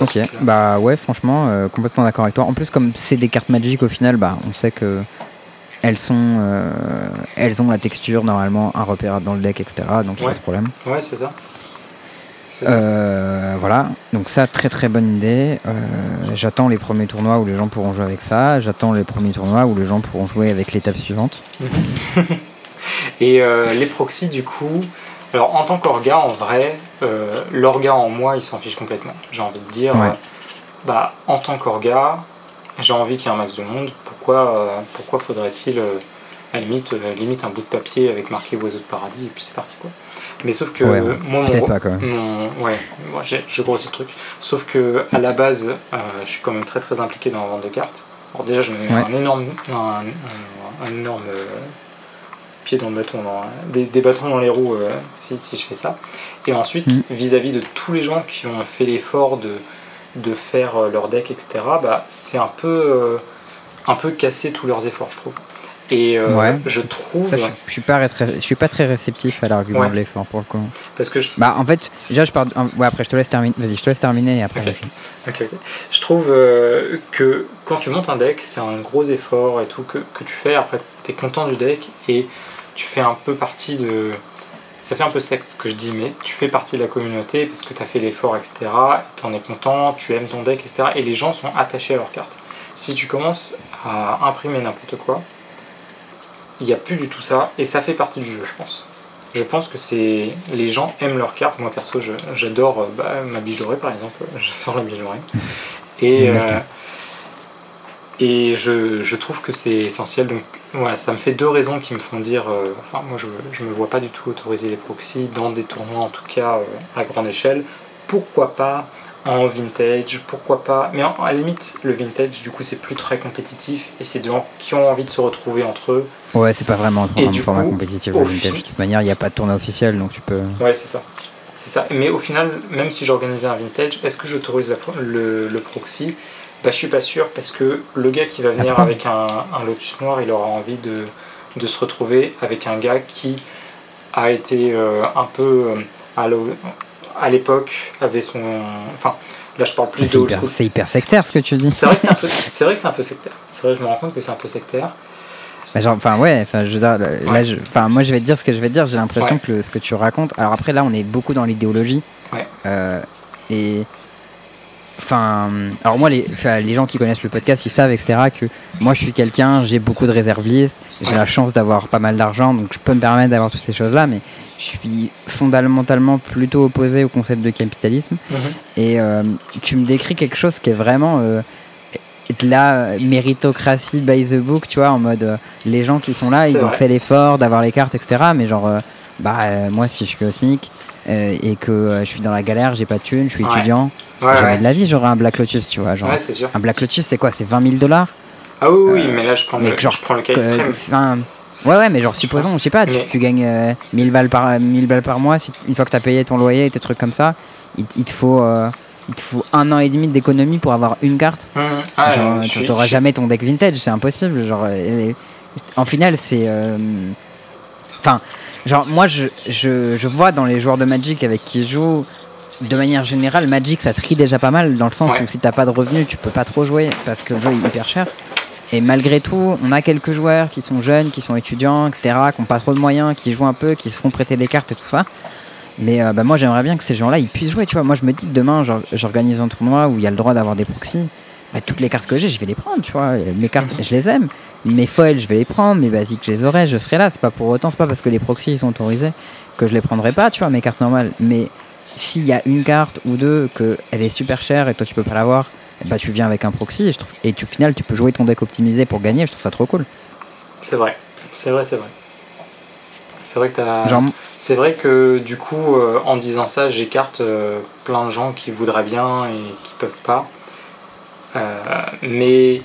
Ok, bah ouais, franchement, euh, complètement d'accord avec toi. En plus, comme c'est des cartes magiques au final, bah on sait que elles sont, euh, elles ont la texture normalement, un repère dans le deck, etc. Donc il a Ouais. pas de problème. Ouais, c'est ça. Euh, voilà, donc ça, très très bonne idée. Euh, J'attends les premiers tournois où les gens pourront jouer avec ça. J'attends les premiers tournois où les gens pourront jouer avec l'étape suivante. Et les proxys, du coup, alors en tant qu'orga, en vrai, l'orga en moi, il s'en fiche complètement. J'ai envie de dire, Ouais. bah, en tant qu'orga, j'ai envie qu'il y ait un max de monde. Pourquoi, euh, pourquoi faudrait-il, euh, à la limite, euh, limite un bout de papier avec marqué Oiseau de paradis et puis c'est parti quoi. Mais sauf que Ouais, euh, moi, mon, pas quand même. mon- ouais, moi, je grossis le truc. Sauf que à la base, euh, je suis quand même très très impliqué dans la vente de cartes. Alors déjà, je me mets Ouais. un énorme, un, un- un énorme euh, pied dans le bâton, dans- des, des bâtons dans les roues si, si je fais ça. Et ensuite, Mhm. vis-à-vis de tous les gens qui ont fait l'effort de, de faire euh, leur deck, etc., bah, c'est un peu, euh, un peu casser tous leurs efforts, je trouve. Et euh, Ouais. je trouve, Ça, je, je suis pas très, je suis pas très réceptif à l'argument Ouais. de l'effort pour le coup. parce que je, Bah en fait, déjà je pars. Ouais, après je te laisse terminer. Vas-y, je te laisse terminer et après. Ok. je- Ok, ok. Je trouve euh, que quand tu montes un deck, c'est un gros effort et tout que, que tu fais. Après, tu es content du deck et tu fais un peu partie de. Ça fait un peu secte ce que je dis, mais tu fais partie de la communauté parce que tu as fait l'effort, etc. Tu en es content, tu aimes ton deck, etc. Et les gens sont attachés à leurs cartes. Si tu commences à imprimer n'importe quoi, il n'y a plus du tout ça et ça fait partie du jeu, je pense. Je pense que c'est les gens aiment leurs cartes. Moi perso, j'adore euh, bah, ma bijourée par exemple. J'adore la bijourée. Et, euh. Et je, je trouve que c'est essentiel. Donc, voilà, ça me fait deux raisons qui me font dire. euh, enfin, moi, je ne me vois pas du tout autoriser les proxys dans des tournois, en tout cas euh, à grande échelle. Pourquoi pas en vintage Pourquoi pas Mais en- à la limite, le vintage, du coup, c'est plus très compétitif et c'est des gens qui ont envie de se retrouver entre eux. Ouais, c'est pas vraiment un du format coup, compétitif. le vintage. De toute manière, il n'y a pas de tournoi officiel, donc tu peux. Ouais, c'est ça. C'est ça. Mais au final, même si j'organisais un vintage, est-ce que j'autorise le, le proxy bah, Je suis pas sûr parce que le gars qui va ce venir avec un, un Lotus noir, il aura envie de, de se retrouver avec un gars qui a été euh, un peu euh, à l'époque, avait son. Enfin, là je parle plus de C'est hyper, sectaire ce que tu dis. C'est vrai que c'est un peu, c'est vrai que c'est un peu sectaire. C'est vrai, je me rends compte que c'est un peu sectaire. Enfin ouais, enfin je veux dire, là, Ouais. je- moi je vais te dire ce que je vais te dire. J'ai l'impression Ouais. que le- ce que tu racontes. Alors après là, on est beaucoup dans l'idéologie. Ouais. Euh, et enfin, alors moi les, les gens qui connaissent le podcast, ils savent etc que moi je suis quelqu'un, j'ai beaucoup de réservistes, j'ai Ouais. la chance d'avoir pas mal d'argent, donc je peux me permettre d'avoir toutes ces choses là, mais je suis fondamentalement plutôt opposé au concept de capitalisme. Et euh, tu me décris quelque chose qui est vraiment euh, de la méritocratie by the book, tu vois, en mode euh, les gens qui sont là, ils ont fait l'effort d'avoir les cartes, etc. Mais genre, bah moi si je suis au SMIC euh, et que euh, je suis dans la galère, j'ai pas de thune, je suis Ouais. étudiant, Ouais, ouais. de la vie j'aurais un Black Lotus, tu vois. Genre, sûr. un Black Lotus c'est quoi C'est 20 000 dollars? Ah oui, oui, mais là je prends, mais le, genre, je prends le cas extrême. Ouais, ouais, mais genre, supposons, je sais pas, tu, Mais- tu gagnes euh, 1000, balles par, 1000 balles par mois, si une fois que tu as payé ton loyer et tes trucs comme ça, il, te faut, euh, il te faut un an et demi d'économie pour avoir une carte. Hum, ah, genre, t'auras jamais ton deck vintage, c'est impossible. Genre, euh, et- en final, c'est. euh, Enfin, genre, moi, je, je, je vois dans les joueurs de Magic avec qui je joue, de manière générale, Magic, ça trie déjà pas mal, dans le sens Ouais. où si t'as pas de revenus, tu peux pas trop jouer parce que le jeu est hyper cher. Et malgré tout, on a quelques joueurs qui sont jeunes, qui sont étudiants, etc., qui n'ont pas trop de moyens, qui jouent un peu, qui se font prêter des cartes et tout ça. Mais euh, bah, moi, j'aimerais bien que ces gens-là, ils puissent jouer, tu vois. Moi, je me dis demain, j'or- j'organise un tournoi où il y a le droit d'avoir des proxys. Bah, toutes les cartes que j'ai, je vais les prendre, tu vois. Mes cartes, je les aime. Mes foils, je vais les prendre. Mes basiques, je les aurai. Je serai là. C'est pas pour autant, c'est pas parce que les proxys sont autorisés que je les prendrai pas, tu vois, mes cartes normales. Mais s'il y a une carte ou deux que elle est super chère et toi tu peux pas l'avoir, bah tu viens avec un proxy et, je trouve, et tu, au final tu peux jouer ton deck optimisé pour gagner. Je trouve ça trop cool. C'est vrai, c'est vrai, c'est vrai. C'est vrai que. Genre, C'est vrai que du coup, euh, en disant ça, j'écarte euh, plein de gens qui voudraient bien et qui peuvent pas. Euh, mais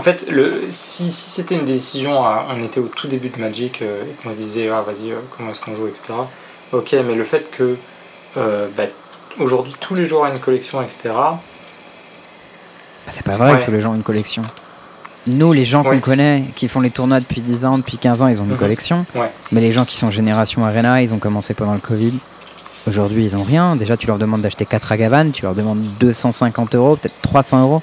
en fait, le, si, si c'était une décision, à- on était au tout début de Magic euh, et qu'on disait ah vas-y, euh, comment est-ce qu'on joue, etc. Ok, mais le fait que euh, bah, aujourd'hui tous les joueurs ont une collection, etc. Bah, c'est pas vrai Ouais. que tous les gens ont une collection. Nous, les gens Ouais. qu'on connaît, qui font les tournois depuis 10 ans, depuis 15 ans, ils ont une Mhm. collection. Ouais. Mais les gens qui sont génération Arena, ils ont commencé pendant le Covid. Aujourd'hui, ils ont rien. Déjà, tu leur demandes d'acheter 4 Agavan, tu leur demandes 250 euros, peut-être 300 euros.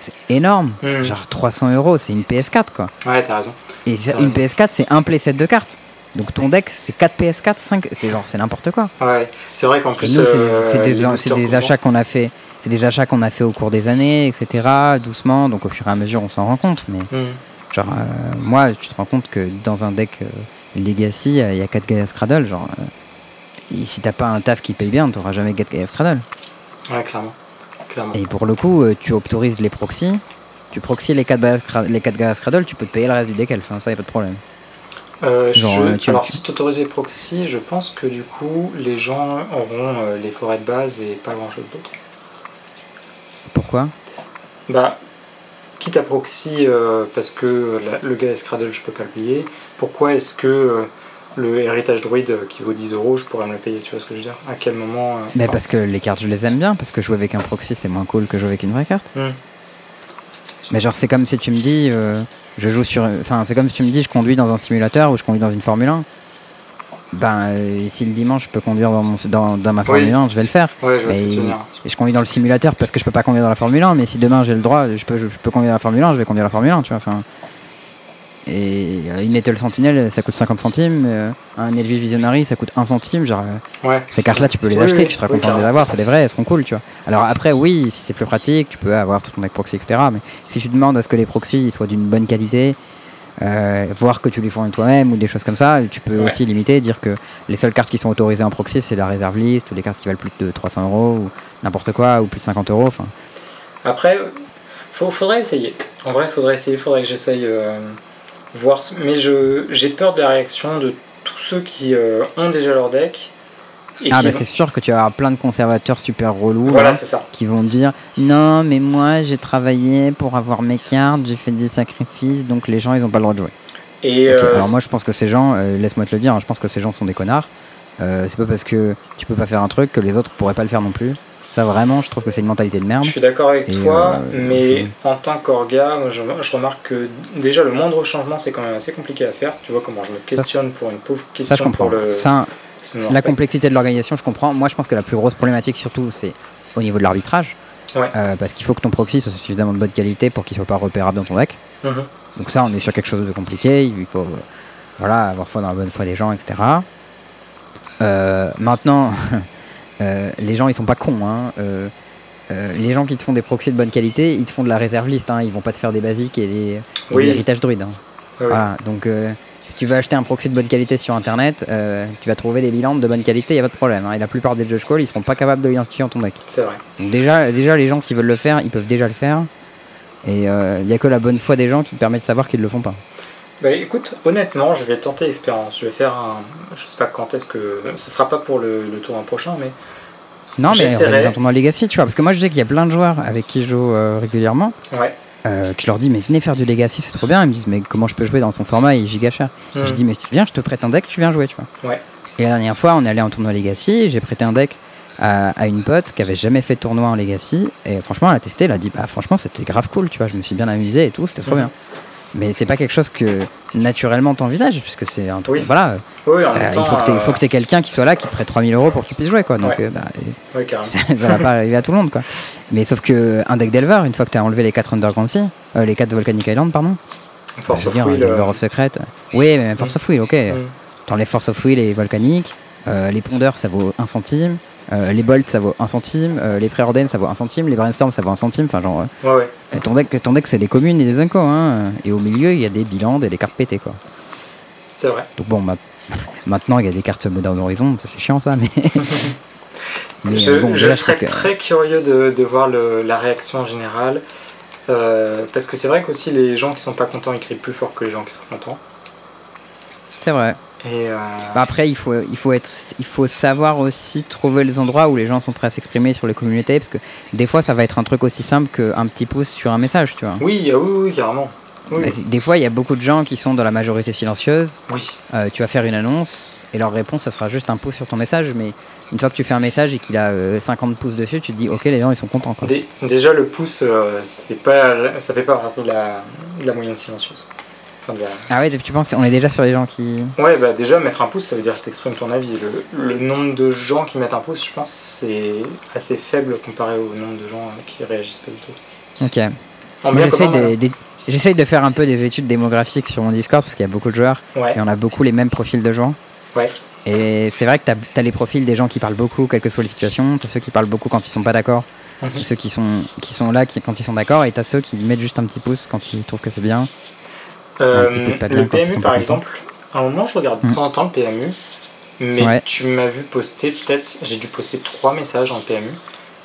C'est énorme. Mhm. Genre 300 euros, c'est une PS4 quoi. Ouais, t'as raison. Et une PS4, c'est un playset de cartes. Donc ton deck, c'est 4 PS4, 5. C'est genre, c'est n'importe quoi. Ouais, c'est vrai qu'en plus. c'est euh, des- c'est des, achats qu'on a fait. C'est des achats qu'on a fait au cours des années, etc. Doucement. Donc au fur et à mesure, on s'en rend compte. Mais Mhm. genre, euh, moi, tu te rends compte que dans un deck euh, Legacy, il y a 4 Gaia Cradle. Genre, et si t'as pas un taf qui paye bien, t'auras jamais 4 Gaia Cradle. Ouais, clairement. Clairement. Et pour le coup, euh, tu autorises les proxys. Tu proxys les 4 Gaia Cra- les 4 Gaia Cradle, tu peux te payer le reste du deck elf. hein, ça, y a pas de problème. Euh, Genre, je- euh, tu- alors, tu- si tu autorises les proxys, je pense que du coup, les gens auront euh, les forêts de base et pas grand chose d'autre. Pourquoi? Bah, quitte à proxy euh, parce que la- le gars Scradle, je peux pas le payer, pourquoi est-ce que le héritage druide qui vaut 10 euros, je pourrais me le payer Tu vois ce que je veux dire À quel moment euh, Mais parce que les cartes, je les aime bien. Parce que jouer avec un proxy, c'est moins cool que jouer avec une vraie carte. Hmm. Mais genre, c'est comme si tu me dis, euh, je joue sur. Enfin, c'est comme si tu me dis, je conduis dans un simulateur ou je conduis dans une Formule 1. Ben, euh, si le dimanche je peux conduire dans, mon, dans, dans ma Formule 1, je vais le faire. Ouais, je veux dire. et je conduis dans le simulateur parce que je peux pas conduire dans la Formule 1. Mais si demain j'ai le droit, je peux, je, peux conduire dans la Formule 1, je vais conduire la Formule 1, tu vois. Enfin. Et euh, une Ettle Sentinel, ça coûte 50 centimes. euh, un Elvis Visionary, ça coûte 1 centime. Genre, euh, Ouais. ces cartes-là, tu peux les Oui, acheter, oui, tu seras oui, content de les avoir, c'est des vraies, elles seront cool, tu vois. Alors après, oui, si c'est plus pratique, tu peux avoir tout ton deck proxy, etc. Mais si tu demandes à ce que les proxys soient d'une bonne qualité, euh, voir que tu les fournis toi-même ou des choses comme ça, tu peux Ouais. aussi limiter, dire que les seules cartes qui sont autorisées en proxy, c'est la réserve list ou les cartes qui valent plus de 300 euros ou n'importe quoi ou plus de 50 euros. Après, faut, faudrait essayer. En vrai, il faudrait essayer, il faudrait que j'essaye euh, voir. Mais je j'ai peur de la réaction de tous ceux qui euh, ont déjà leur deck. Et Ah bah vont- c'est sûr que tu vas avoir plein de conservateurs super relous Voilà, là, c'est ça. qui vont dire non mais moi j'ai travaillé pour avoir mes cartes, j'ai fait des sacrifices donc les gens ils ont pas le droit de jouer. Et euh, Alors moi je pense que ces gens, euh, laisse-moi te le dire, hein, je pense que ces gens sont des connards. Euh, c'est pas parce que tu peux pas faire un truc que les autres pourraient pas le faire non plus. Ça vraiment je trouve que c'est une mentalité de merde. Je suis d'accord avec Et, toi, euh, mais je- en tant qu'orga, je, je remarque que déjà le moindre changement c'est quand même assez compliqué à faire. Tu vois comment je me questionne pour une pauvre question Ça je comprends. pour le. Ça, ça me la complexité de l'organisation je comprends. Moi je pense que la plus grosse problématique surtout c'est au niveau de l'arbitrage. Ouais. Euh, parce qu'il faut que ton proxy soit suffisamment de bonne qualité pour qu'il soit pas repérable dans ton deck. Mhm. Donc ça, on est sur quelque chose de compliqué. Il faut euh, voilà, avoir foi dans la bonne foi des gens, etc. Euh, maintenant, euh, les gens, ils sont pas cons. Hein. Euh, les gens qui te font des proxys de bonne qualité, ils te font de la réserve liste. Hein. Ils vont pas te faire des basiques et des, et Oui. des héritages druides. hein. Voilà. Donc, euh, si tu veux acheter un proxy de bonne qualité sur Internet, euh, tu vas trouver des bilans de bonne qualité, il a pas de problème. hein. Et la plupart des judge calls, ils seront pas capables de l'identifier dans ton deck. C'est vrai. Donc déjà, déjà, les gens, s'ils veulent le faire, ils peuvent déjà le faire. Et il n'y a que la bonne foi des gens qui te permet de savoir qu'ils le font pas. Bah écoute, honnêtement, je vais tenter l'expérience. Je vais faire un. Je sais pas quand est-ce que. Ce sera pas pour le, le tournoi prochain, mais. Non, mais un tournoi Legacy, tu vois. Parce que moi, je sais qu'il y a plein de joueurs avec qui je joue euh, régulièrement. Ouais. euh, que je leur dis, mais venez faire du Legacy, c'est trop bien. Ils me disent, mais comment je peux jouer dans ton format? Il est giga cher. Hmm. Je dis, mais viens, je te prête un deck, tu viens jouer, tu vois. Ouais. Et la dernière fois, on est allé en tournoi Legacy. J'ai prêté un deck à, à une pote qui avait jamais fait de tournoi en Legacy. Et franchement, elle a testé, elle a dit, bah franchement, c'était grave cool, tu vois. Je me suis bien amusé et tout, c'était trop Mhm. bien. Mais c'est pas quelque chose que naturellement t'envisages, puisque c'est un truc. Oui. Voilà, Oui, en euh, même il faut que t'aies- euh, faut que tu aies quelqu'un qui soit là, qui te prête 3000 euros pour que tu puisses jouer, quoi. Donc, Ouais. euh, bah, Ouais, carrément. ça va pas arriver à tout le monde quoi. Mais sauf que un deck d'Elvar, une fois que tu as enlevé les 4 Underground Sea, euh, les 4 de Volcanic Island, pardon, Force of dire, Will. Euh, of Secret. Oui, mais Force of Will, ok. mm. T'enlèves Force of Will et Volcanic, euh, les pondeurs ça vaut 1 centime, euh, les bolts ça vaut 1 centime, euh, les préordens ça vaut 1 centime, les brainstorms ça vaut 1 centime, enfin genre, Ouais, ouais. euh, ton deck, ton deck c'est les communes et les incos, hein. Et au milieu il y a des bilans et des cartes pétées quoi. C'est vrai. Donc bon, ma- maintenant il y a des cartes Modern Horizon, ça c'est chiant ça, mais. mais, je euh, bon, je déjà, serais que- très curieux de, de voir le- la réaction générale. euh, parce que c'est vrai qu'aussi les gens qui sont pas contents ils crient plus fort que les gens qui sont contents. C'est vrai. Et euh, Bah après, il faut, il, faut être, il faut savoir aussi trouver les endroits où les gens sont prêts à s'exprimer sur les communautés, parce que des fois, ça va être un truc aussi simple qu'un petit pouce sur un message, tu vois. oui, ah oui, oui, carrément. Oui, Mais Des fois, il y a beaucoup de gens qui sont dans la majorité silencieuse. oui. Euh, tu vas faire une annonce et leur réponse, ça sera juste un pouce sur ton message. Mais une fois que tu fais un message et qu'il a euh, 50 pouces dessus, tu te dis, ok, les gens, ils sont contents. Quoi. Dé- déjà le pouce, euh, c'est pas, ça fait pas partie de la, de la moyenne silencieuse. De la- Ah ouais, tu penses, on est déjà sur les gens qui. Ouais, bah déjà mettre un pouce, ça veut dire que t'exprimes ton avis. Le, le nombre de gens qui mettent un pouce, je pense, c'est assez faible comparé au nombre de gens euh, qui réagissent pas du tout. Ok. En Moi, bien J'essaye commun, de, de- j'essaye de faire un peu des études démographiques sur mon Discord, parce qu'il y a beaucoup de joueurs. Et on a beaucoup les mêmes profils de joueurs. Ouais, Et c'est vrai que tu as, les profils des gens qui parlent beaucoup, quelles que soient les situations. Tu as ceux qui parlent beaucoup quand ils sont pas d'accord. Mhm. Ceux qui sont, qui sont là qui, quand ils sont d'accord. Et tu as ceux qui mettent juste un petit pouce quand ils trouvent que c'est bien. Euh, le PMU par exemple, à un moment je regarde de Mm. temps en temps le PMU, mais Ouais. tu m'as vu poster peut-être, j'ai dû poster trois messages en PMU,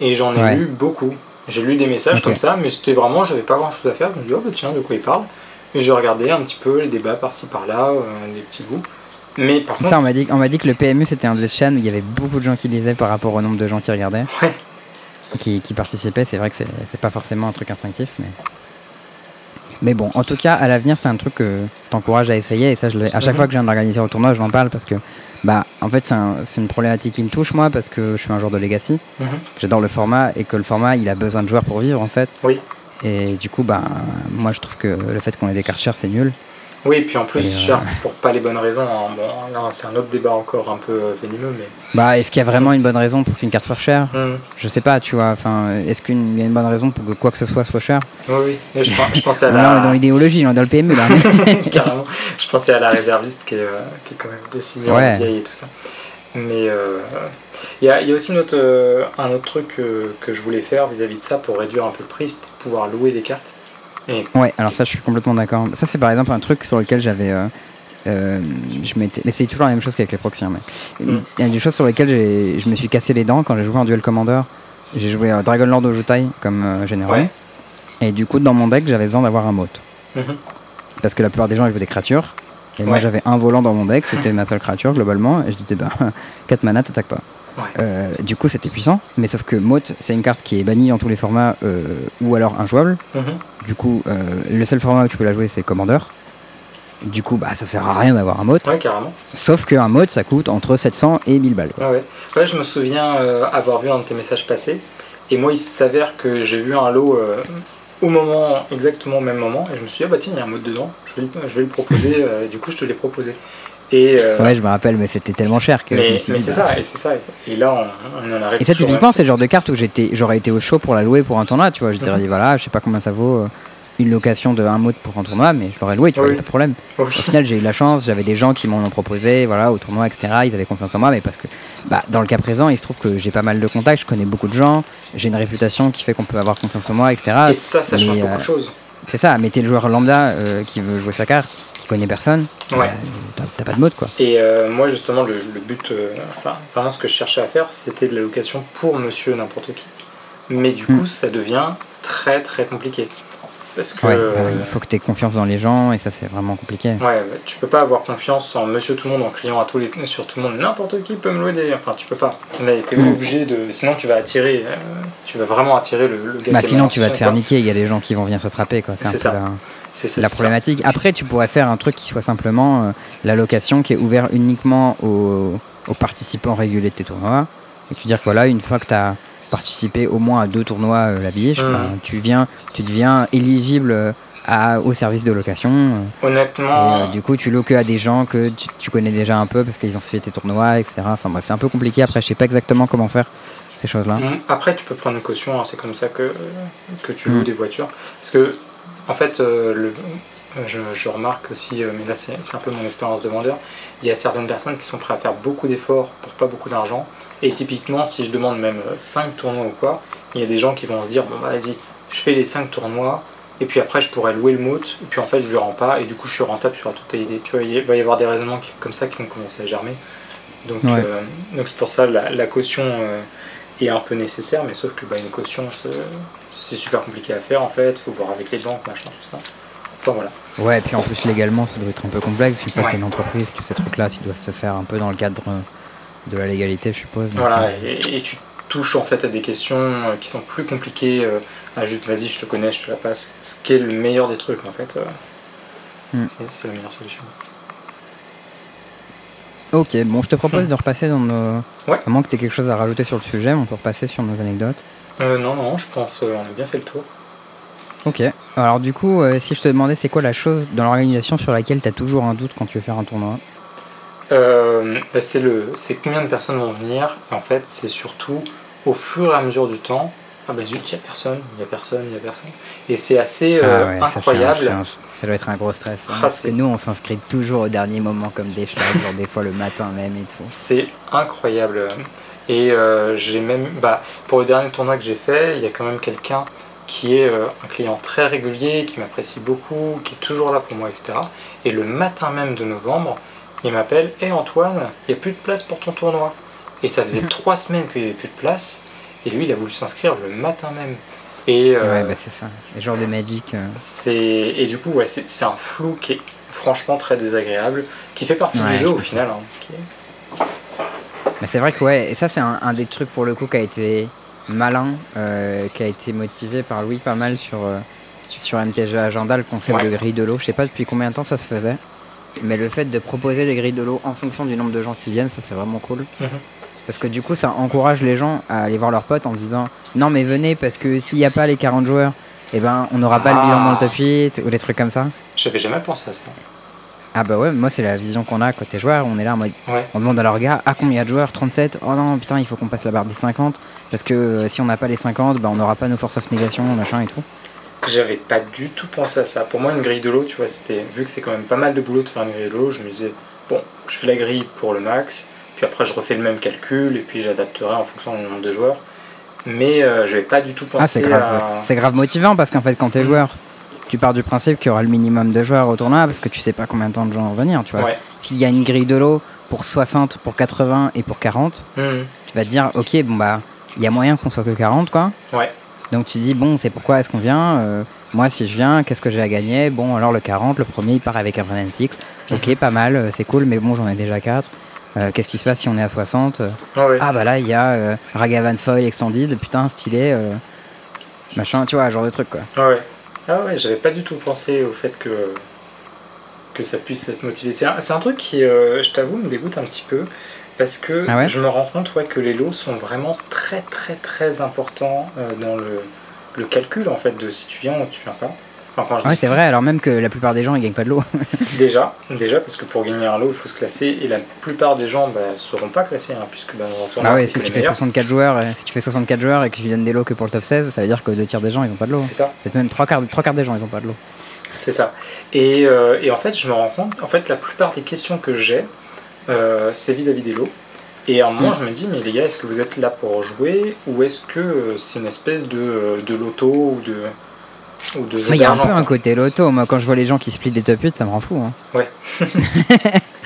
et j'en ai Ouais. lu beaucoup. J'ai lu des messages comme ça, mais c'était vraiment, j'avais pas grand chose à faire, je me dis, oh bah tiens, de quoi il parle Et j'ai regardé un petit peu les débats par-ci par-là, euh, des petits bouts. Mais par contre, Ça, on m'a dit, on m'a dit que le PMU c'était un chaîne où il y avait beaucoup de gens qui lisaient par rapport au nombre de gens qui regardaient. Ouais. Qui, qui participaient. C'est vrai que c'est, c'est pas forcément un truc instinctif. Mais... mais bon, en tout cas, à l'avenir, c'est un truc que t'encourage à essayer. Et ça, je à chaque Mhm. fois que je viens d'organiser un tournoi, je l'en parle parce que, bah, en fait, c'est, un- c'est une problématique qui me touche moi parce que je suis un joueur de Legacy. Mhm. J'adore le format et que le format il a besoin de joueurs pour vivre en fait. Oui. Et du coup, bah, moi je trouve que le fait qu'on ait des cartes chères c'est nul. Oui, et puis en plus, Et, euh, cher pour pas les bonnes raisons, hein. bon, c'est un autre débat encore un peu euh, venimeux, mais. Bah, est-ce qu'il y a vraiment une bonne raison pour qu'une carte soit chère? Mm. Je sais pas, tu vois. Enfin, est-ce qu'il y a une bonne raison pour que quoi que ce soit soit cher? Oui, oui, je, je pensais à Là, on est la. dans l'idéologie, on est dans le là. mais- Carrément. Je pensais à la réserviste qui est, euh, qui est quand même dessinée Ouais. en vieille et tout ça. Mais euh, il y, a, y a aussi une autre, euh, un autre truc que je voulais faire vis-à-vis de ça pour réduire un peu le prix, de pouvoir louer des cartes. Ouais, alors ça, je suis complètement d'accord. Ça, c'est par exemple un truc sur lequel j'avais. euh, euh, je m'étais, mais c'est toujours la même chose qu'avec les proxies. hein, mais Mm. il y a des choses sur lesquelles je me suis cassé les dents quand j'ai joué en duel commander. J'ai joué euh, Dragon Lord Ojutai comme euh, général. Ouais. Et du coup, dans mon deck, j'avais besoin d'avoir un mote. Mhm. Parce que la plupart des gens, jouent des créatures. Et moi, j'avais un volant dans mon deck, c'était ma seule créature globalement. Et je disais, bah, 4 mana, t'attaques pas. Ouais. Euh, du coup, c'était puissant. Mais sauf que Mote, c'est une carte qui est bannie dans tous les formats euh, ou alors injouable. Mhm. Du coup, euh, le seul format où tu peux la jouer, c'est Commander. Du coup, bah, ça sert à rien d'avoir un Mote. Ouais, carrément. Sauf qu'un Mote, ça coûte entre 700 et 1000 balles. quoi. Ouais, ouais. Ouais, je me souviens euh, avoir vu un de tes messages passés. Et moi, il s'avère que j'ai vu un lot euh, au moment, exactement au même moment. Et je me suis dit, ah bah tiens, il y a un mode dedans. Je vais, le- je vais le proposer. du coup, je te l'ai proposé. Et, euh, Ouais, je me rappelle, mais c'était tellement cher que mais, c'est bah, ça, et c'est ça. Et là, on, on en arrive Et ça, typiquement, c'est le genre de carte où j'étais, j'aurais été au show pour la louer pour un tournoi, tu vois. Je dirais, Mhm. voilà, je sais pas combien ça vaut euh, une location de un mot pour un tournoi, mais je l'aurais loué, tu vois, Oui. pas de problème. Oui. Au final, j'ai eu la chance, j'avais des gens qui m'en ont proposé, voilà, au tournoi, etc. Ils avaient confiance en moi, mais parce que, bah, dans le cas présent, il se trouve que j'ai pas mal de contacts, je connais beaucoup de gens, j'ai une réputation qui fait qu'on peut avoir confiance en moi, etc. Et ça, ça change beaucoup euh, de choses. C'est ça, mais t'es le joueur lambda euh, qui veut jouer sa carte, qui connaît personne, Ouais. bah, t'as- pas de mode, quoi. Et euh, moi, justement, le, le but, euh, enfin, vraiment ce que je cherchais à faire, c'était de l'allocation pour monsieur n'importe qui. Mais du Hmm. coup, ça devient très très compliqué. Parce que Ouais, bah, il faut que t'aies confiance dans les gens, et ça, c'est vraiment compliqué. Ouais, ouais, tu peux pas avoir confiance en monsieur tout le monde en criant à tous les, sur tout le monde n'importe qui peut me louer des. Enfin, tu peux pas. Là, t'es Mm. obligé de. Sinon, tu vas attirer. euh, tu vas vraiment attirer le, le gars Bah sinon tu vas te faire quoi. niquer, il y a des gens qui vont venir te trapper quoi, c'est peu ça. la, ça. problématique. Après tu pourrais faire un truc qui soit simplement euh, la location qui est ouvert uniquement aux, aux participants réguliers de tes tournois. Et tu dire que voilà, une fois que tu as participé au moins à deux tournois euh, la biche, Mhm. bah, tu, viens, tu deviens éligible euh, à, au service de location. euh, et Honnêtement, euh, du coup tu loues que à des gens que tu, tu connais déjà un peu parce qu'ils ont fait tes tournois, etc. Enfin bref, c'est un peu compliqué. Après je sais pas exactement comment faire ces choses-là. Mm, Après, tu peux prendre une caution, hein, c'est comme ça que, que tu Mm. loues des voitures. Parce que, en fait, euh, le, je, je remarque aussi, euh, mais là c'est un peu mon expérience de vendeur, il y a certaines personnes qui sont prêtes à faire beaucoup d'efforts pour pas beaucoup d'argent. Et typiquement, si je demande même 5 tournois ou quoi, il y a des gens qui vont se dire bon, bah, vas-y, je fais les 5 tournois. Et puis après, je pourrais louer le mote, et puis en fait, je le rends pas, et du coup, je suis rentable sur la totalité. Tu vois, il va y avoir des raisonnements qui- comme ça qui vont commencer à germer. Donc, Ouais. euh, c'est pour ça la, la caution euh, est un peu nécessaire, mais sauf que bah, une caution, c'est- c'est super compliqué à faire en fait. faut voir avec les banques, machin, tout ça. Enfin voilà. Ouais, et puis en plus légalement, ça doit être un peu complexe. Une fois que Ouais. une entreprise, tous ces trucs-là, ils doivent se faire un peu dans le cadre de la légalité, je suppose. donc, Voilà, euh, et, et tu touches en fait à des questions euh, qui sont plus compliquées. euh, à juste vas-y, je te connais, je te la passe. Ce qui est le meilleur des trucs en fait. Hmm. c'est- la meilleure solution. Ok, bon, je te propose de repasser dans nos. Ouais. À moins que tu quelque chose à rajouter sur le sujet, on peut repasser sur nos anecdotes. Euh, non, non, je pense euh, on a bien fait le tour. Ok. Alors, du coup, euh, si je te demandais c'est quoi la chose dans l'organisation sur laquelle tu as toujours un doute quand tu veux faire un tournoi? Euh, bah, c'est le, c'est combien de personnes vont venir. En fait, c'est surtout au fur et à mesure du temps. Ah bah zut, il y a personne, il y a personne, il y a personne. Et c'est assez euh, Ah ouais, ça, un- incroyable. c'est un- ça doit être un gros stress. hein, Ah, parce que nous, on s'inscrit toujours au dernier moment comme des schlags, genre des fois le matin même et tout. C'est incroyable. Et euh, j'ai même, bah, pour le dernier tournoi que j'ai fait, il y a quand même quelqu'un qui est euh, un client très régulier, qui m'apprécie beaucoup, qui est toujours là pour moi, etc. Et le matin même de novembre, il m'appelle Hé Antoine, il n'y a plus de place pour ton tournoi. Et ça faisait trois semaines qu'il n'y avait plus de place. Et lui, il a voulu s'inscrire le matin même. Et, euh, Ouais, bah c'est ça. Les genres de Magic. euh, c'est et du coup, ouais, c'est c'est un flou qui est franchement très désagréable, qui fait partie Ouais, du jeu je au final. hein, qui est- Mais c'est vrai que ouais, et ça c'est un, un des trucs pour le coup qui a été malin, euh, qui a été motivé par Louis pas mal sur, euh, sur MTG Agenda, le concept Ouais. de grille de l'eau. Je sais pas depuis combien de temps ça se faisait, mais le fait de proposer des grilles de l'eau en fonction du nombre de gens qui viennent, ça c'est vraiment cool. Mhm. Parce que du coup ça encourage les gens à aller voir leurs potes en disant non mais venez parce que s'il n'y a pas les 40 joueurs, eh ben on n'aura pas le bilan dans le Ah. top 8 ou des trucs comme ça. J'avais jamais pensé à ça. Ah bah ouais, moi c'est la vision qu'on a côté joueur, on est là en mode Ouais. on demande à leur gars, ah combien de joueurs? 37 Oh non, putain, il faut qu'on passe la barre des 50. Parce que euh, si on n'a pas les 50, bah, on n'aura pas nos forces of négation, machin et tout. J'avais pas du tout pensé à ça. Pour moi, une grille de l'eau, tu vois, c'était vu que c'est quand même pas mal de boulot de faire une grille de l'eau, je me disais bon, je fais la grille pour le max, puis après je refais le même calcul et puis j'adapterai en fonction du nombre de joueurs. Mais euh, j'avais pas du tout pensé Ah, c'est grave, à. c'est grave motivant parce qu'en fait, quand t'es joueur, tu pars du principe qu'il y aura le minimum de joueurs au tournoi parce que tu sais pas combien de temps de gens vont venir, tu vois. Ouais. S'il y a une grille de l'eau pour 60, pour 80 et pour 40, Mhm. tu vas te dire, ok, bon bah, il y a moyen qu'on soit que 40, quoi. Ouais. Donc tu dis, bon, c'est pourquoi est-ce qu'on vient euh, Moi, si je viens, qu'est-ce que j'ai à gagner? Bon, alors le 40, le premier, il part avec un Fanatics. Ok, Mhm. pas mal, euh, c'est cool, mais bon, j'en ai déjà 4. qu'est-ce qui se passe si on est à 60 Euh, Ah. Ah bah là, il y a euh, Ragavan Foil Extended, putain, stylé. euh, machin, tu vois, genre de truc quoi. Ah. Ah ouais, j'avais pas du tout pensé au fait que, que ça puisse être motivé. C'est un, truc qui, euh, je t'avoue, me dégoûte un petit peu. Parce que Ah ouais? je me rends compte ouais, que les lots sont vraiment très très très importants euh, dans le, le calcul en fait de si tu viens ou tu viens pas. Enfin, Ouais, c'est vrai, alors même que la plupart des gens ils gagnent pas de l'eau. Déjà, déjà parce que pour gagner un lot, il faut se classer et la plupart des gens bah, seront pas classés hein, puisque bah, dans ah ouais, c'est si tu fais meilleurs. 64 joueurs, et, si tu fais 64 joueurs et que tu donnes des lots que pour le top 16, ça veut dire que deux tiers des gens ils ont pas de l'eau. C'est ça. Peut-être même trois quarts, trois quarts des gens ils ont pas de l'eau. C'est ça. Et, euh, et en fait, je me rends compte, en fait, la plupart des questions que j'ai, euh, c'est vis-à-vis des lots. Et à un moment, Mm. je me dis, mais les gars, est-ce que vous êtes là pour jouer ou est-ce que euh, c'est une espèce de, euh, de loto ou de, ou de jeu Mais il y a un peu un côté loto. Moi, quand je vois les gens qui split des top 8, ça me rend fou. Hein.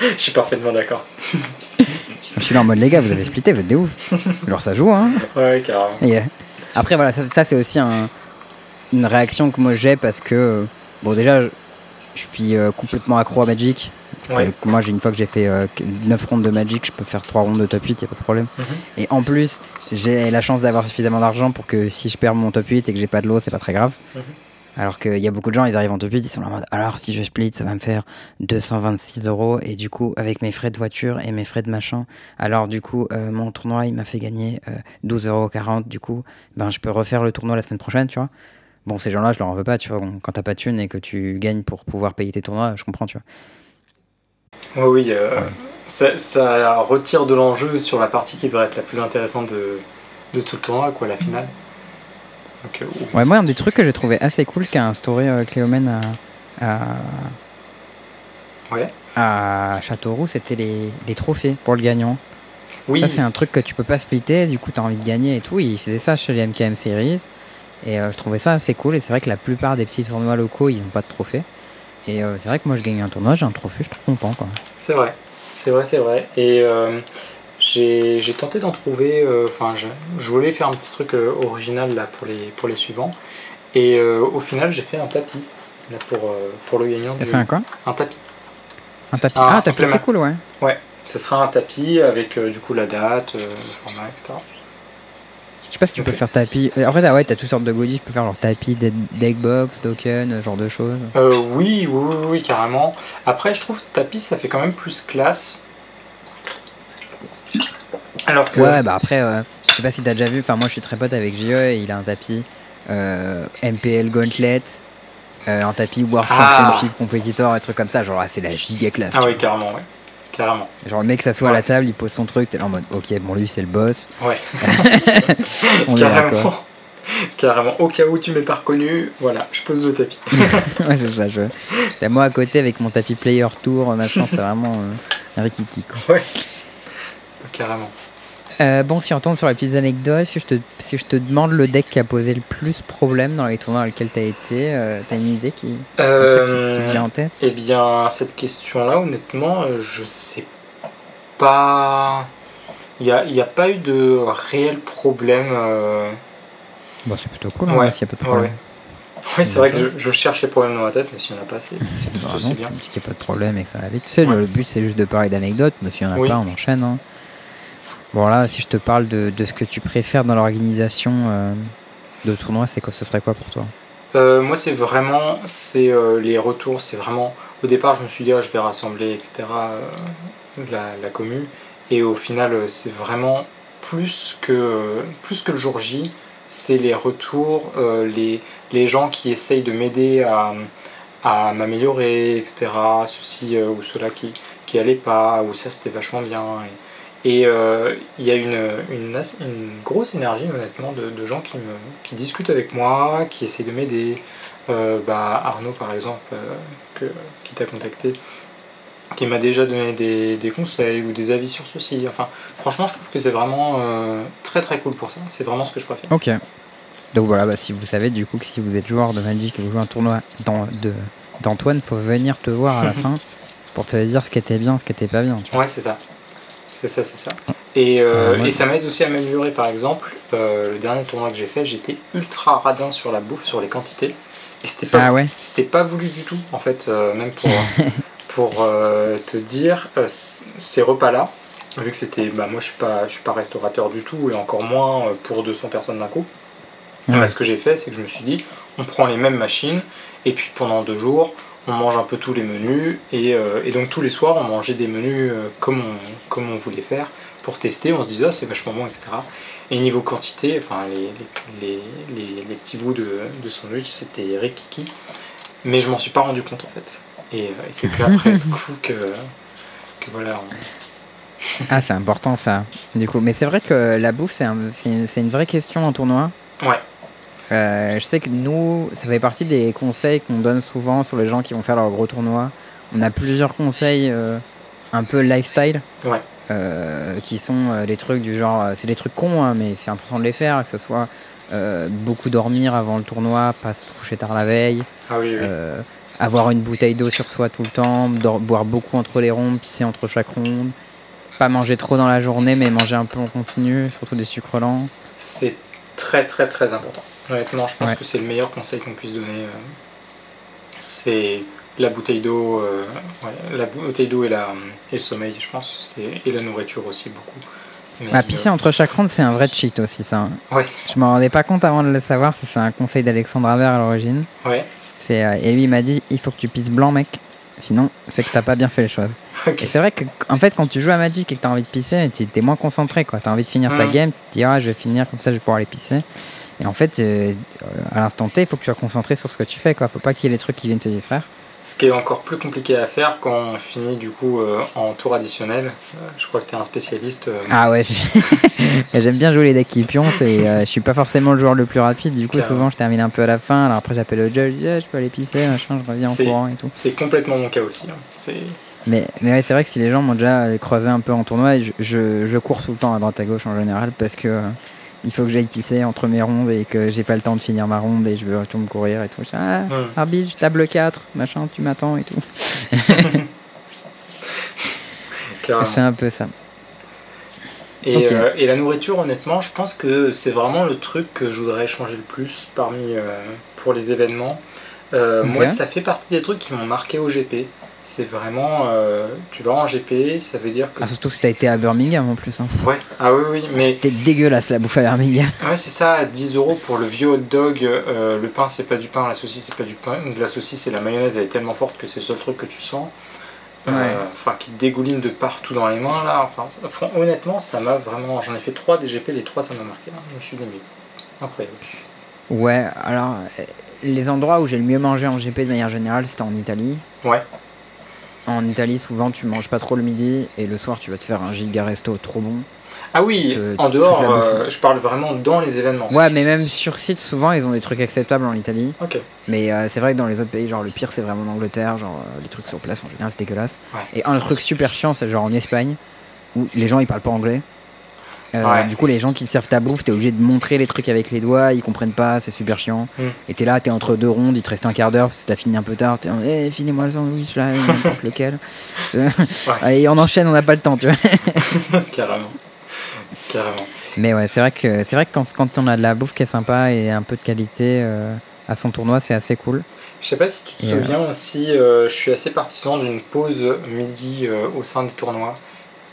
Je suis parfaitement d'accord. Je suis là en mode, les gars, vous avez splitté, vous êtes des ouf. Alors ça joue, hein. Ouais, carrément. Et, euh, après, voilà, ça, ça, c'est aussi un- une réaction que moi j'ai parce que, euh, bon, déjà, je, je suis euh, complètement accro à Magic. Ouais. Euh, moi, j'ai une fois que j'ai fait 9 rondes de Magic, je peux faire 3 rondes de top 8, y a pas de problème. Mhm. Et en plus, j'ai la chance d'avoir suffisamment d'argent pour que si je perds mon top 8 et que j'ai pas de l'eau, c'est pas très grave. Mhm. Alors qu'il y a beaucoup de gens, ils arrivent en top 8, ils sont là en mode alors si je split, ça va me faire 226 euros et du coup, avec mes frais de voiture et mes frais de machin, alors du coup, euh, mon tournoi il m'a fait gagner euh, 12,40 euros. Du coup, ben je peux refaire le tournoi la semaine prochaine, tu vois. Bon, ces gens-là, je leur en veux pas, tu vois. Quand t'as pas de thune et que tu gagnes pour pouvoir payer tes tournois, je comprends, tu vois. Ouais, oui, euh, ça, ça retire de l'enjeu sur la partie qui devrait être la plus intéressante de, de tout le tournoi, quoi, la finale. Donc, euh, Ouais, moi, un des trucs que j'ai trouvé assez cool qu'a instauré euh, Cléomène à, à, Ouais. à Châteauroux, c'était les, les trophées pour le gagnant. oui, Ça, c'est un truc que tu peux pas splitter, du coup, t'as envie de gagner et tout. Il faisait ça chez les MKM Series. Et euh, je trouvais ça assez cool. Et c'est vrai que la plupart des petits tournois locaux, ils n'ont pas de trophée. Et euh, c'est vrai que moi, je gagne un tournoi, j'ai un trophée, je suis trop content. C'est vrai, c'est vrai, c'est vrai. Et euh, j'ai tenté d'en trouver, euh, enfin, je, je voulais faire un petit truc euh, original là pour les, pour les suivants. Et euh, au final, j'ai fait un tapis là, pour, pour le gagnant T'as fait un quoi? Un tapis. Un tapis. Ah, un tapis, c'est cool, ouais. Ouais, ce sera un tapis avec euh, du coup la date, euh, le format, etc. Je sais pas si tu peux faire tapis. En fait, ah ouais, t'as toutes sortes de goodies. Tu peux faire genre tapis, deckbox, token, ce genre de choses. Euh, oui, oui, oui, oui, carrément. Après, je trouve tapis, ça fait quand même plus classe. Alors que. Ouais, bah après, euh, je sais pas si t'as déjà vu. Enfin, moi, je suis très pote avec JE et il a un tapis euh, MPL Gauntlet, euh, un tapis World Ah. Championship Competitor, un truc comme ça. Genre, ah, c'est la giga classe. Ah oui, carrément, ouais. Carrément. Genre, le mec s'assoit à Ouais. la table, il pose son truc. T'es là en mode, ok, bon, lui, c'est le boss. Ouais. On carrément. Carrément. Au cas où tu m'es pas reconnu, voilà, je pose le tapis. ouais, c'est ça. Je... J'étais moi à côté avec mon tapis Player Tour, machin. c'est vraiment euh, un rikiki, quoi. Ouais. Carrément. Euh, bon, si on tombe sur la petite anecdote, si je, te, si je te demande le deck qui a posé le plus problème dans les tournois dans lesquels t'as été, euh, t'as une idée qui, te vient en tête? Eh bien, cette question-là, honnêtement, euh, je sais pas. Il n'y a, il y a pas eu de réel problème. euh, Bon, c'est plutôt cool, Ouais, hein, s'il n'y a pas de ouais, problème. Oui, c'est vrai que je, je cherche les problèmes dans ma tête, mais s'il n'y en a pas, c'est c'est tout Bah aussi bien. tu me dis qu'il n'y a pas de problème et que ça va vite. Tu sais, le but c'est juste de parler d'anecdotes, mais s'il n'y en a Oui. pas, on enchaîne. hein. Bon, là, si je te parle de, de ce que tu préfères dans l'organisation euh, de tournois, c'est ce serait quoi pour toi? Euh, moi, c'est vraiment c'est euh, les retours. C'est vraiment. Au départ, je me suis dit, ah, je vais rassembler, etc. la, la commune. Et au final, c'est vraiment plus que, plus que le jour J. C'est les retours, les, les gens qui essayent de m'aider à, à m'améliorer, etc. Ceci ou cela qui, qui pas, ou ça c'était vachement bien. Et, euh, il y a une, une, grosse énergie, honnêtement, de, de gens qui, me, qui discutent avec moi, qui essayent de m'aider. Euh, bah, Arnaud, par exemple, euh, que, qui t'a contacté, qui m'a déjà donné des, des conseils ou des avis sur ceci. Enfin, franchement, je trouve que c'est vraiment euh, très très cool pour ça. C'est vraiment ce que je préfère. Ok. Donc voilà, bah, si vous savez du coup que si vous êtes joueur de Magic et vous jouez un tournoi d'Antoine, faut venir te voir à la fin pour te dire ce qui était bien, ce qui était pas bien. Ouais, c'est ça. C'est ça, c'est ça. Et, euh, Ah ouais. et ça m'aide aussi à m'améliorer. Par exemple, euh, le dernier tournoi que j'ai fait, j'étais ultra radin sur la bouffe, sur les quantités. Et c'était pas, Ah ouais c'était pas voulu du tout, en fait, euh, même pour, pour te dire, ces repas-là, vu que c'était. Bah, moi, je suis pas, je suis pas restaurateur du tout, et encore moins pour 200 personnes d'un coup. Ouais. Bah, ce que j'ai fait, c'est que je me suis dit, on prend les mêmes machines, et puis pendant deux jours, on mange un peu tous les menus, et, euh, et donc tous les soirs, on mangeait des menus euh, comme, on, comme on voulait faire, pour tester, on se disait, ah, c'est vachement bon, etc. Et niveau quantité, enfin, les, les, les, les- petits bouts de, de sandwich, c'était rikiki, mais je m'en suis pas rendu compte, en fait. Et, euh, et c'est qu'après, du coup, que, que voilà, on- Ah, c'est important ça. Du coup, mais c'est vrai que la bouffe, c'est un- une vraie question en tournoi. Ouais. Euh, je sais que nous, ça fait partie des conseils qu'on donne souvent sur les gens qui vont faire leur gros tournoi. On a plusieurs conseils euh, un peu lifestyle. Ouais. euh, qui sont des trucs du genre, c'est des trucs cons, hein, mais c'est important de les faire, que ce soit beaucoup dormir avant le tournoi, pas se coucher tard la veille, Ah oui, oui. avoir une bouteille d'eau sur soi tout le temps, boire beaucoup entre les rondes, pisser entre chaque ronde, pas manger trop dans la journée, mais manger un peu en continu, surtout des sucres lents. C'est très très très important. Honnêtement, je pense Ouais. que c'est le meilleur conseil qu'on puisse donner. euh, C'est la bouteille d'eau, euh, ouais, la bouteille d'eau et, la, et le sommeil, je pense, c'est- et la nourriture aussi beaucoup. Mais, Ah, pisser euh, entre chaque ronde, c'est un vrai cheat aussi, ça. hein. Ouais. Je m'en rendais pas compte avant de le savoir, ça, c'est un conseil d'Alexandre Aver à l'origine. Ouais, C'est, euh, et lui, il m'a dit il faut que tu pisses blanc, mec. Sinon, c'est que t'as pas bien fait les choses. ok. Et c'est vrai que, en fait, quand tu joues à Magic et que t'as envie de pisser, tu es moins concentré, quoi. T'as envie de finir ta Mhm. game, tu te dis, ah, je vais finir, comme ça, je vais pouvoir aller pisser. Et en fait, euh, à l'instant T, il faut que tu sois concentré sur ce que tu fais, quoi. Faut pas qu'il y ait des trucs qui viennent te distraire. Ce qui est encore plus compliqué à faire quand on finit du coup euh, en tour additionnel. Euh, je crois que tu es un spécialiste. euh, Ah ouais, j'ai- j'aime bien jouer les decks qui pioncent et je suis pas forcément le joueur le plus rapide. Du coup, souvent, je termine un peu à la fin. Alors après, j'appelle le judge, je dis, Ah, je peux aller pisser, machin, je reviens en courant et tout. C'est complètement mon cas aussi. hein. Mais, mais ouais, c'est vrai que si les gens m'ont déjà croisé un peu en tournoi, je, je, je cours tout le temps à droite à gauche en général parce que il faut que j'aille pisser entre mes rondes et que j'ai pas le temps de finir ma ronde et je veux retourner courir et tout. Je dis, ah, Hmm. arbitre, table 4, machin, tu m'attends et tout. C'est un peu ça. Et, euh, et la nourriture, honnêtement, je pense que c'est vraiment le truc que je voudrais changer le plus parmi euh, pour les événements. Euh. Moi, ça fait partie des trucs qui m'ont marqué au GP. C'est vraiment, euh, tu vas en GP, ça veut dire que. Ah, surtout si t'as été à Birmingham en plus. Hein. Ouais, ah oui, oui, mais C'était dégueulasse la bouffe à Birmingham. ouais, c'est ça, 10 euros pour le vieux hot dog. euh, le pain, c'est pas du pain, la saucisse, c'est pas du pain. La saucisse et la mayonnaise, elle est tellement forte que c'est le seul truc que tu sens. Euh, Ouais. Enfin, qui te dégouline de partout dans les mains là. Enfin, ça- honnêtement, ça m'a vraiment. J'en ai fait 3 des GP, les 3 ça m'a marqué. hein. Je me suis dit, mais incroyable. Ouais, alors les endroits où j'ai le mieux mangé en GP de manière générale, c'était en Italie. Ouais, En Italie, souvent, tu manges pas trop le midi et le soir, tu vas te faire un giga resto trop bon. Ah oui, en dehors, euh, je parle vraiment dans les événements. Ouais, mais même sur site, souvent, ils ont des trucs acceptables en Italie. Ok. Mais euh, c'est vrai que dans les autres pays, genre le pire, c'est vraiment en Angleterre. Genre euh, les trucs sur place, en général, c'est dégueulasse. Ouais. Et un truc super chiant, c'est genre en Espagne, où les gens, ils parlent pas anglais. Euh, Ouais. Du coup, les gens qui te servent ta bouffe, t'es obligé de montrer les trucs avec les doigts, ils comprennent pas, c'est super chiant. Mm. Et t'es là, t'es entre deux rondes, il te reste un quart d'heure parce que t'as fini un peu tard. T'es en, eh, filez-moi le sandwich là, n'importe lequel. Allez, on enchaîne, on n'a pas le temps, tu vois. Carrément. Carrément. Mais ouais, c'est vrai que c'est vrai que quand, quand on a de la bouffe qui est sympa et un peu de qualité euh, à son tournoi, c'est assez cool. Je sais pas si tu te Et, euh, souviens aussi, euh, je suis assez partisan d'une pause midi au sein des tournois.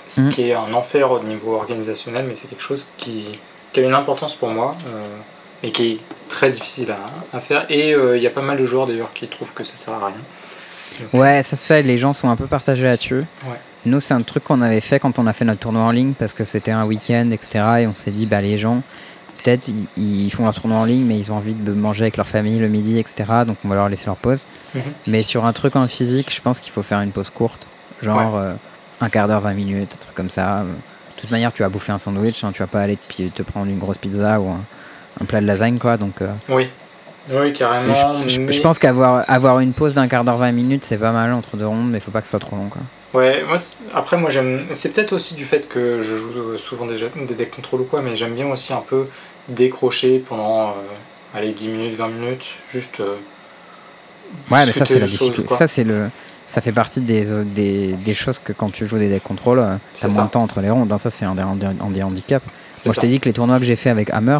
Ce Mm. qui est un enfer au niveau organisationnel, mais c'est quelque chose qui, qui a une importance pour moi, euh, mais qui est très difficile à, à faire. Et euh, il y a pas mal de joueurs d'ailleurs qui trouvent que ça sert à rien. Donc, Ouais, ça se fait, les gens sont un peu partagés là-dessus. Ouais. Nous, c'est un truc qu'on avait fait quand on a fait notre tournoi en ligne parce que c'était un week-end, etc. Et on s'est dit, bah, les gens, peut-être, ils, ils font un tournoi en ligne, mais ils ont envie de manger avec leur famille le midi, etc. Donc, on va leur laisser leur pause. Mhm. Mais sur un truc en physique, je pense qu'il faut faire une pause courte, genre euh, un quart d'heure, 20 minutes, un truc comme ça. De toute manière, tu vas bouffer un sandwich, hein, tu vas pas aller te, te prendre une grosse pizza ou un, un plat de lasagne, quoi. Donc, euh, Oui, oui, carrément. je, je- mais- je pense qu'avoir avoir une pause d'un quart d'heure, 20 minutes, c'est pas mal entre deux rondes, mais faut pas que ce soit trop long, quoi. Ouais, moi, après, moi, j'aime. C'est peut-être aussi du fait que je joue euh, souvent des, des decks contrôle ou quoi, mais j'aime bien aussi un peu décrocher pendant, euh, allez, 10 minutes, 20 minutes, juste. euh, Ouais, mais ça, c'est la difficulté. Ça, c'est le. Ça fait partie des, des, des, choses que quand tu joues des deck contrôle, euh, t'as moins de temps entre les rondes. Hein, ça, c'est un des, un des handicaps. Moi, je t'ai dit que les tournois que j'ai fait avec Hammer,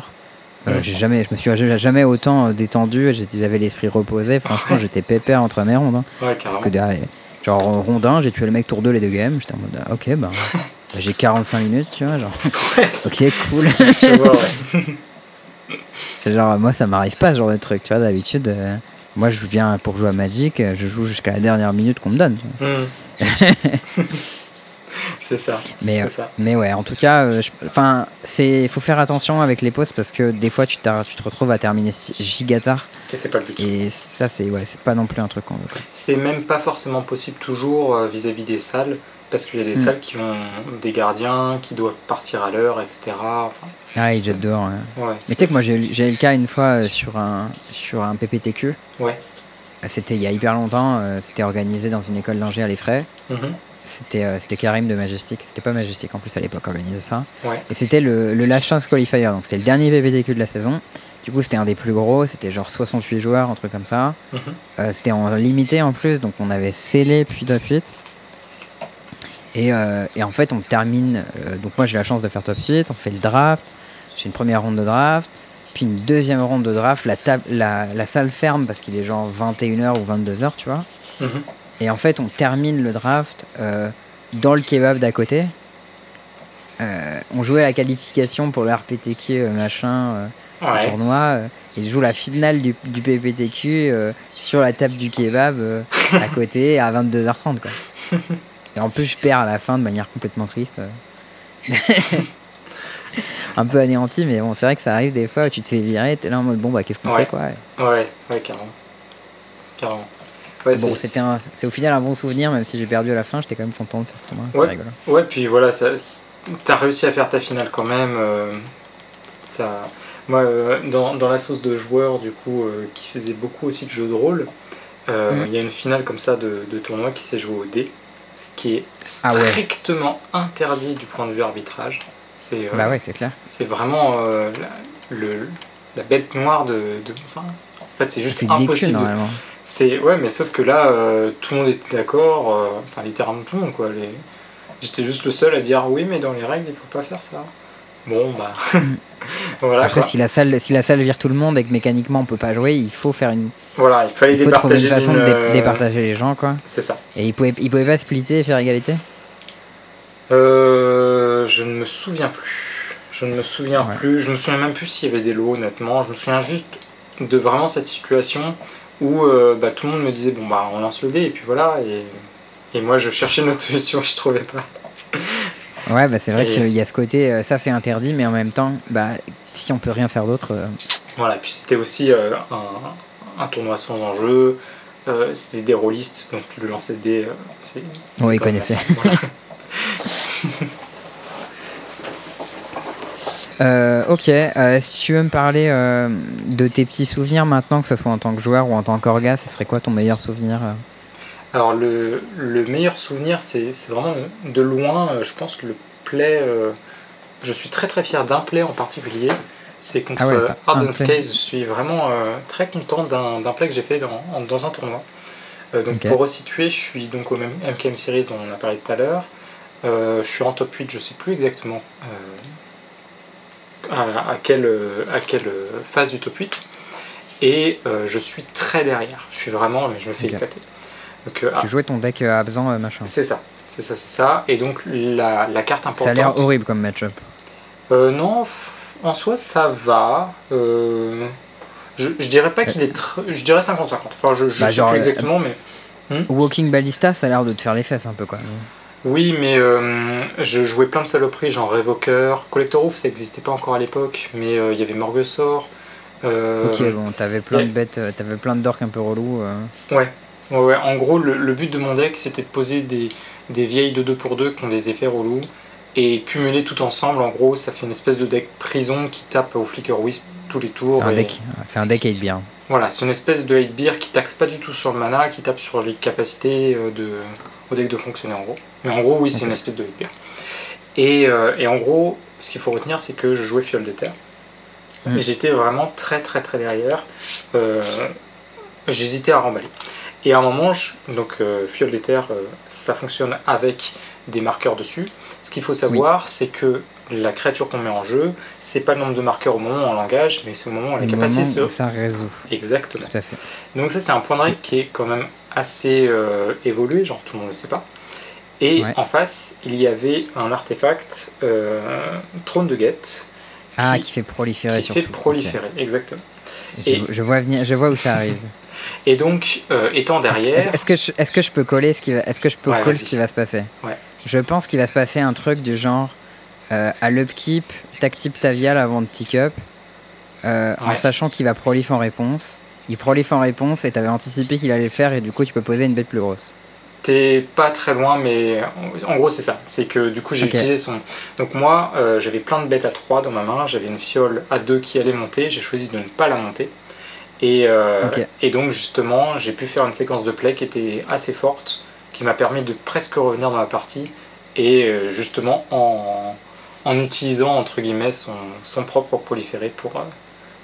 euh, j'ai jamais, je me suis jamais autant euh, détendu. J'avais l'esprit reposé. Franchement, j'étais pépère entre mes rondes. Hein. parce que genre rondin, j'ai tué le mec tour 2 les deux games. J'étais en mode, ah, ok, bah, bah, j'ai 45 minutes, tu vois. Genre, ok, cool. c'est genre, moi, ça m'arrive pas ce genre de truc, tu vois. D'habitude, moi, je viens pour jouer à Magic, je joue jusqu'à la dernière minute qu'on me donne. Hmm. c'est ça. Mais, ça. mais ouais, en tout cas, euh, enfin, c'est, faut faire attention avec les pauses parce que des fois, tu, tu te retrouves à terminer gigatard. Et c'est pas le but. Et ça, c'est ouais, c'est pas non plus un truc qu'on veut. C'est même pas forcément possible toujours euh, vis-à-vis des salles parce qu'il y a des hmm. salles qui ont des gardiens qui doivent partir à l'heure, etc. Enfin, ah, ils jettent dehors. Ouais. Mais tu sais que moi, j'ai eu le cas une fois euh, sur un, sur un PPTQ. Ouais. C'était il y a hyper longtemps, c'était organisé dans une école d'ingé à l'Effray. Mm c'était euh, c'était Karim de Majestic. C'était pas Majestic en plus à l'époque organisé ça. Et c'était le, le Chance Qualifier. Donc c'était le dernier PPTQ de la saison. Du coup, c'était un des plus gros. C'était genre 68 joueurs, un truc comme ça. Mhm. Euh, c'était en limité en plus. Donc on avait scellé puis top 8. Et, euh, et, en fait, on termine. donc moi, j'ai la chance de faire top 8. On fait le draft. J'ai une première ronde de draft. Puis une deuxième ronde de draft. La, table, la, la salle ferme parce qu'il est genre 21h ou 22h, tu vois. Mhm. Et en fait, on termine le draft euh, dans le kebab d'à côté. Euh, on jouait la qualification pour le RPTQ euh, machin tournoi. et je joue la finale du, du PPTQ sur la table du kebab à côté à 22h30. Quoi. Et en plus, je perds à la fin de manière complètement triste. un peu anéanti, mais bon, c'est vrai que ça arrive des fois où tu te fais virer, t'es là en mode bon, bah qu'est-ce qu'on fait quoi Ouais, ouais, carrément. Carrément bon, c'était c'est au final un bon souvenir, même si j'ai perdu à la fin, j'étais quand même content de faire ce tournoi. Ouais, rigolo. ouais, puis voilà, t'as réussi à faire ta finale quand même. Euh, ça, moi, euh, dans, dans, la sauce de joueurs, du coup, euh, qui faisait beaucoup aussi de jeux de rôle, mhm. il y a une finale comme ça de, de tournoi qui s'est jouée au dé, ce qui est ah strictement interdit du point de vue arbitrage. C'est bah ouais, c'est clair. C'est vraiment la, le, la bête noire de. de en fait, c'est juste impossible. normalement. C'est ouais, mais sauf que là, euh, tout le monde était d'accord. Euh, enfin, littéralement tout le monde quoi. Les... J'étais juste le seul à dire oui, mais dans les règles, il faut pas faire ça. Bon bah. voilà, Après, si la salle, si la salle vire tout le monde et que mécaniquement on peut pas jouer, il faut faire une. Voilà, il fallait il faut trouver une façon de euh, départager les gens quoi. C'est ça. Et il pouvait, il pouvait pas splitter et faire égalité? Euh, je ne me souviens plus. Je ne me souviens plus. Je me souviens même plus s'il y avait des lots, honnêtement. Je me souviens juste de vraiment cette situation où euh, bah, tout le monde me disait bon bah on lance le dé et puis voilà et, et moi je cherchais une autre solution je trouvais pas ouais bah c'est vrai qu'il y a ce côté euh, ça c'est interdit mais en même temps bah si on peut rien faire d'autre euh. voilà puis c'était aussi un, un, tournoi sans enjeu c'était des rôlistes donc le lancer de c'est oui ils connaissaient Euh, ok, euh, si tu veux me parler euh, de tes petits souvenirs maintenant, que ce soit en tant que joueur ou en tant qu'orga, ce serait quoi ton meilleur souvenir Alors le, le, meilleur souvenir, c'est vraiment de loin, je pense que le play, je suis très très fier d'un play en particulier, c'est contre ah ouais, Je suis vraiment très content d'un play que j'ai fait dans, dans, un tournoi. donc pour resituer, je suis donc au même MKM Series dont on a parlé tout à l'heure. Je suis en top 8, je sais plus exactement à, quelle, à quelle phase du top 8. Et euh, je suis très derrière. Je suis vraiment, mais je me fais éclater. Donc, euh, tu ah. jouais ton deck euh, absent machin. C'est ça, c'est ça, c'est ça. Et donc la, la carte importante. Ça a l'air horrible comme match-up. non, en soi ça va. Je, je, dirais pas qu'il est. Je dirais 50-50. Enfin, je, je bah, sais plus exactement, mais. Hmm Walking Ballista, ça a l'air de te faire les fesses un peu quoi. Oui, mais euh, je jouais plein de saloperies, genre Révoqueur. Collector Roof, ça n'existait pas encore à l'époque, mais euh, il y avait Morguesor. Euh, ok, bon, t'avais plein de bêtes, t'avais plein de dorks un peu relous. Ouais. ouais, En gros, le, but de mon deck, c'était de poser des, vieilles de 2 pour 2 qui ont des effets relous et cumuler tout ensemble. En gros, ça fait une espèce de deck prison qui tape au Flicker Wisp tous les tours. C'est un, deck 8 beer. Voilà, c'est une espèce de 8 beer qui taxe pas du tout sur le mana, qui tape sur les capacités de, au deck de fonctionner en gros. Mais en gros, oui, c'est une espèce de hyper. Et, euh, et, en gros, ce qu'il faut retenir, c'est que je jouais fiole de terre. Mm. Et j'étais vraiment très très très derrière. Euh, j'hésitais à remballer. Et à un moment, je- donc euh, fiole d'éther, euh, ça fonctionne avec des marqueurs dessus. Ce qu'il faut savoir, c'est que la créature qu'on met en jeu, c'est pas le nombre de marqueurs au moment où on l'engage, mais c'est au moment où elle est capacité moment de se... ça résout. Exactement. Tout à fait. Donc ça c'est un point de règle qui est quand même assez évolué, genre tout le monde ne le sait pas. Et Ouais. en face, il y avait un artefact, euh, trône de guette, Ah, Qui- qui, fait proliférer qui surtout. fait proliférer, exactement. Ok. Et- Je, je vois venir, je vois où ça arrive. Et donc, euh, étant derrière, Est-ce que, je, est-ce que je peux coller ce qui va, est-ce que je peux Ouais, coller vas-y. ce qui va se passer? Ouais. Je pense qu'il va se passer un truc du genre euh, à l'upkeep, tactip tavial avant de tick up, euh, en sachant qu'il va prolif en réponse. Il prolif en réponse et t'avais anticipé qu'il allait le faire et du coup tu peux poser une bête plus grosse. T'es pas très loin, mais en, gros c'est ça. C'est que du coup j'ai utilisé son. Donc moi euh, j'avais plein de bêtes à 3 dans ma main, j'avais une fiole à 2 qui allait monter, j'ai choisi de ne pas la monter. Et, euh, et donc justement j'ai pu faire une séquence de play qui était assez forte, qui m'a permis de presque revenir dans la partie, et euh, justement en, en utilisant entre guillemets son, son propre proliféré pour, euh,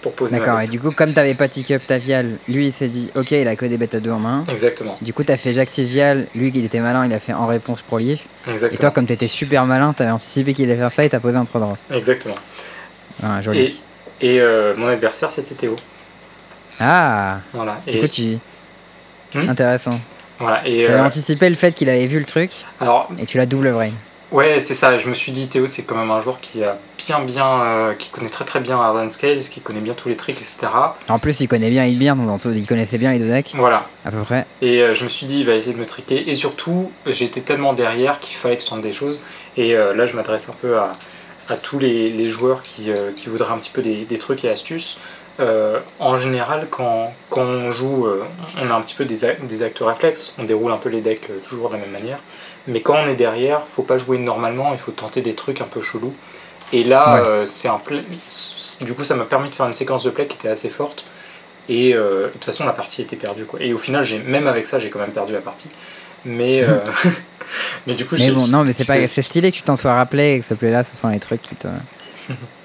pour poser ma D'accord, et du coup comme t'avais pas tick up tavial, lui il s'est dit ok il a que des bêtes à deux en main. Exactement, Du coup t'as fait j'activial, lui il était malin, il a fait en réponse prolif. Et exactement. toi comme t'étais super malin, t'avais anticipé qu'il allait faire ça et t'as posé un 3 drop. exactement. Ah, joli. Et, et euh, mon adversaire c'était Théo. Ah Voilà. Du Et, coup tu... Hmm? Intéressant. voilà. Et, euh, anticipé le fait qu'il avait vu le truc alors, et tu l'as double brain. Ouais, c'est ça. Je me suis dit, Théo, c'est quand même un joueur qui a bien, bien, euh, qui connaît très, très bien Arden Scales, qui connaît bien tous les tricks, etc. En plus, il connaît bien Ilbir, donc il connaissait bien les deux decks, Voilà. à peu près. Et euh, je me suis dit, il va essayer de me tricker. Et surtout, j'étais tellement derrière qu'il fallait que je tente des choses. Et euh, là, je m'adresse un peu à, à tous les, les joueurs qui, qui voudraient un petit peu des, des trucs et astuces. En général, quand, quand on joue, on a un petit peu des, des actes réflexes, on déroule un peu les decks toujours de la même manière. Mais quand on est derrière, faut pas jouer normalement, il faut tenter des trucs un peu chelous. Et là, Ouais. euh, c'est un play- du coup, ça m'a permis de faire une séquence de play qui était assez forte. Et euh, de toute façon, la partie était perdue. Quoi. Et au final, j'ai même avec ça, j'ai quand même perdu la partie. Mais, euh, mais du coup, Mais bon, non, mais c'est pas, c'est stylé que tu t'en sois rappelé et que ce play-là, ce sont les trucs qui te.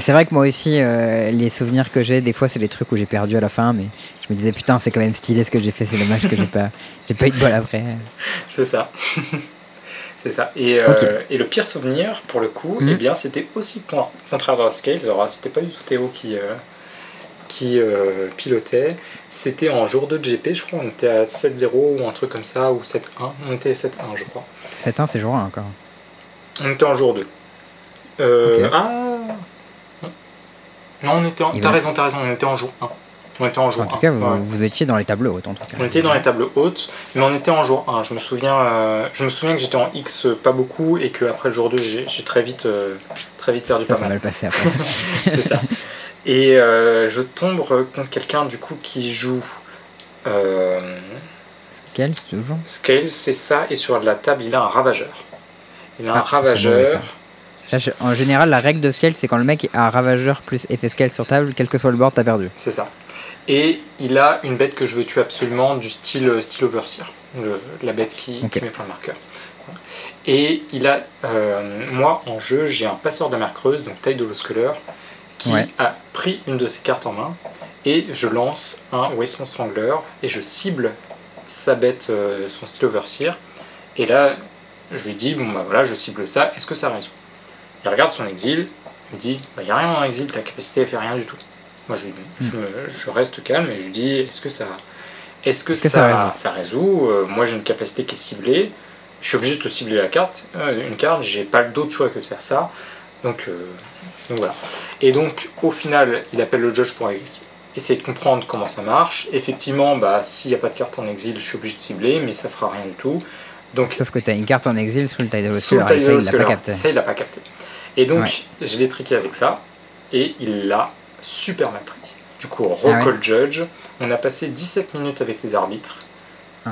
c'est vrai que moi aussi, euh, les souvenirs que j'ai, des fois, c'est les trucs où j'ai perdu à la fin, mais je me disais putain, c'est quand même stylé ce que j'ai fait, c'est dommage que j'ai pas, j'ai pas eu de bol après. C'est ça. c'est ça. Et, euh, et le pire souvenir, pour le coup, Mhm. eh bien, c'était aussi pour, contre Hard Scales. C'était pas du tout Théo qui, euh, qui euh, pilotait. C'était en jour 2 de GP, je crois. On était à 7-0 ou un truc comme ça, ou 7-1. On était à 7-1, je crois. 7-1, c'est jour 1 encore. On était en jour 2. Euh, Ok. Ah Non, on était en... T'as va- raison, t'as raison, on était en jour 1. On était en jour En tout 1. cas, vous, ouais. vous étiez dans les tableaux hautes, en tout cas. On était dans les tables hautes, mais on était en jour 1. Je me souviens, euh, je me souviens que j'étais en X pas beaucoup et qu'après le jour 2, j'ai très vite, euh, très vite perdu Ça, pas ça va mal. le passer après. C'est ça. Et euh, je tombe contre quelqu'un du coup qui joue Quel, toujours Scales, c'est ça, et sur la table il a un ravageur. Il a un Ah, ça, ravageur. Ça, je- en général, la règle de scale, c'est quand le mec a un ravageur plus effet scale sur table, quel que soit le board, t'as perdu. C'est ça. Et il a une bête que je veux tuer absolument du style, euh, style Overseer, le- la bête qui, met plein de marqueurs. Et il a, euh, moi en jeu, j'ai un passeur de mer creuse, donc taille de Sculler, qui Ouais. a pris une de ses cartes en main, et je lance un Wasteland Strangler, et je cible sa bête, euh, son style Overseer, et là, je lui dis, bon bah voilà, je cible ça, est-ce que ça résout? Il regarde son exil, il me dit, bah y a rien en exil, ta capacité elle fait rien du tout. Moi je, je, me- je reste calme et je lui dis, est-ce que ça, est-ce que, ça, ça ça résout? Euh, Moi j'ai une capacité qui est ciblée, je suis obligé de te cibler la carte, euh, une carte, j'ai pas d'autre choix que de faire ça. Donc, euh, donc voilà. Et donc au final, il appelle le judge pour essayer de comprendre comment ça marche. Effectivement, bah, s'il n'y a pas de carte en exil, je suis obligé de cibler, mais ça fera rien du tout. Donc Sauf que t'as une carte en exil sous le taille de sous le ça, il l'a pas capté. Et donc, Ouais. je l'ai triqué avec ça, et il l'a super mal pris. Du coup, Ah ouais. recall judge, on a passé 17 minutes avec les arbitres.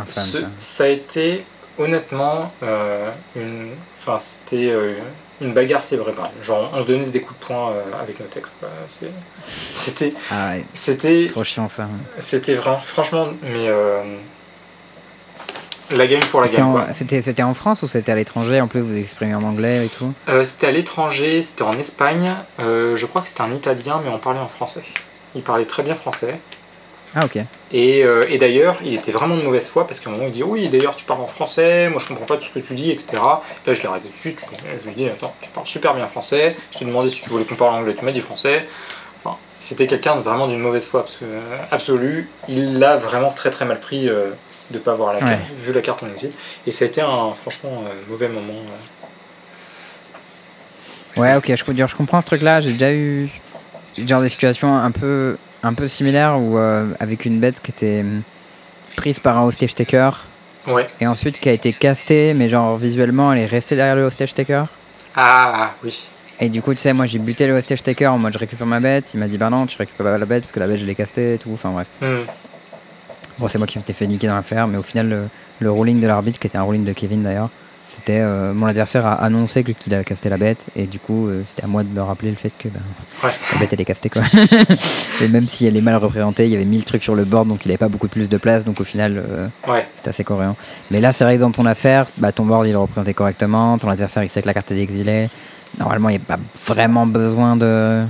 Ce- ça. a été, honnêtement, euh, une, enfin, c'était euh, une bagarre cérébrale. Genre, on se donnait des coups de poing euh, avec nos textes. quoi. C'est- C'était, Ah ouais, c'était, trop chiant ça. c'était vraiment, franchement, mais la game pour la game. c'était- en France ou c'était à l'étranger En plus, vous exprimez en anglais et tout Euh, c'était à l'étranger, c'était en Espagne. Euh, je crois que c'était un Italien, mais on parlait en français. Il parlait très bien français. Ah, ok. Et, euh, et d'ailleurs, il était vraiment de mauvaise foi parce qu'à un moment, il dit Oui, d'ailleurs, tu parles en français, moi je comprends pas tout ce que tu dis, etc. Là, je l'ai arrêté dessus, je lui ai dit Attends, tu parles super bien français, je t'ai demandé si tu voulais qu'on parle anglais, tu m'as dit français. Enfin, c'était quelqu'un de vraiment d'une mauvaise foi abso- absolue. Il l'a vraiment très très mal pris de ne pas avoir la Ouais. carte, vu la carte en exil. Et ça a été un franchement euh, mauvais moment. euh. Ouais, ok, je, dire, je comprends ce truc-là. J'ai déjà eu genre des situations un peu, un peu similaires où, euh, avec une bête qui était hum, prise par un hostage taker Ouais. et ensuite qui a été castée, mais genre visuellement elle est restée derrière le hostage taker. Ah oui. Et du coup, tu sais, moi j'ai buté le hostage taker en mode je récupère ma bête. Il m'a dit bah non, tu récupères pas la bête parce que la bête je l'ai castée et tout. Enfin bref. Hmm. Bon, c'est moi qui m'étais fait niquer dans l'affaire, mais au final, le, le ruling de l'arbitre, qui était un ruling de Kevin d'ailleurs, c'était euh, mon adversaire a annoncé que- qu'il a casté la bête, et du coup, euh, c'était à moi de me rappeler le fait que ben, Ouais. la bête elle est castée quoi. et même si elle est mal représentée, il y avait 1000 trucs sur le board, donc il avait pas beaucoup plus de place, donc au final, euh, Ouais. c'était assez cohérent. Mais là, c'est vrai que dans ton affaire, bah, ton board il est représenté correctement, ton adversaire il sait que la carte est exilée. Normalement, il n'y a pas vraiment besoin de.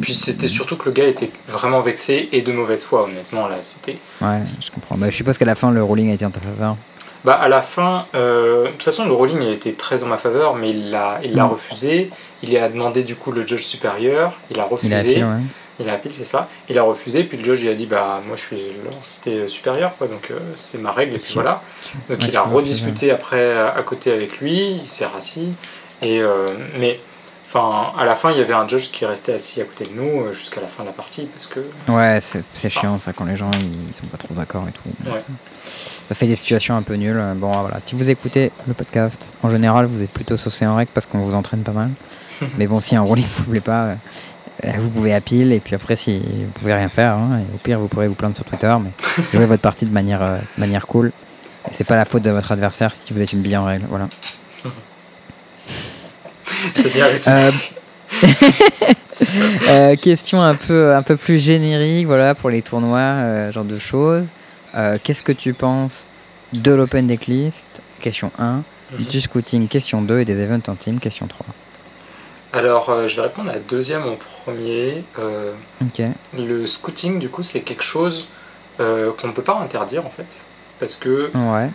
Puis c'était surtout que le gars était vraiment vexé et de mauvaise foi, honnêtement. Là, c'était. Ouais, je comprends. Bah, je suppose qu'à la fin, le ruling a été en ta faveur. Bah, à la fin, euh, de toute façon, le rolling il était très en ma faveur, mais il l'a il l'a Mm. refusé. Il a demandé du coup le judge supérieur. Il a refusé. Il a appelé, ouais. Il a appelé, c'est ça. Il a refusé, puis le judge il a dit Bah, moi je suis l'entité supérieure, quoi, donc euh, c'est ma règle, et puis voilà. Donc Ouais, il a rediscuté après à à côté avec lui, il s'est rassis. Et, euh, mais enfin, à la fin, il y avait un judge qui restait assis à côté de nous euh, jusqu'à la fin de la partie, parce que. Ouais, c'est chiant ça quand les gens ils sont pas trop d'accord et tout. Ouais. Ça, fait des situations un peu nulles. Bon voilà, si vous écoutez le podcast, en général vous êtes plutôt saucé en règle parce qu'on vous entraîne pas mal. Mais bon, si un rolling vous plaît pas, euh, vous pouvez à pile et puis après si vous pouvez rien faire, hein, et au pire vous pourrez vous plaindre sur Twitter, mais jouez votre partie de manière, euh, de manière cool. Et C'est pas la faute de votre adversaire si vous êtes une bille en règle, voilà. c'est bien. Euh, euh, question un peu, un peu plus générique, voilà, pour les tournois, euh, genre de choses. Euh, Qu'est-ce que tu penses de l'Open Decklist Question 1. Mhm. Du scouting, question 2. Et des events en team, question 3. Alors, euh, je vais répondre à la deuxième en premier. Le scouting, du coup, c'est quelque chose qu'on ne peut pas interdire en fait. Parce que Ouais.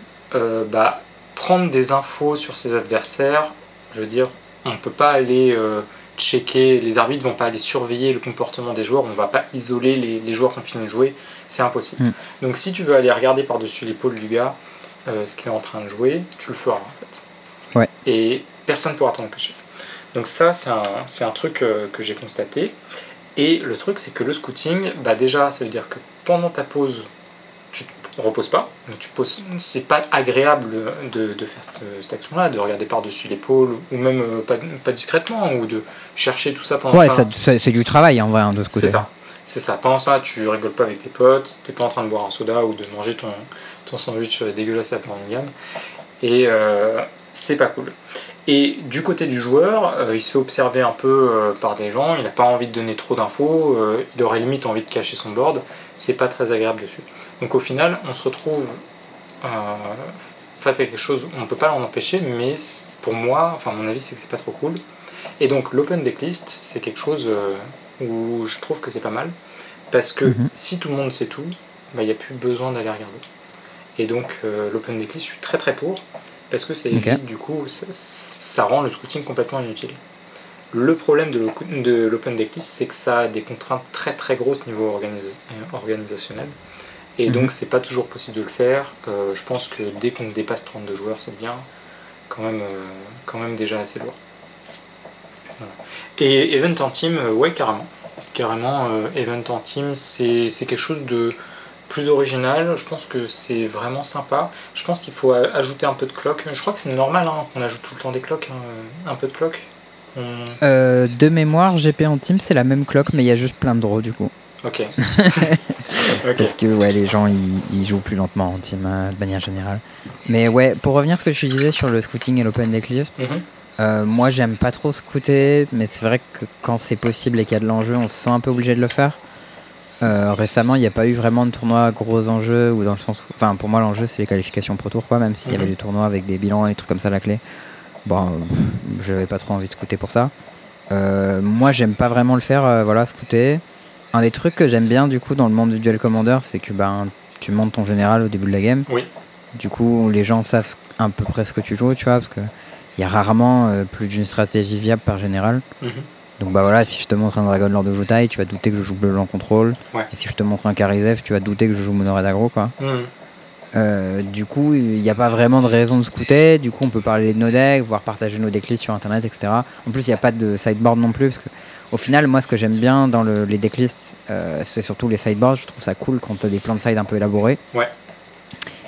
bah, prendre des infos sur ses adversaires, je veux dire, on ne peut pas aller euh, checker, les arbitres vont pas aller surveiller le comportement des joueurs, on ne va pas isoler les, les joueurs qui ont fini de jouer, c'est impossible. Mm. Donc si tu veux aller regarder par-dessus l'épaule du gars euh, ce qu'il est en train de jouer, tu le feras en fait. Ouais. Et personne ne pourra t'en empêcher. Donc ça, c'est un, c'est un truc euh, que j'ai constaté. Et le truc, c'est que le scouting, bah déjà, ça veut dire que pendant ta pause, tu te reposes pas. Donc tu poses, c'est pas agréable de, de faire cette, cette action-là, de regarder par-dessus l'épaule, ou même euh, pas, pas discrètement, ou de chercher tout ça pendant Ouais, ça. ça- c'est du travail en vrai, hein, de ce côté. C'est ça. C'est ça. Pendant ça, tu rigoles pas avec tes potes, t'es pas en train de boire un soda ou de manger ton, ton sandwich dégueulasse à Birmingham. Et euh, c'est pas cool. Et du côté du joueur, euh, il se fait observer un peu euh, par des gens, il n'a pas envie de donner trop d'infos, euh, il aurait limite envie de cacher son board, c'est pas très agréable dessus. Donc au final, on se retrouve euh, face à quelque chose, on ne peut pas l'en empêcher, mais pour moi, enfin mon avis c'est que c'est pas trop cool. Et donc l'open decklist, c'est quelque chose euh, où je trouve que c'est pas mal, parce que Mhm. si tout le monde sait tout, bah, il n'y a plus besoin d'aller regarder. Et donc euh, l'open decklist, je suis très très pour, parce que évite du coup, ça, ça rend le scouting complètement inutile. Le problème de l'o- de l'open decklist, c'est que ça a des contraintes très très grosses niveau organisa- organisationnel. Et Mhm. donc c'est pas toujours possible de le faire. Euh, je pense que dès qu'on dépasse 32 joueurs, c'est bien quand même, euh, quand même déjà assez lourd. Voilà. Et event en team, euh, ouais carrément. Carrément, euh, event en team, c'est quelque chose de plus original. Je pense que c'est vraiment sympa. Je pense qu'il faut ajouter un peu de clock. Je crois que c'est normal hein, qu'on ajoute tout le temps des clocks, hein, un peu de clock. On- de mémoire, GP en team, c'est la même cloque, mais il y a juste plein de draws du coup. Ok. Parce que ouais, les gens ils, ils jouent plus lentement en team euh, de manière générale. Mais ouais, pour revenir à ce que tu disais sur le scouting et l'open decklist, Mhm. euh, moi j'aime pas trop scouter, mais c'est vrai que quand c'est possible et qu'il y a de l'enjeu, on se sent un peu obligé de le faire. Euh, récemment, il n'y a pas eu vraiment de tournoi à gros enjeux, ou dans le sens. Enfin, pour moi, l'enjeu c'est les qualifications pro tour, quoi, même s'il y avait Mhm. des tournois avec des bilans et des trucs comme ça à la clé. Bon, j'avais pas trop envie de scouter pour ça. Euh, moi, j'aime pas vraiment le faire, voilà, scouter. Un des trucs que j'aime bien du coup dans le monde du duel commander, c'est que ben, tu montes ton général au début de la game. Oui. Du coup, les gens savent à peu près ce que tu joues, tu vois, parce que il y a rarement euh, plus d'une stratégie viable par général. Mhm. Donc bah voilà, si je te montre un Dragon Lord de Jotai, tu vas douter que je joue bleu blanc contrôle. Ouais. Et si je te montre un Karizev, tu vas douter que je joue mono red aggro quoi. Mhm. Euh, du coup, il n'y a pas vraiment de raison de scouter. Du coup, on peut parler de nos decks, voire partager nos decklists sur internet, etc. En plus, il n'y a pas de sideboard non plus. Parce que, au final, moi, ce que j'aime bien dans le- les decklists, euh, c'est surtout les sideboards. Je trouve ça cool quand tu as des plans de side un peu élaborés. Ouais.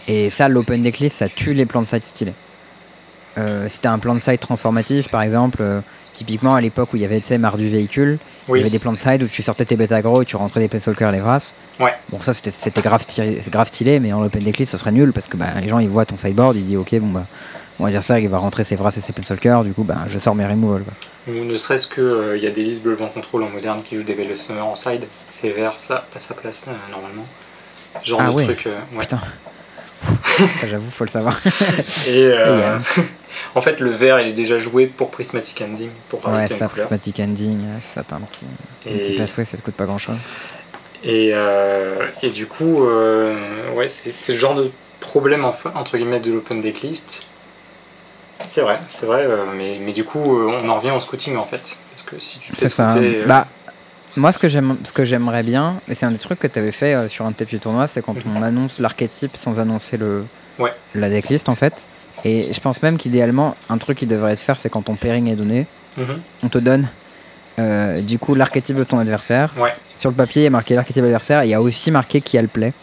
Et ça, l'open decklist, ça tue les plans de side stylés. Euh, si tu as un plan de side transformatif, par exemple, euh, typiquement à l'époque où il y avait tu sais, marre du véhicule, il y avait des plans de side où tu sortais tes bêta gros et tu rentrais des Planeswalkers les Vras. Ouais. Bon, ça c'était- grave stylé, mais en open decklist ce serait nul parce que bah, les gens ils voient ton sideboard, ils disent ok, bon bah, on va dire ça, il va rentrer ses Vras et ses Planeswalkers, du coup bah, je sors mes removals. Ou ne serait-ce qu'il y a des listes bleu blanc contrôle en moderne qui jouent des Veil of Summer en side. C'est vert, ça à sa place euh, normalement. Genre Ah de ouais. truc. euh, ouais. Putain. ça j'avoue, faut le savoir. Et euh, euh, en fait, le vert il est déjà joué pour Prismatic Ending, pour ouais, ça, une couleur. Prismatic Ending, euh, ça t'as un petit, petit Et- passway, ça te coûte pas grand chose. Et, euh, et du coup, euh, ouais, c'est le genre de problème entre guillemets de l'open decklist. C'est vrai, c'est vrai, euh, mais, mais du coup, euh, on en revient au scouting en fait. Parce que si tu fais scouter. euh, Bah, moi, ce que j'aime, ce que j'aimerais bien, et c'est un des trucs que tu avais fait sur un de tes petits tournois, c'est quand on annonce l'archétype sans annoncer le, Ouais. la decklist en fait. Et je pense même qu'idéalement, un truc qui devrait être faire, c'est quand ton pairing est donné, mhm, on te donne euh, du coup l'archétype de ton adversaire. Ouais. Sur le papier, il y a marqué l'archétype adversaire, il y a aussi marqué qui a le play.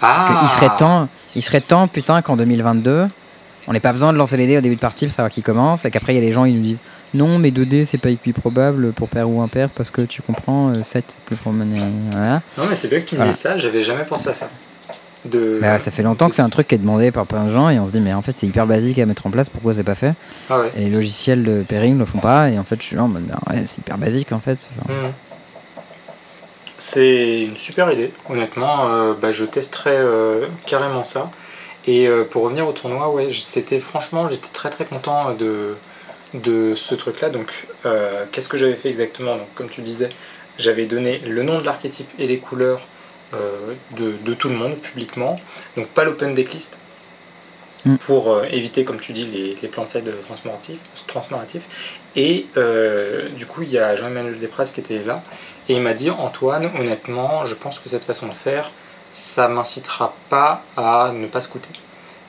Ah Il serait temps, il serait temps, putain, qu'en 2022, on n'ait pas besoin de lancer les dés au début de partie pour savoir qui commence, et qu'après il y a des gens ils nous disent non, mais 2 dés c'est pas équiprobable pour pair ou impair parce que tu comprends, euh, 7 c'est plus pour mener. Voilà. Non, mais c'est bien que tu me Voilà. dises ça, j'avais jamais pensé à ça. De... Bah, ça fait longtemps que c'est un truc qui est demandé par plein de gens, et on se dit, mais en fait c'est hyper basique à mettre en place, pourquoi c'est pas fait? Ah ouais. Et les logiciels de pairing le font pas, et en fait je suis là en mode, bah, ouais, c'est hyper basique en fait. Mhm. C'est une super idée, honnêtement. euh, bah, je testerai euh, carrément ça. Et euh, pour revenir au tournoi, ouais, j- c'était franchement, j'étais très très content de, de ce truc-là. Donc, euh, qu'est-ce que j'avais fait exactement? Donc, comme tu disais, j'avais donné le nom de l'archétype et les couleurs euh, de, de tout le monde publiquement. Donc, pas l'open decklist. Mm. Pour euh, éviter, comme tu dis, les, les plans de side transformatifs. transformatifs. Et euh, du coup, il y a Jean-Emmanuel Desprez qui était là. Et il m'a dit Antoine, honnêtement, je pense que cette façon de faire, ça m'incitera pas à ne pas scouter.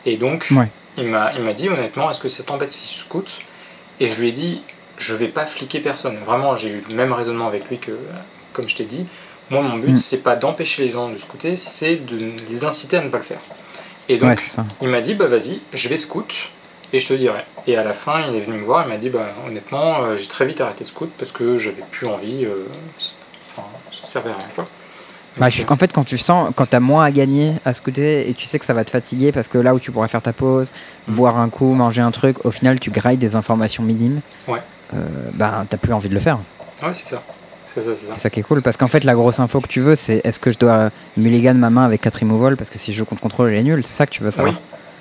Et donc, Ouais. il m'a il m'a dit honnêtement, est-ce que ça t'embête si je scoute? Et je lui ai dit, je vais pas fliquer personne. Vraiment, j'ai eu le même raisonnement avec lui que, comme je t'ai dit. Moi, mon but, Mm. c'est pas d'empêcher les gens de scouter, c'est de les inciter à ne pas le faire. Et donc, ouais, il m'a dit bah vas-y, je vais scout et je te dirai. Et à la fin, il est venu me voir, il m'a dit bah honnêtement, euh, j'ai très vite arrêté de scout parce que j'avais plus envie. euh, enfin, ça servait à rien quoi. Bah, je- en fait, quand tu sens, quand t'as moins à gagner à scouter et tu sais que ça va te fatiguer parce que là où tu pourrais faire ta pause, Mm. boire un coup, manger un truc, au final tu grailles des informations minimes, Ouais. euh, bah t'as plus envie de le faire. Ouais, c'est ça. C'est ça, c'est ça. C'est ça qui est cool parce qu'en fait, la grosse info que tu veux, c'est est-ce que je dois mulligan ma main avec 4 removals parce que si je joue contre contrôle, elle est nulle, c'est ça que tu veux Oui, savoir.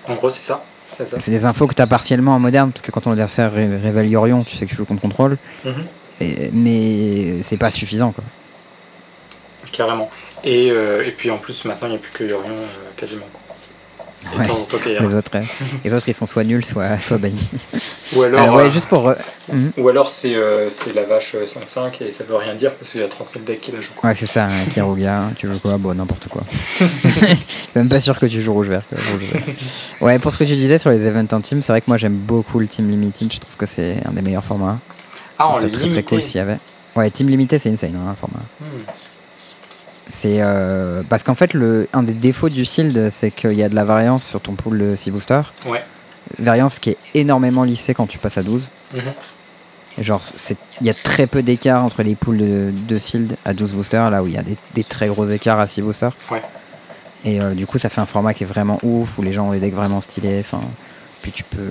en gros, c'est ça. C'est ça. C'est des infos que t'as partiellement en moderne parce que quand ton adversaire ré- révèle Yorion, tu sais que tu joues contre contrôle, Mhm. et- mais c'est pas suffisant quoi. Carrément. Et, euh, et puis en plus, maintenant, il n'y a plus que Yorion euh, quasiment. Et Ouais. Temps en temps, Les autres, euh, les autres ils sont soit nuls, soit, soit bannis. Ou alors, Alors, ouais, euh, juste pour. ou alors c'est la vache euh, 5-5 et ça veut rien dire parce qu'il y a 30 000 decks qui la jouent. Ouais, c'est ça, un Kiruga, tu veux quoi? Bon, n'importe quoi. Je suis même pas sûr que tu joues rouge-vert. Ouais, pour ce que tu disais sur les events en team, c'est vrai que moi j'aime beaucoup le team limited, je trouve que c'est un des meilleurs formats. Ah, serait est très très cool s'il y avait. Ouais, team limité, c'est insane, hein, un format. Hmm. C'est euh, parce qu'en fait, le, un des défauts du shield, c'est qu'il y a de la variance sur ton pool de 6 boosters. Ouais. Variance qui est énormément lissée quand tu passes à 12. Mhm. Et genre, c'est- il y a très peu d'écart entre les pools de, de shield à 12 boosters, là où il y a des, des très gros écarts à 6 boosters. Ouais. Et euh, du coup, ça fait un format qui est vraiment ouf, où les gens ont des decks vraiment stylés. Enfin, puis tu peux.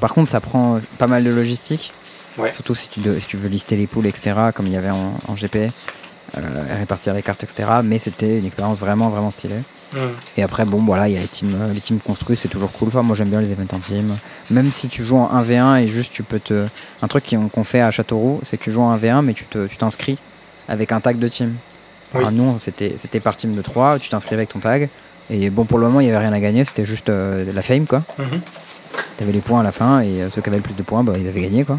Par contre, ça prend pas mal de logistique. Ouais. Surtout si tu, de- si tu veux lister les pools, etc., comme il y avait en, en GP, euh, répartir les cartes, etc. Mais c'était une expérience vraiment, vraiment stylée. Et après, bon, voilà, il y a les teams, euh, les teams construits, c'est toujours cool. Enfin, moi, j'aime bien les events en team. Même si tu joues en 1v1 et juste tu peux te. Un truc qu'on fait à Châteauroux, c'est que tu joues en 1v1, mais tu t'inscris avec un tag de team. Oui. Alors, nous, c'était par team de 3, tu t'inscrivais avec ton tag. Et bon, pour le moment, il n'y avait rien à gagner, c'était juste euh, de la fame, quoi. Mhm. T'avais les points à la fin, et ceux qui avaient le plus de points, bah, ils avaient gagné, quoi.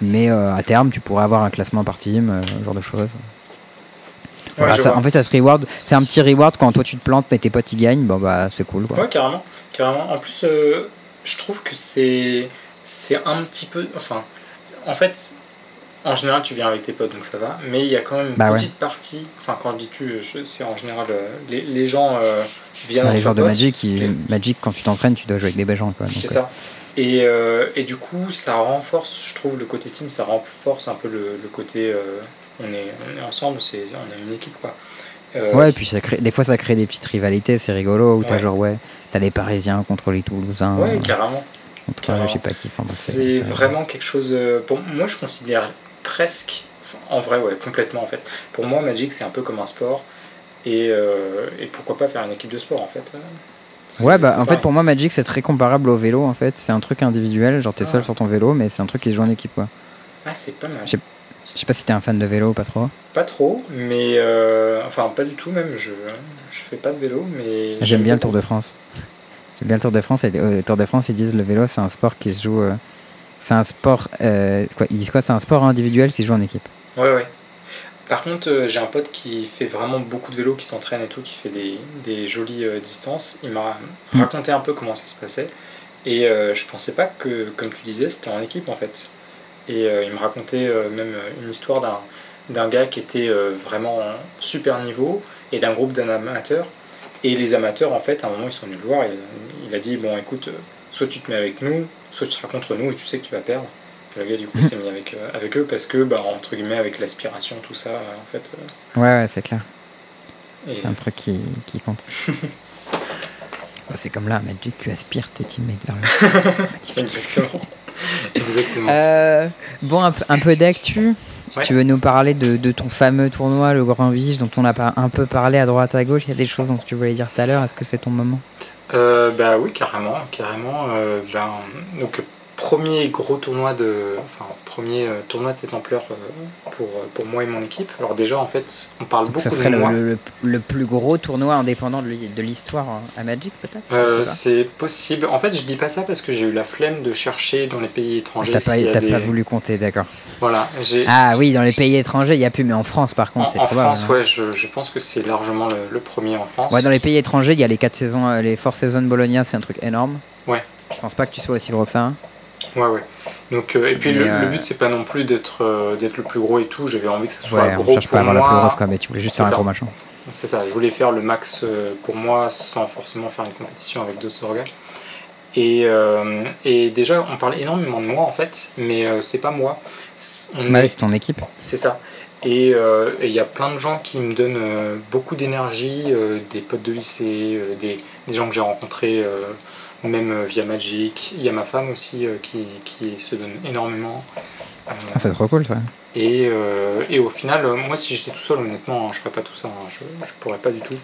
Mais euh, à terme, tu pourrais avoir un classement par team, euh, ce genre de choses. Voilà, ça- en fait, ça se reward. C'est un petit reward quand toi tu te plantes, mais tes potes ils gagnent, bon bah c'est cool, quoi. Ouais, carrément. carrément. En plus, euh, je trouve que c'est c'est un petit peu. Enfin, en fait, en général, tu viens avec tes potes, donc ça va. Mais il y a quand même une Bah ouais. petite partie. Enfin, quand je dis tu, c'est en général euh, les, les gens euh, viennent. Bah, les joueurs de potes. Magic, ils- Les- Magic, quand tu t'entraînes, tu dois jouer avec des belles gens, C'est ça. Et, euh, et du coup, ça renforce, je trouve, le côté team, ça renforce un peu le, le côté euh, on, est, on est ensemble, c'est, on est une équipe quoi. Euh, Ouais, et puis ça crée, des fois ça crée des petites rivalités, c'est rigolo, où t'as Ouais. genre, ouais, t'as les Parisiens contre les Toulousains, ouais, carrément. contre euh, carrément. je sais pas qui. Enfin, C'est vraiment quelque chose. euh, Pour moi, je considère presque. En vrai, ouais, complètement en fait. Pour moi, Magic, c'est un peu comme un sport. Et, euh, et pourquoi pas faire une équipe de sport en fait. euh, c'est- Ouais, bah en fait pour moi Magic c'est très comparable au vélo en fait, c'est un truc individuel, genre t'es Ah. seul sur ton vélo, mais c'est un truc qui se joue en équipe quoi. Ah, c'est pas mal. Je sais pas si t'es un fan de vélo ou pas trop. Pas trop, mais. euh, Enfin, pas du tout même. Je, je fais pas de vélo, mais. J'aime bien le Tour de France. J'aime bien le Tour de France. Et euh, Tour de France, ils disent le vélo, c'est un sport qui se joue. euh, c'est un sport. euh, quoi, ils disent quoi C'est un sport individuel qui se joue en équipe. Ouais, ouais. Par contre, j'ai un pote qui fait vraiment beaucoup de vélo, qui s'entraîne et tout, qui fait des, des jolies distances. Il m'a Mm. raconté un peu comment ça se passait. Et je pensais pas que, comme tu disais, c'était en équipe en fait. Et euh, il me racontait euh, même une histoire d'un, d'un gars qui était euh, vraiment en super niveau et d'un groupe d'amateurs. Et les amateurs, en fait, à un moment, ils sont venus le voir et il a dit Bon, écoute, euh, soit tu te mets avec nous, soit tu seras contre nous et tu sais que tu vas perdre. Et le gars, du coup, s'est mis avec, euh, avec eux parce que, bah, entre guillemets, avec l'aspiration, tout ça, euh, en fait. euh, Ouais, ouais, c'est clair. et- C'est un truc qui, qui compte. C'est comme là, Magic, tu aspires tes teammates vers le. Exactement. Exactement. Euh, bon, un, peu- un peu d'actu. Ouais. Tu veux nous parler de, de ton fameux tournoi, le Grand Biche, dont on a un peu parlé à droite à gauche. Il y a des choses dont tu voulais dire tout à l'heure. Est-ce que c'est ton moment? Euh, bah oui, carrément, carrément. euh, ben, donc premier gros tournoi de, enfin premier euh, tournoi de cette ampleur euh, pour, euh, pour moi et mon équipe. Alors déjà en fait, on parle beaucoup Ce serait de le, moi. le- le- plus gros tournoi indépendant de l'hi- de l'histoire euh, à Magic, peut-être? Euh, c'est possible. En fait, je dis pas ça parce que j'ai eu la flemme de chercher dans les pays pas. étrangers. T'as y pas, a t'as des- pas voulu compter, d'accord. Voilà. Ah oui, dans les pays étrangers, il n'y a plus, mais en France, par contre, en c'est en probable. France, hein. ouais, je, je pense que c'est largement le, le premier en France. Ouais, dans les pays étrangers, il y a les 4 saisons, les Four Seasons Bologna, c'est un truc énorme. Ouais. Je pense pas que tu sois aussi gros que ça. hein. Ouais, ouais. Donc, euh, et puis le, euh, le but, c'est pas non plus d'être euh, d'être le plus gros et tout. J'avais envie que ça soit Ouais, on gros cherche pour pas à avoir moi. la plus grosse, quoi, mais tu voulais juste faire un gros machin. C'est ça, je voulais faire le max euh, pour moi sans forcément faire une compétition avec d'autres organes. Et, et déjà, on parle énormément de moi en fait, mais c'est pas moi. On est- ton équipe. c'est ça. Et euh, il y a plein de gens qui me donnent euh, beaucoup d'énergie, euh, des potes de lycée, des, des gens que j'ai rencontrés, même euh, via Magic. Il y a ma femme aussi euh, qui, qui se donne énormément. Euh, Ah, c'est trop cool ça. et, et au final, moi, si j'étais tout seul, honnêtement, hein, je ferais pas tout ça. hein, je, je pourrais pas du tout.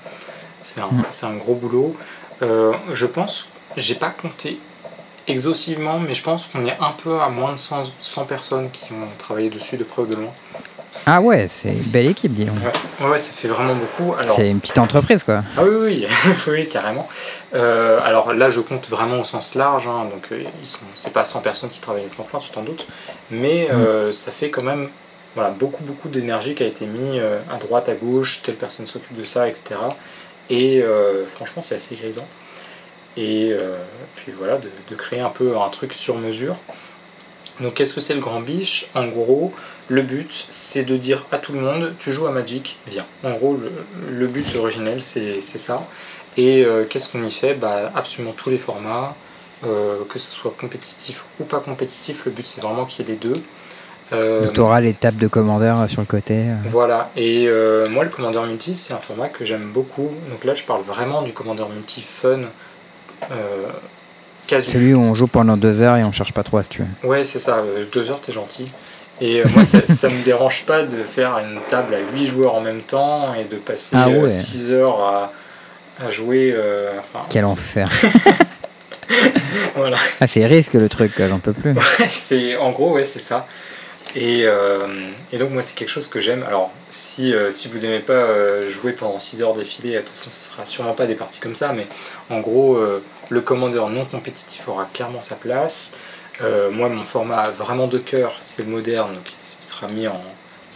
C'est un, Mm. c'est un gros boulot. Je pense, j'ai pas compté exhaustivement, mais je pense qu'on est un peu à moins de 100, 100 personnes qui ont travaillé dessus de près ou de loin. Ah ouais, c'est une belle équipe, dis donc. Ouais, ça fait vraiment beaucoup. Alors, C'est une petite entreprise quoi. ah oui, oui, oui, carrément. Euh, alors là, je compte vraiment au sens large, hein, donc euh, ils sont, c'est pas 100 personnes qui travaillent avec mon frère, tu t'en doutes, mais euh, ça fait quand même voilà, beaucoup, beaucoup d'énergie qui a été mis euh, à droite, à gauche, telle personne s'occupe de ça, etc. Et franchement, c'est assez grisant. Et puis voilà, de, de créer un peu un truc sur mesure. Donc, qu'est-ce que c'est le Grand Biche? En gros, le but, c'est de dire à tout le monde, tu joues à Magic, viens. En gros, le, le but originel, c'est ça. Et euh, qu'est-ce qu'on y fait? Bah, Absolument tous les formats, euh, que ce soit compétitif ou pas compétitif, le but c'est vraiment qu'il y ait les deux. Euh, Donc t'auras les tables de commandeur sur le côté. voilà, et moi le commandeur multi c'est un format que j'aime beaucoup. Donc là je parle vraiment du commandeur multi fun. Celui où on joue pendant deux heures et on cherche pas trop à se tuer. Ouais, c'est ça, deux heures, t'es gentil. Et euh, moi, ça, ça me dérange pas de faire une table à 8 joueurs en même temps et de passer Ah ouais. 6 heures à, à jouer. euh, enfin, Quel enfer. Voilà. Ah c'est risque le truc, j'en peux plus. c'est, en gros, ouais, c'est ça. Et, euh, et donc moi c'est quelque chose que j'aime. Alors si, euh, si vous aimez pas euh, jouer pendant 6 heures toute façon ce sera sûrement pas des parties comme ça, mais en gros euh, le commandeur non compétitif aura clairement sa place. Euh, moi mon format vraiment de cœur c'est le moderne, donc il sera mis en,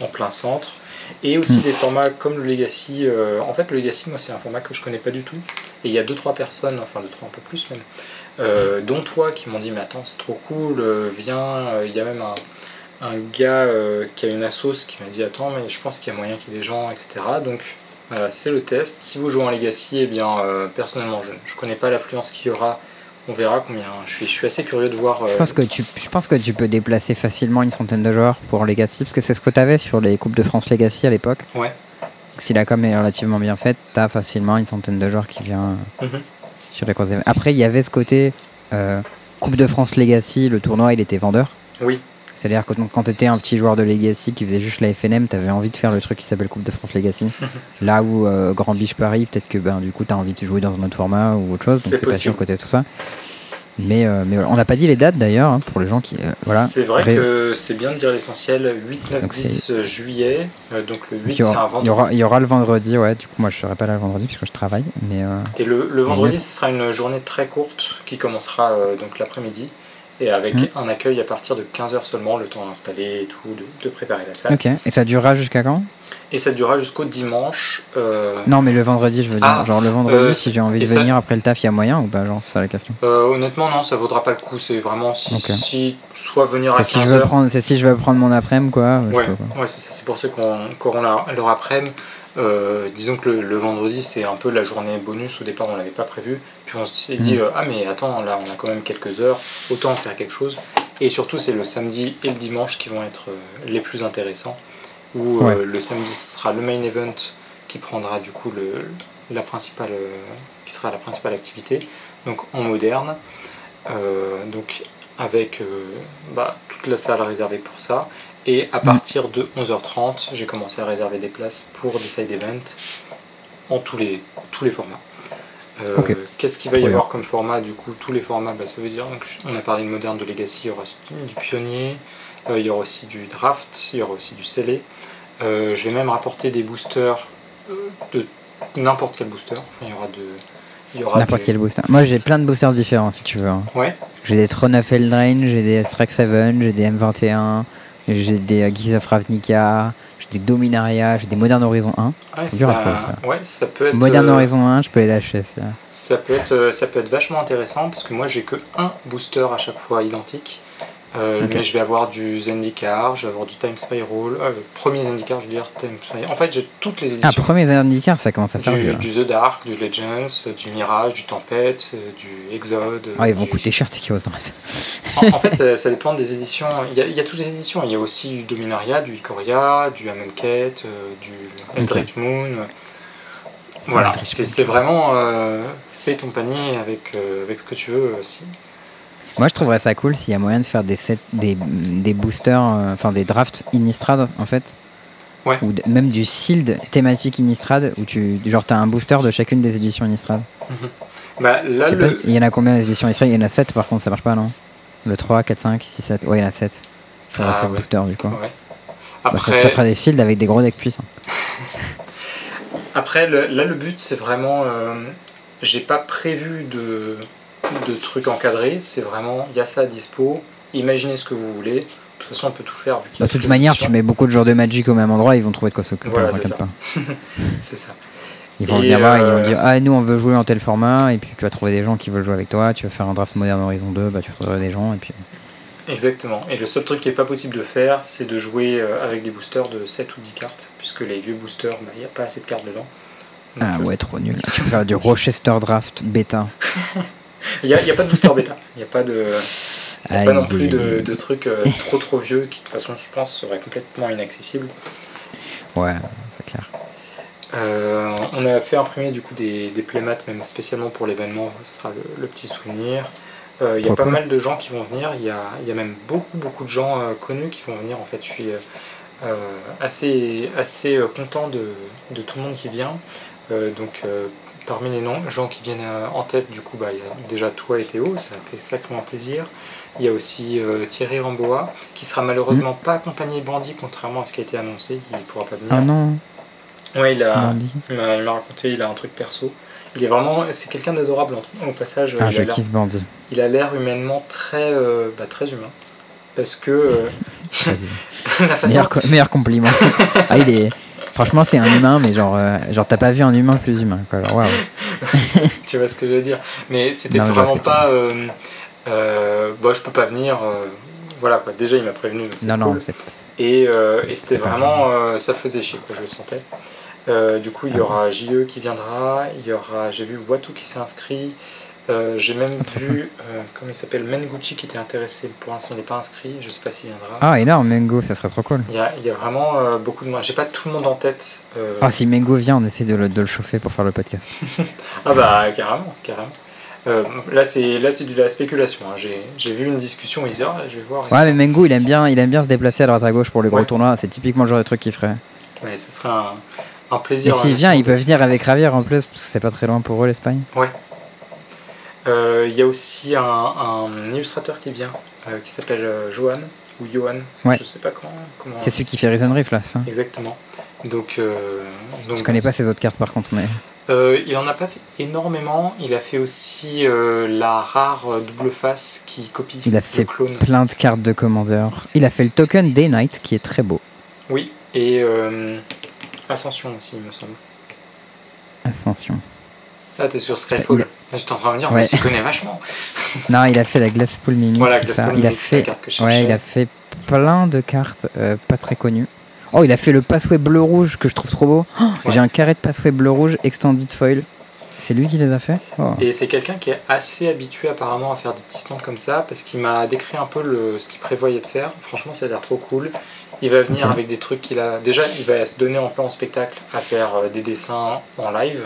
en plein centre. Et aussi Mm. des formats comme le Legacy. euh, en fait le Legacy moi c'est un format que je connais pas du tout. Et il y a 2-3 personnes, enfin 2-3 un peu plus même, euh, dont toi qui m'ont dit mais attends c'est trop cool, viens, il y a même un un gars qui a une assos qui m'a dit attends mais je pense qu'il y a moyen qu'il y ait des gens etc donc voilà c'est le test si vous jouez en Legacy eh bien personnellement je ne connais pas l'affluence qu'il y aura on verra combien je suis, je suis assez curieux de voir Je euh, pense, que tu, je pense que tu peux déplacer facilement une centaine de joueurs pour Legacy, parce que c'est ce que tu avais sur les Coupes de France Legacy à l'époque. Ouais. Donc, Si la com est relativement bien faite, tu as facilement une centaine de joueurs qui vient euh, Mhm. sur les événements. Après, il y avait ce côté euh, Coupe de France Legacy, le tournoi, il était vendeur. oui C'est-à-dire que quand tu étais un petit joueur de Legacy qui faisait juste la FNM, tu avais envie de faire le truc qui s'appelle Coupe de France Legacy. Là où euh, Grand Biche Paris, peut-être que ben, du coup tu as envie de jouer dans un autre format ou autre chose. C'est Donc c'est pas sûr côté tout ça. Mais, euh, mais on n'a pas dit les dates d'ailleurs hein, pour les gens qui. euh, voilà. c'est vrai Ré- que c'est bien de dire l'essentiel 8 9 Donc 10 juillet euh, donc le 8 il y, c'est un il, vendredi y aura, il y aura le vendredi, ouais. Du coup, moi je serai pas là le vendredi puisque je travaille. Mais et le, le vendredi ce sera une journée très courte qui commencera donc l'après-midi et avec Mhm. un accueil à partir de 15h seulement le temps d'installer et tout de, de préparer la salle ok. Et ça durera jusqu'à quand? Et ça durera jusqu'au dimanche. euh, Non, mais le vendredi, je veux dire. Ah, genre le vendredi, euh, si j'ai envie de ça- venir après le taf, il y a moyen ou pas? Genre, c'est ça la question. euh, honnêtement, non, ça vaudra pas le coup. C'est vraiment si, si- soit venir à C'est si, je veux 15h. prendre, c'est si je veux prendre mon après-midi, quoi. Ouais, quoi. ouais c'est ça. C'est pour ceux qui ont- qui auront leur, après-midi. Disons que le, le vendredi, c'est un peu la journée bonus. Au départ, on l'avait pas prévu. Puis on s'est dit, Mhm. euh, ah, mais attends, là, on a quand même quelques heures. Autant en faire quelque chose. Et surtout, c'est le samedi et le dimanche qui vont être euh, les plus intéressants. Où euh, Ouais. le samedi ce sera le main event qui prendra du coup le, la principale, qui sera la principale activité. Donc en moderne. Donc avec bah, toute la salle réservée pour ça. Et à partir de 11h30, j'ai commencé à réserver des places pour des side events en tous les, tous les formats. Euh. Qu'est-ce qu'il va y avoir comme format Du coup, tous les formats, bah, ça veut dire, donc, on a parlé de moderne, de legacy, il y aura du pionnier, euh, il y aura aussi du draft, il y aura aussi du scellé. Euh, je vais même rapporter des boosters euh, de n'importe quel booster. Enfin, il y aura de. Il y aura N'importe du- quel booster. Moi, j'ai plein de boosters différents si tu veux. hein. Ouais, J'ai des Throne of Eldraine, j'ai des Strike 7, j'ai des M21, j'ai des Geese of Ravnica, j'ai des Dominaria, j'ai des Modern Horizon 1. ouais, à ça, ouais, ça peut être. Modern euh, Horizon 1, je peux les lâcher. ça. Ça peut être, euh, ça peut être vachement intéressant parce que moi j'ai que un booster à chaque fois identique. Euh. Mais je vais avoir du Zendikar, je vais avoir du Time Spiral, euh, premier Zendikar, je veux dire Time Spiral. En fait, j'ai toutes les Ah, éditions. premier Zendikar, ça commence à faire du, là. du The Dark, du Legends, du Mirage, du Tempête, euh, du Exode. Ah, ils vont du- coûter cher tes kilos. En, en fait, ça, ça dépend des éditions. Il y, a, il y a toutes les éditions. Il y a aussi du Dominaria, du Ikoria, du Amonkhet, euh, du Eldritch Moon. Voilà, c'est c'est vraiment euh, fais ton panier avec, avec ce que tu veux aussi. Moi, je trouverais ça cool s'il y a moyen de faire des, sets, des, des boosters, euh, enfin des drafts Innistrad en fait. Ouais. Ou même du sealed thématique Innistrad où tu genre t'as un booster de chacune des éditions Innistrad. Bah, Je là, sais pas, le... il y en a combien d'éditions Innistrad Il y en a 7 par contre, ça marche pas non? Le 3, 4, 5, 6, 7. Ouais, il y en a 7. Il faudra Ah, 7 ouais. boosters du coup. Ouais. Bah, ça- Après, ça, fera des sealed avec des gros decks puissants. après le- là, le but, c'est vraiment. euh, J'ai pas prévu de, de trucs encadrés. C'est vraiment, il y a ça à dispo. Imaginez ce que vous voulez. De toute façon, on peut tout faire. Bah, de toute manière, tu mets beaucoup de joueurs de Magic au même endroit, ils vont trouver de quoi s'occuper. Voilà, c'est ça. Ils vont Et, venir voir, ils euh, vont dire Ah, nous on veut jouer en tel format, et puis tu vas trouver des gens qui veulent jouer avec toi. Tu vas faire un draft Modern Horizon 2, bah tu trouveras des gens, et puis. Exactement. Et le seul truc qui est pas possible de faire, c'est de jouer euh, avec des boosters de 7 ou 10 cartes. Puisque les vieux boosters, bah, il n'y a pas assez de cartes dedans. Donc, Ah euh, ouais, trop nul. Tu peux faire du Rochester Draft bêta. Il n'y a, il y a pas de booster bêta. Il n'y a pas de. Il n'y a Aïe, pas non plus de, trucs euh, trop trop vieux qui de toute façon je pense seraient complètement inaccessibles. Ouais, c'est clair. Euh, on a fait imprimer du coup des, des playmats même spécialement pour l'événement, ce sera le, le petit souvenir. Euh, Il y a pas mal de gens qui vont venir, il y a, y a même beaucoup beaucoup de gens euh, connus qui vont venir en fait. Je suis assez, assez content de, de tout le monde qui vient. Donc parmi les noms, gens qui viennent euh, en tête, du coup, bah, il y a déjà toi et Théo, ça fait sacrément plaisir. Il y a aussi euh, Thierry Ramboa, qui sera malheureusement pas accompagné de Brandy, contrairement à ce qui a été annoncé, il pourra pas venir. Ah non, Ouais, il a, Brandy. il m'a raconté, il a un truc perso. Il est vraiment, c'est quelqu'un d'adorable au passage. Ah, il je a l'air- kiffe Bandit. il a l'air humainement très, euh, bah, très humain. Parce que euh, Vas-y. la façon. meilleur, co- meilleur compliment. ah, il est... Franchement, c'est un humain, mais genre, euh, genre t'as pas vu un humain plus humain. Quoi. Tu vois ce que je veux dire Mais c'était Non, vraiment pas. Euh, euh, bon, je peux pas venir. voilà quoi. Déjà, il m'a prévenu. donc Non, non, cool. c'est Et, et c'était vraiment. ça faisait chier, quoi, je le sentais. Du coup, il y aura JE qui viendra. Il y aura. J'ai vu Watu qui s'est inscrit. Euh, J'ai même vu. Euh, comment il s'appelle Menguchi qui était intéressé. Pour l'instant, il n'est pas inscrit. Je sais pas s'il viendra. Ah, énorme, Mengo, ça serait trop cool. Il y, a, il y a vraiment euh, beaucoup de monde. J'ai pas tout le monde en tête. euh, Ah, si Mengo vient, on essaie de le, de le chauffer pour faire le podcast. Ah bah carrément, carrément. Là c'est là c'est de la spéculation. hein. J'ai vu une discussion ils disaient Ah, je vais voir. Ouais, mais Mengo, il aime bien, il aime bien se déplacer à droite à gauche pour les gros Ouais. tournois. C'est typiquement le genre de truc qu'il ferait. Ouais, ce serait un, un Et plaisir. s'il vient, il peut venir avec Ravière en plus, parce que c'est pas très loin pour eux, l'Espagne. Euh, Il y a aussi un, un illustrateur qui vient, euh, qui s'appelle euh, Johan ou Johan. Ouais. Je sais pas comment. comment C'est celui qui fait Risen Rift là, ça. Exactement. Donc, euh, donc Je connais pas ses autres cartes par contre, mais. Euh, il en a pas fait énormément. Il a fait aussi euh, la rare euh, double face qui copie Il a le fait clone. plein de cartes de commandeur. Il a fait le token Day Night qui est très beau. Oui, et euh, Ascension aussi, il me semble. Attention. Ah, t'es sur Il Skyfall. a- J'étais en train de me dire, Ouais. mais s'y connaît vachement. Non, il a fait la Glasspool Mimic. Voilà, Glasspool. Il Mimic, c'est la fait. carte que je cherchais. Ouais, il a fait plein de cartes euh, pas très connues. Oh, il a fait le passway bleu-rouge que je trouve trop beau. Oh, Ouais. J'ai un carré de passway bleu-rouge extended foil. C'est lui qui les a fait? Oh. Et c'est quelqu'un qui est assez habitué apparemment à faire des petits stands comme ça, parce qu'il m'a décrit un peu le, ce qu'il prévoyait de faire. Franchement, ça a l'air trop cool. Il va venir avec des trucs qu'il a. Déjà, il va se donner en plan spectacle à faire euh, des dessins en live.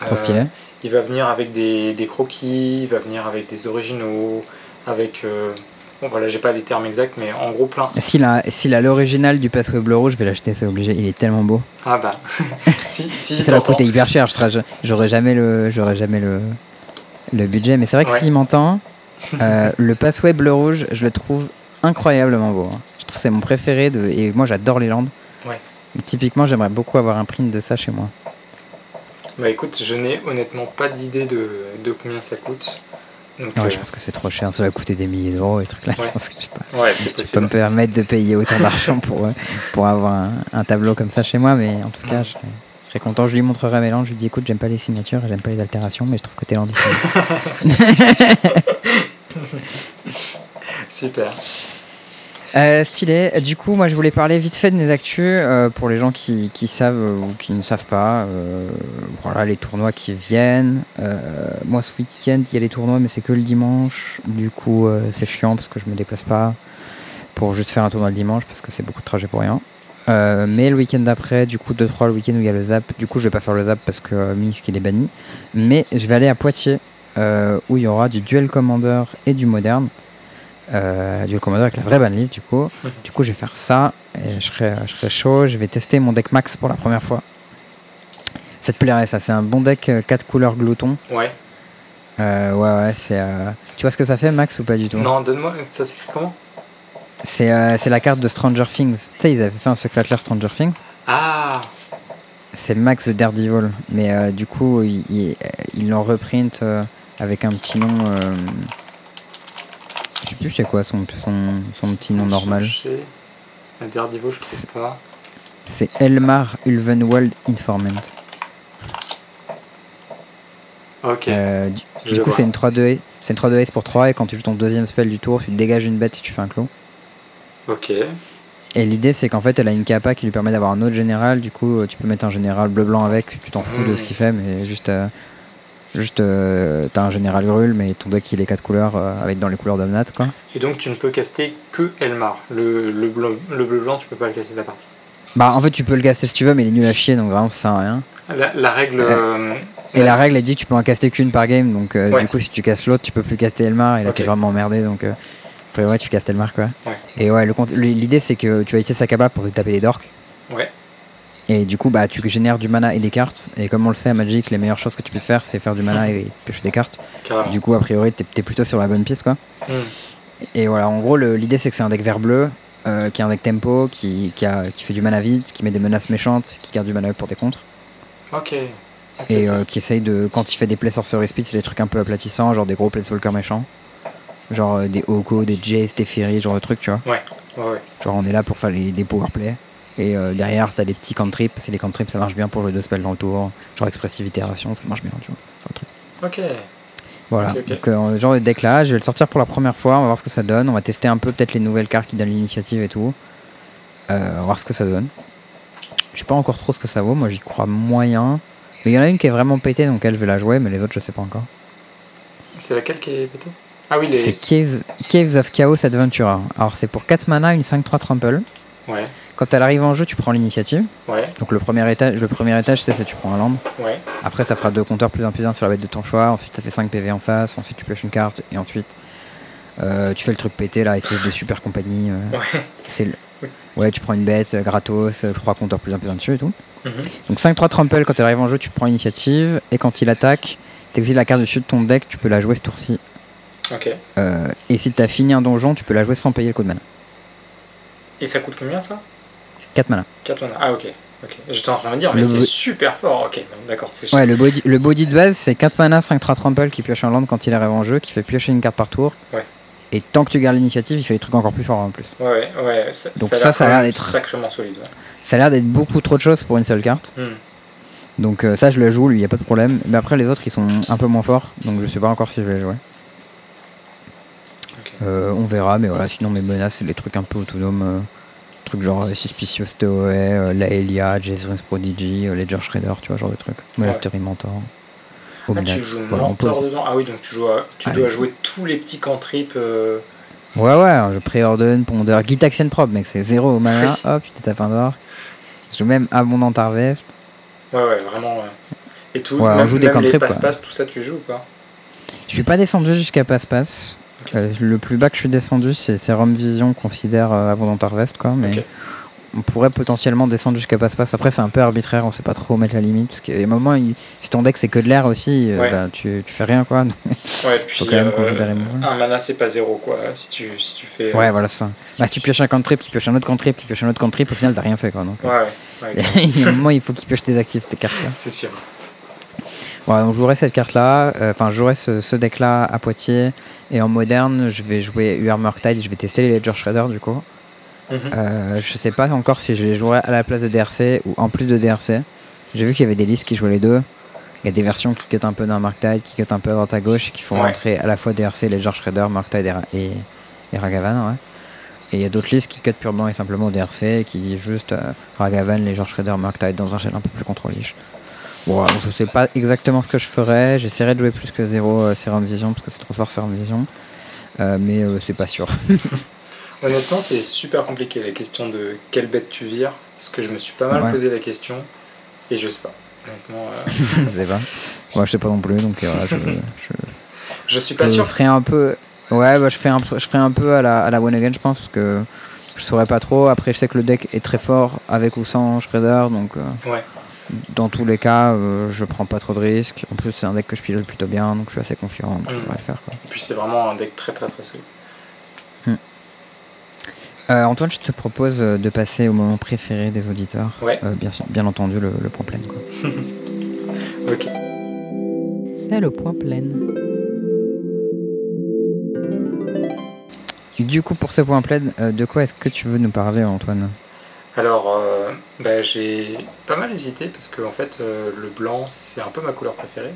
Trop Euh, stylé. Il va venir avec des, des croquis, il va venir avec des originaux, avec. euh, bon, voilà, j'ai pas les termes exacts, mais en gros, plein. S'il a, s'il a l'original du passway bleu-rouge, je vais l'acheter, c'est obligé. Il est tellement beau. Ah bah. si, si, Ça va coûter hyper cher. J'aurais jamais le, j'aurais jamais le, le budget. Mais c'est vrai que Ouais. s'il m'entend, euh, le passway bleu-rouge, je le trouve incroyablement beau. hein. Je trouve que c'est mon préféré. De, et moi, j'adore les landes. Ouais. Typiquement, j'aimerais beaucoup avoir un print de ça chez moi. Bah écoute, je n'ai honnêtement pas d'idée de, de combien ça coûte. Donc, Ouais, euh, je pense que c'est trop cher. Ça va coûter des milliers d'euros et trucs là. Ouais. Je pense que je sais pas. ouais, c'est Je peux possible. me permettre de payer autant d'argent pour, euh, pour avoir un, un tableau comme ça chez moi. Mais en tout cas, je serais, je serais content. Je lui montrerai mes landes. Je lui dis écoute, j'aime pas les signatures et j'aime pas les altérations, mais je trouve que tes sont Super. Euh, stylé. Du coup, moi, je voulais parler vite fait de mes actus euh, pour les gens qui, savent ou qui ne savent pas. Euh, voilà, les tournois qui viennent. Moi, ce week-end, il y a les tournois, mais c'est que le dimanche. Du coup, c'est chiant parce que je me déplace pas pour juste faire un tournoi le dimanche parce que c'est beaucoup de trajet pour rien. Mais le week-end d'après, du coup, 2-3 le week-end où il y a le zap. Du coup, je vais pas faire le zap parce que euh, Minsk il est banni. Mais je vais aller à Poitiers où il y aura du duel commander et du moderne. Euh, duel commander avec la vraie banlieue du coup. Du coup, je vais faire ça et je serai, je serai chaud. Je vais tester mon deck max pour la première fois. Ça te plairait, ça. C'est un bon deck 4 couleurs glouton. Ouais. Euh, ouais, ouais, c'est. euh, Tu vois ce que ça fait, Max, ou pas du tout? Non, donne-moi, ça s'écrit comment? C'est euh, c'est la carte de Stranger Things. Tu sais, ils avaient fait un secret Stranger Things. Ah C'est Max de Daredevil. Mais euh, du coup, ils ils- ils l'ont reprint euh, avec un petit nom. Je sais plus c'est quoi son, son, son petit nom normal. Daredevil, je sais pas. C'est Elmar Ulvenwald Informant. Ok. Euh, du coup, c'est une 3-2 c'est une 3-2 ace pour 3 et quand tu joues ton deuxième spell du tour, tu dégages une bête si tu fais un clos. Ok. Et l'idée, c'est qu'en fait, elle a une capa qui lui permet d'avoir un autre général. Du coup, euh, tu peux mettre un général bleu-blanc avec. Tu t'en fous de ce qu'il fait, mais juste, euh, juste, euh, t'as un général grul, mais ton deck il est 4 couleurs euh, avec dans les couleurs d'Omnat, quoi. Et donc tu ne peux caster que Elmar. Le, le bleu le bleu blanc, tu peux pas le caster de la partie. Bah, en fait, tu peux le caster si tu veux, mais il est nul à chier, donc vraiment, ça sert à rien. La, la règle. Euh, Et la règle, elle dit que tu peux en caster qu'une par game, donc Ouais. du coup, si tu casses l'autre, tu peux plus caster Elmar, et là, t'es vraiment emmerdé, donc. Euh, faut- ouais, tu castes Elmar, quoi. Ouais. Et ouais, le compte- l'idée, c'est que tu vas utiliser sa capa pour te taper les dorks. Ouais. Et du coup, bah, tu génères du mana et des cartes. Et comme on le sait à Magic, les meilleures choses que tu peux faire, c'est faire du mana et piocher des cartes. Carrément. Du coup, a priori, t'es es plutôt sur la bonne piste, quoi. Hmm. Et voilà, en gros, l'idée c'est que c'est un deck vert bleu, euh, qui est un deck tempo, qui, qui, a, qui fait du mana vite, qui met des menaces méchantes, qui garde du mana pour tes contres. Ok. Et euh, qui essaye de, quand il fait des plays sorcery speed, c'est des trucs un peu aplatissants, genre des gros planeswalkers méchants. Genre euh, des Oko, des Jace, des Fury, genre de trucs, tu vois. Ouais, ouais, ouais. Genre on est là pour faire les, des power play. Et euh, derrière, t'as des petits cantrips, c'est les cantrips, ça marche bien pour jouer deux spells dans le tour. Genre expressive itération, ça marche bien, tu vois. truc. Ok. Voilà, donc euh, genre de deck là, je vais le sortir pour la première fois, on va voir ce que ça donne, on va tester un peu peut-être les nouvelles cartes qui donnent l'initiative et tout. Euh, on va voir ce que ça donne. Je sais pas encore trop ce que ça vaut, moi j'y crois moyen. Mais il y en a une qui est vraiment pétée, donc elle je vais la jouer, mais les autres je sais pas encore. C'est laquelle qui est pétée? Ah oui, les. C'est Caves, Caves of Chaos Adventurer. Alors c'est pour 4 mana, une 5-3 trample. Ouais, Quand elle arrive en jeu, tu prends l'initiative. ouais, Donc le premier étage, le premier étage c'est ça, tu prends un land. ouais. Après, ça fera deux compteurs plus un plus un sur la bête de ton choix. Ensuite, ça fait 5 PV en face. Ensuite, tu pioches une carte. Et ensuite, euh, tu fais le truc pété là, espèce de super compagnie. euh, Ouais. c'est le... Ouais, tu prends une bête euh, gratos, 3 compteurs plus un plus un dessus et tout. Mhm. Donc 5-3 trample, quand elle arrive en jeu, tu prends initiative. Et quand il attaque, t'exiles la carte dessus de ton deck, tu peux la jouer ce tour-ci. Ok. Euh, et si t'as fini un donjon, tu peux la jouer sans payer le coup de mana. Et ça coûte combien ça? 4 mana. 4 mana. Ah ok. Ok. J'étais en train de dire, mais c'est super fort. Ok, d'accord. Ouais, le body, le body de base, c'est 4 mana, 5-3 trample qui pioche un land quand il arrive en jeu, qui fait piocher une carte par tour. Ouais. Et tant que tu gardes l'initiative, il fait des trucs encore plus forts en plus. Ouais, ouais, ouais. Ça, Donc ça a ça, a l'air d'être- sacrément solide. ouais. Ça a l'air d'être beaucoup trop de choses pour une seule carte. Hmm. Donc euh, ça, je le joue, lui, y a pas de problème. Mais après, les autres, ils sont un peu moins forts. Donc je sais pas encore si je vais les jouer. Euh, on verra, mais voilà, sinon mes menaces, c'est les trucs un peu autonomes. euh, trucs genre euh, Suspicious Toei, euh, Laelia, Jezreel's Prodigy, euh, Ledger Shredder, tu vois, genre de trucs. Monastery Mentor. Ah, Omnath. tu joues Voilà, mentor dedans Ah oui, donc tu, joues à- tu Ah, dois jouer tous les petits cantrips. euh, Ouais, ouais, je préordonne, ponder. Gitaxian Prop, mec, c'est zéro au mana. Oui. Hop, tu te tapes un d'or. Je joue même Abondant Harvest. Ouais, ouais, vraiment. ouais. Et tout, Ouais, on même, joue des même les passe-passe, tout ça, tu joues ou pas? Je suis pas descendu jusqu'à Passe-Passe. Euh, le plus bas que je suis descendu, c'est Serum Vision, considère euh, Abondant Harvest, quoi. Mais on pourrait potentiellement descendre jusqu'à Passe-Passe. Après, c'est un peu arbitraire, on sait pas trop où mettre la limite. Parce a un moment, il- si ton deck c'est que de l'air aussi, euh, Ouais. bah, tu, tu fais rien, quoi. Ouais, puis quand même euh, un mana, c'est pas zéro, quoi. Si tu, si tu fais. ouais, voilà ça. Bah, si tu pioches un cantrip, qui pioche un autre cantrip, qui pioche un autre cantrip, au final, t'as rien fait, quoi. Donc, Ouais, il y a un moment, il faut qu'il pioche tes actifs, tes cartes. c'est sûr. Ouais, on jouerait cette carte-là, euh, enfin, je jouerais ce, ce deck-là à Poitiers. Et en moderne, je vais jouer UR Murktide, je vais tester les Ledger Shredder du coup. Mhm. Euh, je sais pas encore si je les jouerais à la place de DRC ou en plus de DRC. J'ai vu qu'il y avait des listes qui jouaient les deux. Il y a des versions qui cut un peu dans Murktide, qui cut un peu à droite à gauche et qui font Ouais. rentrer à la fois DRC, Ledger Shredder, Murktide et, et, et Ragavan. Ouais. Et il y a d'autres listes qui cut purement et simplement DRC et qui disent juste euh, Ragavan, Ledger Shredder, Murktide dans un shell un peu plus contrôlé. Bon, je sais pas exactement ce que je ferais. J'essaierai de jouer plus que 0 Serum Vision parce que c'est trop fort Serum Vision. Euh, mais euh, c'est pas sûr. Honnêtement, c'est super compliqué la question de quelle bête tu vires. Parce que je me suis pas mal Ouais. posé la question. Et je sais pas. Honnêtement, euh, je sais pas. Moi, je sais pas non plus, donc euh, voilà, je, je, je suis pas je sûr. ferai un peu. Ouais, bah, je ferai un, peu- je ferai un peu à la, à la one again, je pense, parce que je saurais pas trop. Après, je sais que le deck est très fort avec ou sans Shredder, donc euh, Ouais. Dans tous les cas, euh, je prends pas trop de risques. En plus, c'est un deck que je pilote plutôt bien, donc je suis assez confiant, donc je Mm. devrais le faire. Quoi. Et puis c'est vraiment un deck très très très solide. Euh, Antoine, je te propose euh, de passer au moment préféré des auditeurs. Ouais. Euh, bien, sûr- bien entendu, le, le point plein. quoi. Ok. C'est le point plein. Du coup, pour ce point plein, euh, de quoi est-ce que tu veux nous parler, Antoine? Alors, euh, bah, j'ai pas mal hésité parce que en fait, euh, le blanc c'est un peu ma couleur préférée.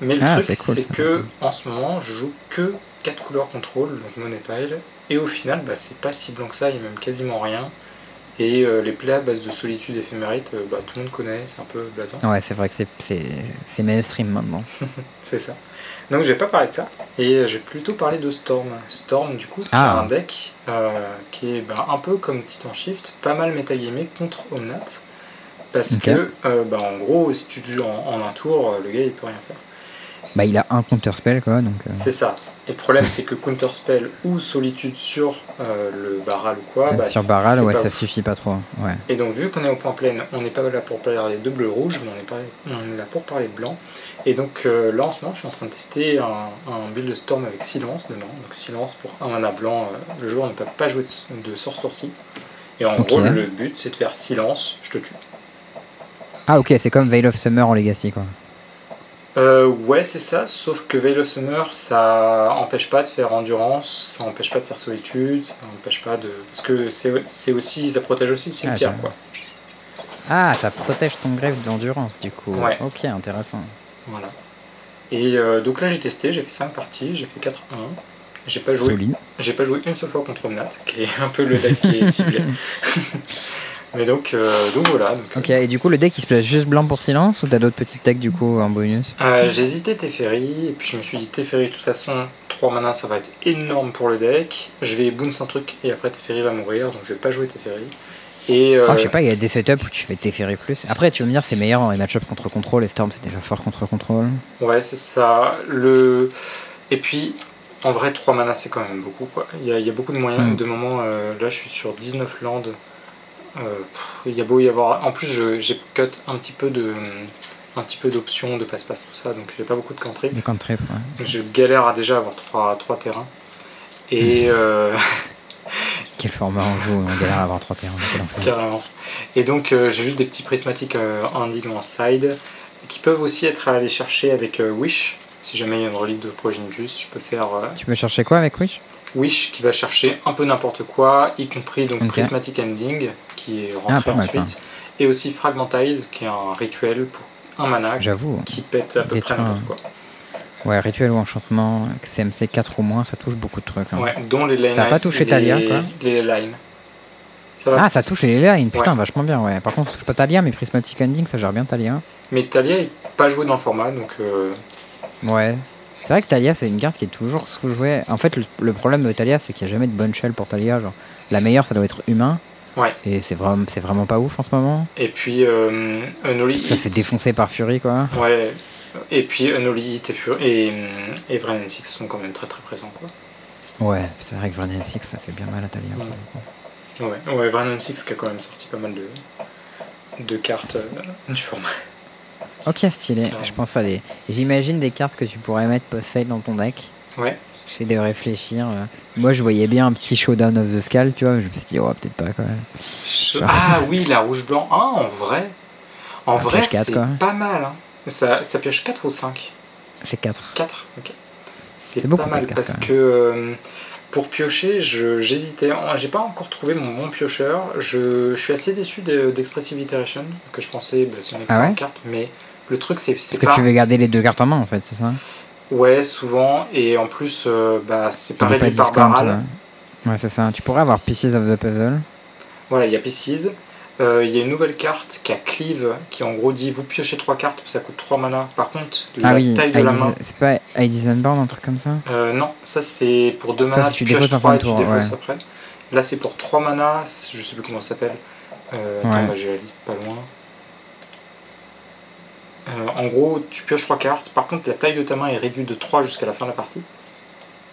Mais le Ah, truc c'est cool, que en ce moment, je joue que 4 couleurs contrôle, donc money pile. Et au final, bah, c'est pas si blanc que ça, il y a même quasiment rien. Et euh, les plays à base de solitude éphémérite, euh, bah, tout le monde connaît, c'est un peu blasant. Ouais, c'est vrai que c'est- c'est c'est mainstream maintenant. C'est ça. Donc je vais pas parler de ça, et euh, j'ai plutôt parlé de Storm. Storm, du coup, qui Ah. un deck euh, qui est ben, un peu comme Titan Shift, pas mal métagamé contre Omnat. Parce que, ben, en gros, si tu joues en, en un tour, le gars il peut rien faire. Bah, il a un counterspell, quoi, donc. euh, C'est ça. Et le problème, c'est que Counterspell ou Solitude sur euh, le Barral ou quoi, bah, sur c'est ouais, ça ouf. suffit pas trop. Ouais. Et donc, vu qu'on est au point plein, on n'est pas là pour parler de bleu rouge, mais on est, pas- on est là pour parler de blanc. Et donc, euh, là en ce moment, je suis en train de tester un, un build de Storm avec Silence dedans. Donc, Silence pour un mana blanc, euh, le joueur ne peut pas jouer de, de Sorcery. Et en gros, le but, c'est de faire Silence, je te tue. Ah, ok, c'est comme Veil of Summer en Legacy, quoi. Euh, ouais, c'est ça, sauf que Veil of Summer, ça empêche pas de faire endurance, ça empêche pas de faire solitude, ça empêche pas de. Parce que c'est aussi. ça protège aussi le cimetière, ça- quoi. Ah, ça protège ton greffe d'endurance, du coup. Ouais. Ok, intéressant. Voilà. Et euh, donc là, j'ai testé, j'ai fait 5 parties, j'ai fait 4-1. J'ai pas joué. J'ai pas joué une seule fois contre Omnat, qui est un peu le deck qui est ciblé. Mais donc, euh, donc voilà. Donc, Ok, et du coup, le deck il se place juste blanc pour silence ou t'as d'autres petites decks du coup en bonus? Euh, j'ai hésité Teferi, et puis je me suis dit Teferi, de toute façon, 3 mana ça va être énorme pour le deck. Je vais bounce un truc et après Teferi va mourir, donc je vais pas jouer Teferi. Et euh, Ah, je sais pas, il y a des setups où tu fais Teferi plus. Après, tu vas me dire, c'est meilleur dans les match-ups contre contrôle et Storm c'est déjà fort contre contrôle. ouais, c'est ça. Le... Et puis, en vrai, 3 mana c'est quand même beaucoup. Quoi. Il, y a, il y a beaucoup de moyens, Mm. de moments. euh, là, je suis sur 19 landes. Euh, il y a beau y avoir. En plus, j'ai cut un petit peu de. Un petit peu d'options, de passe-passe, tout ça, donc j'ai pas beaucoup de cantrips, ouais. Je galère à déjà avoir 3, trois terrains. Et euh, Quel format on joue On galère à avoir 3 terrains, carrément. Et donc euh, j'ai juste des petits prismatiques euh, en en side qui peuvent aussi être à aller chercher avec Wish. Si jamais il y a une relique de Progenitus, je peux faire Tu peux chercher quoi avec Wish? Wish qui va chercher un peu n'importe quoi, y compris donc Ok. Prismatic Ending qui est Ah, rentré pas mal, ensuite, et aussi Fragmentize qui est un rituel pour un mana qui pète à peu près n'importe quoi. Ouais, rituel ou enchantement, CMC 4 ou moins, ça touche beaucoup de trucs. hein. Ouais, dont les line Ça a pas touché les, Talia, quoi Les lines. Ça va Ah, ça touche les lines, putain, Ouais. vachement bien, ouais. Par contre, ça touche pas Talia, mais Prismatic Ending, ça gère bien Talia. Mais Talia est pas joué dans le format, donc euh, Ouais. C'est vrai que Talia, c'est une carte qui est toujours sous-jouée. En fait, le, le problème de Talia, c'est qu'il n'y a jamais de bonne shell pour Talia. Genre, la meilleure, ça doit être humain. Ouais. Et c'est vraiment, c'est vraiment pas ouf en ce moment. et puis euh, Unholy Ça se fait Hit. défoncer par Fury, quoi. Ouais. Et puis Unholy Hit et, Fur- et, et Six sont quand même très très présents quoi. Ouais, c'est vrai que Vernier Six, ça fait bien mal à Talia. Ouais. Ouais, ouais Vren and Six qui a quand même sorti pas mal de, de cartes euh, du format. Ok, stylé. Carrément. Je pense à des. J'imagine des cartes que tu pourrais mettre post-sale dans ton deck. Ouais. J'essaie de réfléchir. euh. Moi, je voyais bien un petit showdown of the skull, tu vois. mais Je me suis dit, oh, peut-être pas quand même. Ah oui, la rouge blanc. Ah, en vrai. En vrai, c'est pas mal. hein. Ça, ça pioche 4 ou 5 C'est 4. 4 Ok. C'est pas mal parce que euh, pour piocher, j'hésitais. J'ai pas encore trouvé mon bon piocheur. Je, je suis assez déçu de- d'Expressive Iteration, que je pensais bah, c'est une Ah excellente ouais carte, mais le truc c'est que tu veux garder les deux cartes en main, en fait, c'est ça? Ouais, souvent, et en plus, euh, bah, pas par barral. ouais. C'est ça. Tu pourrais avoir Pieces of the Puzzle. Voilà, il y a Pieces. Euh, Il y a une nouvelle carte qui a Cleave, qui en gros dit vous piochez 3 cartes, ça coûte 3 mana. Par contre, la ah oui, taille de la main. c'est pas Ides Unborn, un truc comme ça Euh, non, ça c'est pour 2 Ça, mana, si tu tu pioches défausses en 3 fin et tu tour, défausses ouais. après. Là c'est pour 3 mana, je sais plus comment ça s'appelle. Euh, attends, bah, j'ai la liste pas loin. Euh, en gros, tu pioches 3 cartes. Par contre, la taille de ta main est réduite de 3 jusqu'à la fin de la partie.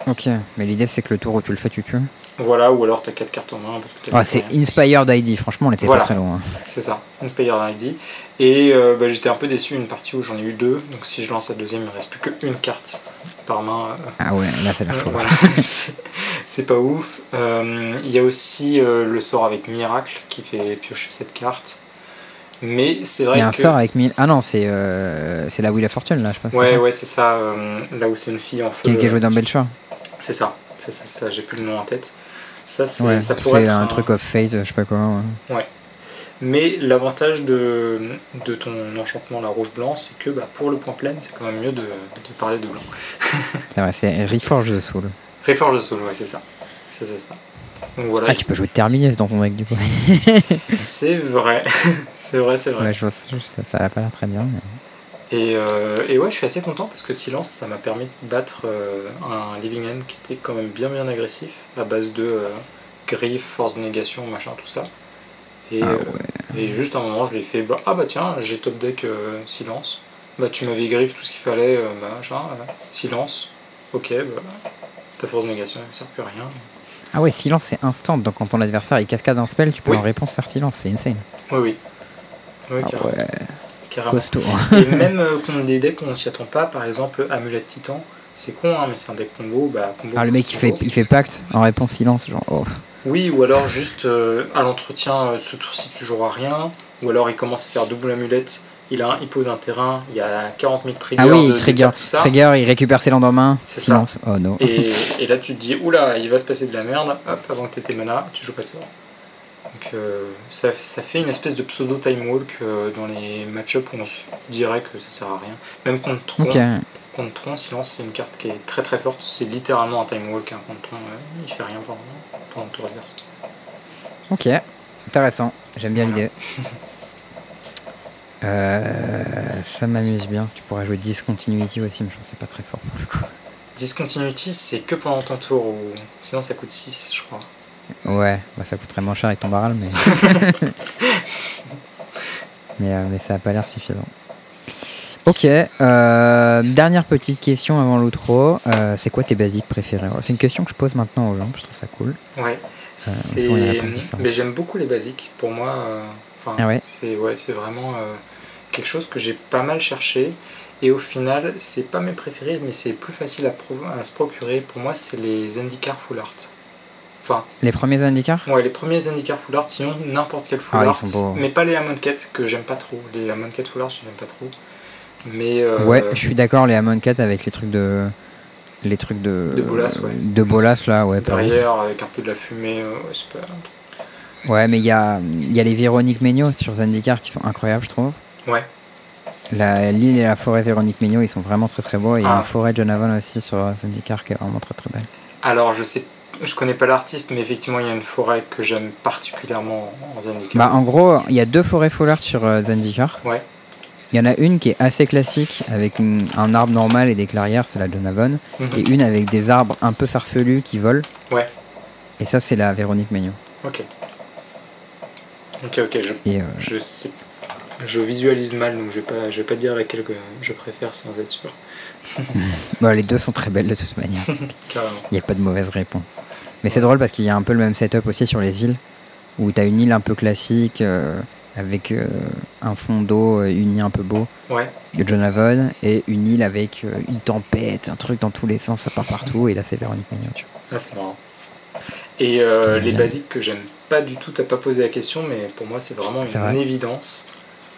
Ok, mais l'idée c'est que le tour où tu le fais, tu tues. Voilà, ou alors t'as 4 cartes en main. Ah, fait c'est. Inspired ID, franchement, on était Voilà. pas très loin. C'est ça, Inspire ID. Et euh, bah, j'étais un peu déçu une partie où j'en ai eu deux. Donc si je lance la deuxième, il me reste plus qu'une carte par main. euh, Ah ouais, là c'est Euh, la chaud. voilà. C'est- pas ouf. Euh, Il y a aussi le sort avec Miracle qui fait piocher cette carte. Mais c'est vrai Il y a un que. sort avec mille. Ah non, c'est euh, la Wheel of Fortune là, je pense. Ouais, ouais, c'est ça. euh, là où c'est une fille en feu. Qui, qui a joué euh, dans Belcher. C'est ça, c'est ça, ça, j'ai plus le nom en tête. Ça, c'est, Ouais, ça pourrait être un, truc of fate, je sais pas quoi. ouais. Mais l'avantage de, de ton enchantement la rouge-blanc, c'est que bah, pour le point plein, c'est quand même mieux de, de parler de blanc. C'est Reforge the Soul. Reforge de Soul, ouais, c'est ça. C'est ça, ça. Donc voilà, Ah, tu peux jouer Terminus dans ton deck du coup. c'est vrai. c'est vrai, c'est vrai. Ouais, je vois, ça, ça a pas l'air très bien. mais- Et, euh, et ouais, je suis assez content parce que Silence, ça m'a permis de battre euh, un Living End qui était quand même bien bien agressif, à base de euh, griffe, force de négation, machin, tout ça. Et, Ah euh, et juste à un moment, je lui ai fait bah, Ah bah tiens, j'ai top deck Silence. Bah, tu m'avais griffe tout ce qu'il fallait, machin, silence. Ok, bah, ta force de négation ne sert plus à rien. Ah ouais, silence c'est instant. Donc quand ton adversaire il cascade un spell, tu peux Oui. en réponse faire silence. C'est insane. Oui, oui. Oui, Ah carrément. ouais, carrément. costaud. Et même euh, contre des decks qu'on s'y attend pas, par exemple Amulette Titan, c'est con, hein, mais c'est un deck combo. Bah, combo Ah le mec il fait, il fait pacte en réponse silence. Genre, oh. Oui, ou alors juste euh, à l'entretien, euh, ce tour-ci tu joueras rien, ou alors il commence à faire double amulette, il, a, il pose un terrain, il y a 40 000 triggers Ah oui, de, trigger, tout ça. trigger, il récupère ses lendemains. C'est ça. Oh non. Et, et là tu te dis, oula, il va se passer de la merde, hop, avant que tu tes mana, tu joues pas de sort. Donc euh, ça, ça fait une espèce de pseudo time walk euh, dans les match-ups où on se dirait que ça sert à rien. Même contre Tron, Ok. contre Tron, Silence c'est une carte qui est très très forte, c'est littéralement un time walk hein, contre Tron, euh, il fait rien pendant, pendant le tour adverse. Ok. Intéressant. J'aime bien l'idée. Euh, ça m'amuse bien. Tu pourrais jouer Discontinuity aussi, mais je pense que c'est pas très fort pour le coup. Discontinuity, c'est que pendant ton tour, ou sinon ça coûte 6, je crois. Ouais, bah ça coûterait moins cher avec ton barrel, mais. mais, euh, mais ça a pas l'air suffisant. Ok, euh, dernière petite question avant l'outro. C'est quoi tes basiques préférés? C'est une question que je pose maintenant aux gens, je trouve ça cool. Ouais. C'est... Mais j'aime beaucoup les basiques. Pour moi, enfin, Ah ouais c'est, ouais, vraiment euh, quelque chose que j'ai pas mal cherché. Et au final, c'est pas mes préférés, mais c'est plus facile à, pro- à se procurer. Pour moi, c'est les Zendikar Full Art. Enfin, Les premiers indicateurs ouais, les premiers Zendikar Full Art, sinon n'importe quel Full Ah, Art. Mais pas les Amonkhet, que j'aime pas trop. Les Amonkhet Full Art, je n'aime pas trop. Mais. euh, Ouais, je suis d'accord, les Amon 4 avec les trucs de. Les trucs de. De bolas, ouais. De bolas, là, ouais, derrière, avec un peu de la fumée, euh, ouais, c'est pas. Ouais, mais il y a, y a les Véronique Megno sur Zendikar qui sont incroyables, je trouve. Ouais. L'île et la forêt Véronique Megno, ils sont vraiment très très beaux. Et il y a Ah. une forêt John Avon aussi sur Zendikar qui est vraiment très très belle. Alors, je sais, je connais pas l'artiste, mais effectivement, il y a une forêt que j'aime particulièrement en Zendikar. Bah, en gros, il y a deux forêts full art sur euh, Zendikar. Ouais. Il y en a une qui est assez classique avec une- un arbre normal et des clairières, c'est la John Avon. Mhm. Et une avec des arbres un peu farfelus qui volent. Ouais. Et ça, c'est la Véronique Megno. Ok. Ok, ok, je, Et euh, je sais. Je visualise mal, donc je vais pas, je vais pas dire laquelle que je préfère sans être sûr. bah, les deux sont très belles de toute manière. Il n'y a pas de mauvaise réponse. Mais c'est drôle parce qu'il y a un peu le même setup aussi sur les îles, où tu as une île un peu classique, euh, avec euh, un fond d'eau, une île un peu beau, Ouais. de John Avon, et une île avec euh, une tempête, un truc dans tous les sens, ça part partout, et là c'est Véronique Magnon, tu vois. Ah, c'est marrant. Et les bien. basiques que j'aime pas du tout, t'as pas posé la question, mais pour moi c'est vraiment une vrai. évidence.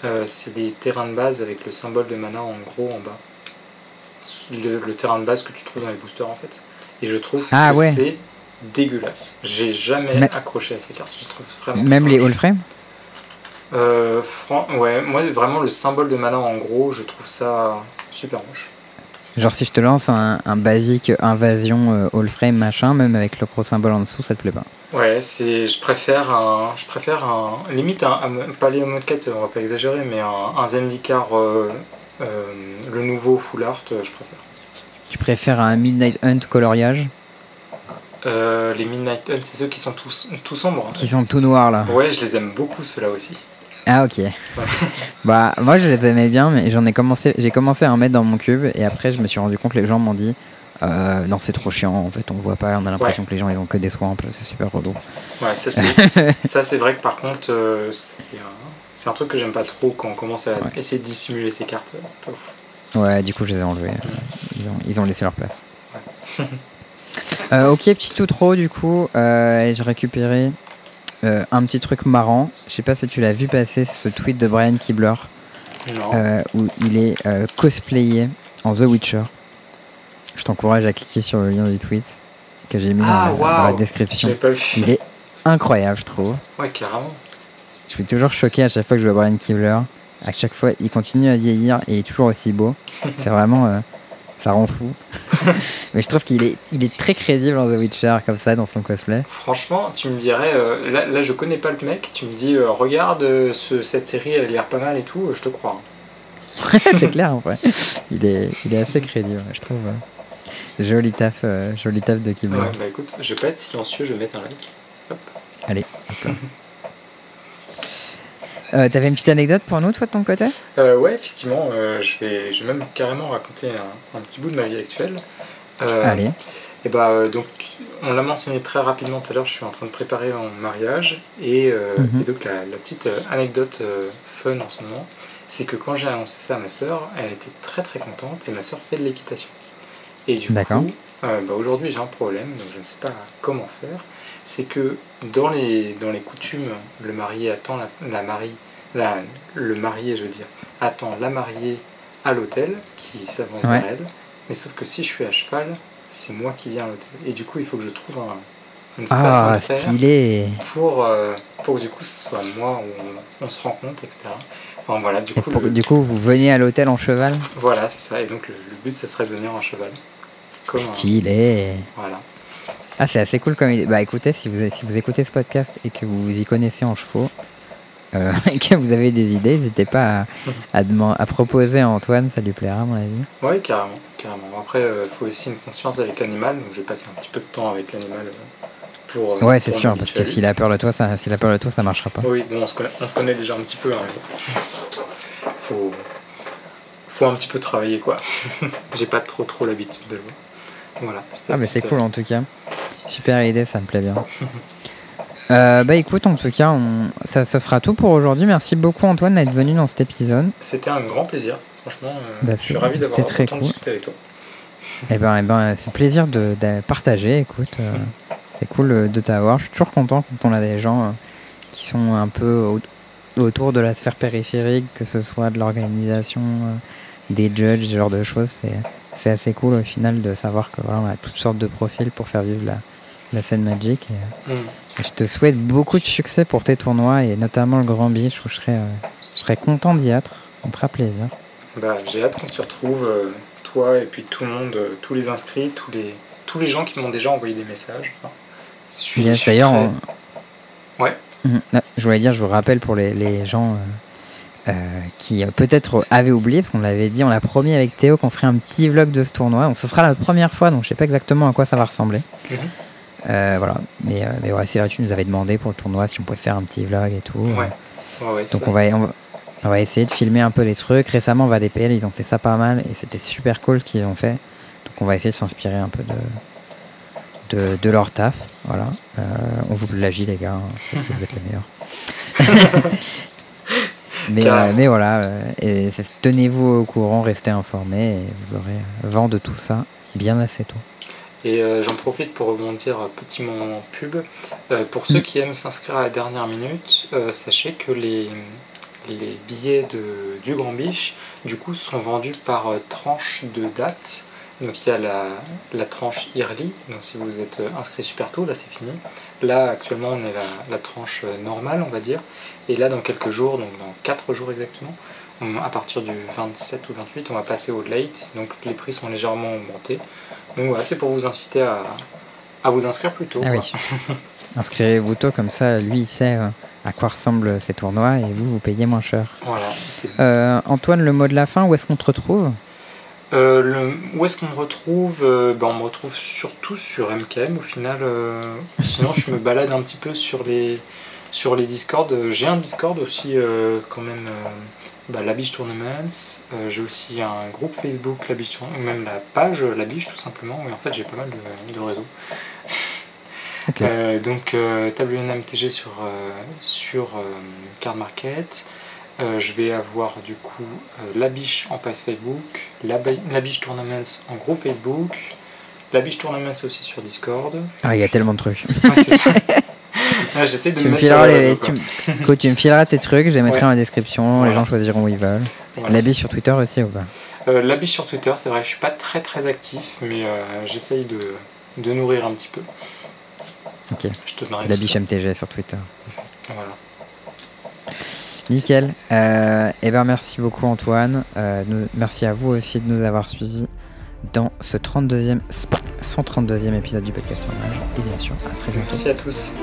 Euh, c'est les terrains de base avec le symbole de mana en gros en bas. Le, le terrain de base que tu trouves dans les boosters en fait. Et je trouve Ah que ouais. c'est dégueulasse. J'ai jamais Mais- accroché à ces cartes. Je trouve vraiment Même les all frame Euh, fran- ouais, moi vraiment le symbole de mana en gros, je trouve ça super moche. Genre si je te lance un, un basique invasion euh, all frame machin, même avec le gros symbole en dessous, ça te plaît pas. Ouais, c'est, je préfère un, je préfère un, limite un, un- pas les mode 4, on va pas exagérer, mais un, un Zendikar, euh, euh, le nouveau full art, euh, je préfère. Tu préfères un Midnight Hunt coloriage, Euh, les Midnight Hunt, c'est ceux qui sont tous, tout sombres. qui sont tout noirs là. Ouais, je les aime beaucoup ceux-là aussi. Ah ok. bah moi je les aimais bien mais j'en ai commencé j'ai commencé à en mettre dans mon cube et après je me suis rendu compte que les gens m'ont dit euh, non c'est trop chiant en fait on voit pas on a l'impression que les gens ils ont que des swamps c'est super relou. Ouais, ça c'est, ça c'est vrai que par contre, euh, c'est, un, c'est un truc que j'aime pas trop quand on commence à Ouais. essayer de dissimuler ces cartes. C'est pas ouf. Ouais du coup je les ai enlevés. Ils ont, ils ont laissé leur place. Euh, ok petit outro du coup euh, j'ai récupéré euh, un petit truc marrant. Je sais pas si tu l'as vu passer ce tweet de Brian Kibler Non. euh, où il est euh, cosplayé en The Witcher. Je t'encourage à cliquer sur le lien du tweet que j'ai mis Ah, dans, la, dans la description. J'avais pas vu. Il est incroyable, je trouve. Ouais, carrément. Je suis toujours choqué à chaque fois que je vois Brian Kibler. À chaque fois, il continue à vieillir et il est toujours aussi beau. C'est vraiment. Ça rend fou. Mais je trouve qu'il est, il est très crédible en The Witcher, comme ça, dans son cosplay. Franchement, tu me dirais, euh, là, là je connais pas le mec, tu me dis, euh, regarde euh, ce- cette série, elle a l'air pas mal et tout, je te crois. c'est clair, en vrai. Il est, il est assez crédible, je trouve. euh. Joli taf, joli taf de. Ouais, bah écoute, je vais pas être silencieux, je vais mettre un like. Allez. hop. Euh, T'avais une petite anecdote pour nous, toi, de ton côté? Euh, ouais, effectivement, euh, je, vais, je vais même carrément raconter un, un petit bout de ma vie actuelle. Euh, Allez. Et bah, euh, donc, on l'a mentionné très rapidement tout à l'heure, je suis en train de préparer mon mariage. Et, Mhm. et donc, la, la petite anecdote fun en ce moment, c'est que quand j'ai annoncé ça à ma soeur, elle était très très contente et ma soeur fait de l'équitation. Et du coup, bah, aujourd'hui j'ai un problème, donc je ne sais pas comment faire. C'est que dans les, dans les coutumes, le marié attend la, la mariée, la- le marié, je veux dire, attend la mariée à l'hôtel qui s'avance Ouais. vers elle. Mais sauf que si je suis à cheval, c'est moi qui viens à l'hôtel. Et du coup, il faut que je trouve un- une façon Ah, de faire stylé pour, euh, pour que du coup ce soit moi où on, on se rencontre, etc. Enfin, voilà, du Et coup, pour- le- Du coup, vous veniez à l'hôtel en cheval? Voilà, c'est ça. Et donc le, le but, ce serait de venir en cheval. Comme un- Stylé voilà. Ah, c'est assez cool comme idée. Bah écoutez, si vous, si vous écoutez ce podcast et que vous vous y connaissez en chevaux, euh, et que vous avez des idées, n'hésitez pas à, à, proposer à Antoine, ça lui plaira à mon avis. Oui, carrément, carrément. Après, il faut aussi une conscience avec l'animal, donc je vais passer un petit peu de temps avec l'animal euh, pour. euh, Ouais, c'est sûr, parce que s'il a peur de toi, ça, s'il a peur de toi, ça marchera pas. Oui, bon, on se connaît, on se connaît déjà un petit peu. Hein, faut, faut un petit peu travailler, quoi. J'ai pas trop trop l'habitude de le voir. Voilà. Ah, mais c'est cool en tout cas. Super idée, ça me plaît bien. Euh, bah écoute, en tout cas, on... ça, ça sera tout pour aujourd'hui. Merci beaucoup Antoine d'être venu dans cet épisode. C'était un grand plaisir. Franchement, euh, Bah, je suis ravi d'avoir très cool. discuté avec toi. Et ben, eh ben c'est plaisir de, de partager. Écoute, euh, c'est cool euh, de t'avoir. Je suis toujours content quand on a des gens euh, qui sont un peu au- autour de la sphère périphérique, que ce soit de l'organisation, euh, des judges, ce genre de choses. C'est, c'est assez cool au final de savoir que voilà, on a toutes sortes de profils pour faire vivre la, la scène Magic. Et, Mm. et je te souhaite beaucoup de succès pour tes tournois et notamment le Grand Beach où je serai, euh, je serai content d'y être. Me fera plaisir. Bah, j'ai hâte qu'on s'y retrouve, euh, toi et puis tout le monde, euh, tous les inscrits, tous les, tous les gens qui m'ont déjà envoyé des messages. Enfin, Yes, D'ailleurs, très- on- Ouais. Mhm. Ah, je voulais dire, je vous rappelle pour les, les gens euh, qui euh, peut-être avaient oublié, parce qu'on l'avait dit, on l'a promis avec Théo qu'on ferait un petit vlog de ce tournoi. Donc ce sera la première fois, donc je sais pas exactement à quoi ça va ressembler. Euh, voilà, mais, mais ouais, c'est là tu nous avais demandé pour le tournoi si on pouvait faire un petit vlog et tout. Ouais. Donc on va, on, va, on va essayer de filmer un peu des trucs. Récemment, VADPL, ils ont fait ça pas mal et c'était super cool ce qu'ils ont fait. Donc on va essayer de s'inspirer un peu de, de, de leur taf. Voilà. Euh, on vous plagie les gars, hein, parce que vous êtes les meilleurs. mais, euh, mais voilà, euh, et tenez-vous au courant, restez informés et vous aurez vent de tout ça bien assez tôt. Et euh, j'en profite pour rebondir un petit moment pub. Euh, pour ceux qui aiment s'inscrire à la dernière minute, euh, sachez que les, les billets de, du Grand Biche, du coup, sont vendus par tranche de date. Donc il y a la, la tranche yearly, donc si vous êtes inscrit super tôt, là c'est fini. Là actuellement on est la, la tranche normale on va dire. Et là dans quelques jours, donc dans 4 jours exactement, on- à partir du 27 ou 28 on va passer au late, donc les prix sont légèrement augmentés. Donc voilà, c'est pour vous inciter à, à vous inscrire plus tôt. Ah oui. Inscrivez-vous tôt, comme ça, lui, il sait euh, à quoi ressemblent ces tournois et vous, vous payez moins cher. Voilà, Euh, Antoine, le mot de la fin, où est-ce qu'on te retrouve? Euh, le- où est-ce qu'on me retrouve? Euh, ben, On me retrouve surtout sur MKM au final. euh, sinon, je me balade un petit peu sur les, sur les Discord. Euh, J'ai un Discord aussi, euh, quand même, euh, bah, la Beach Tournaments. J'ai aussi un groupe Facebook, la Tournaments, ou même la page La Beach tout simplement. où en fait, j'ai pas mal de, de réseaux. Euh, donc, euh, WNMTG sur, euh, sur Card Market. Je vais avoir du coup la biche en page Facebook, la, la biche Tournaments en groupe Facebook, la biche Tournaments aussi sur Discord. Ah, il y a tellement de trucs. Ouais, c'est ça. J'essaie de tu, me me mettre sur fileras les tu, me- écoute, tu me fileras tes trucs, je les mettrai Ouais. dans la description, les gens choisiront où ils veulent. Voilà. La bille sur Twitter aussi ou pas Euh, la biche sur Twitter, c'est vrai, je suis pas très très actif, mais euh, j'essaye de, de nourrir un petit peu. Ok. Je te ça. MTG sur Twitter. Voilà. Nickel. Euh, et ben merci beaucoup Antoine. Euh, nous- merci à vous aussi de nous avoir suivis dans ce 32e, 132e épisode du podcast Tournage. Et bien sûr, à très bientôt. Merci à tous.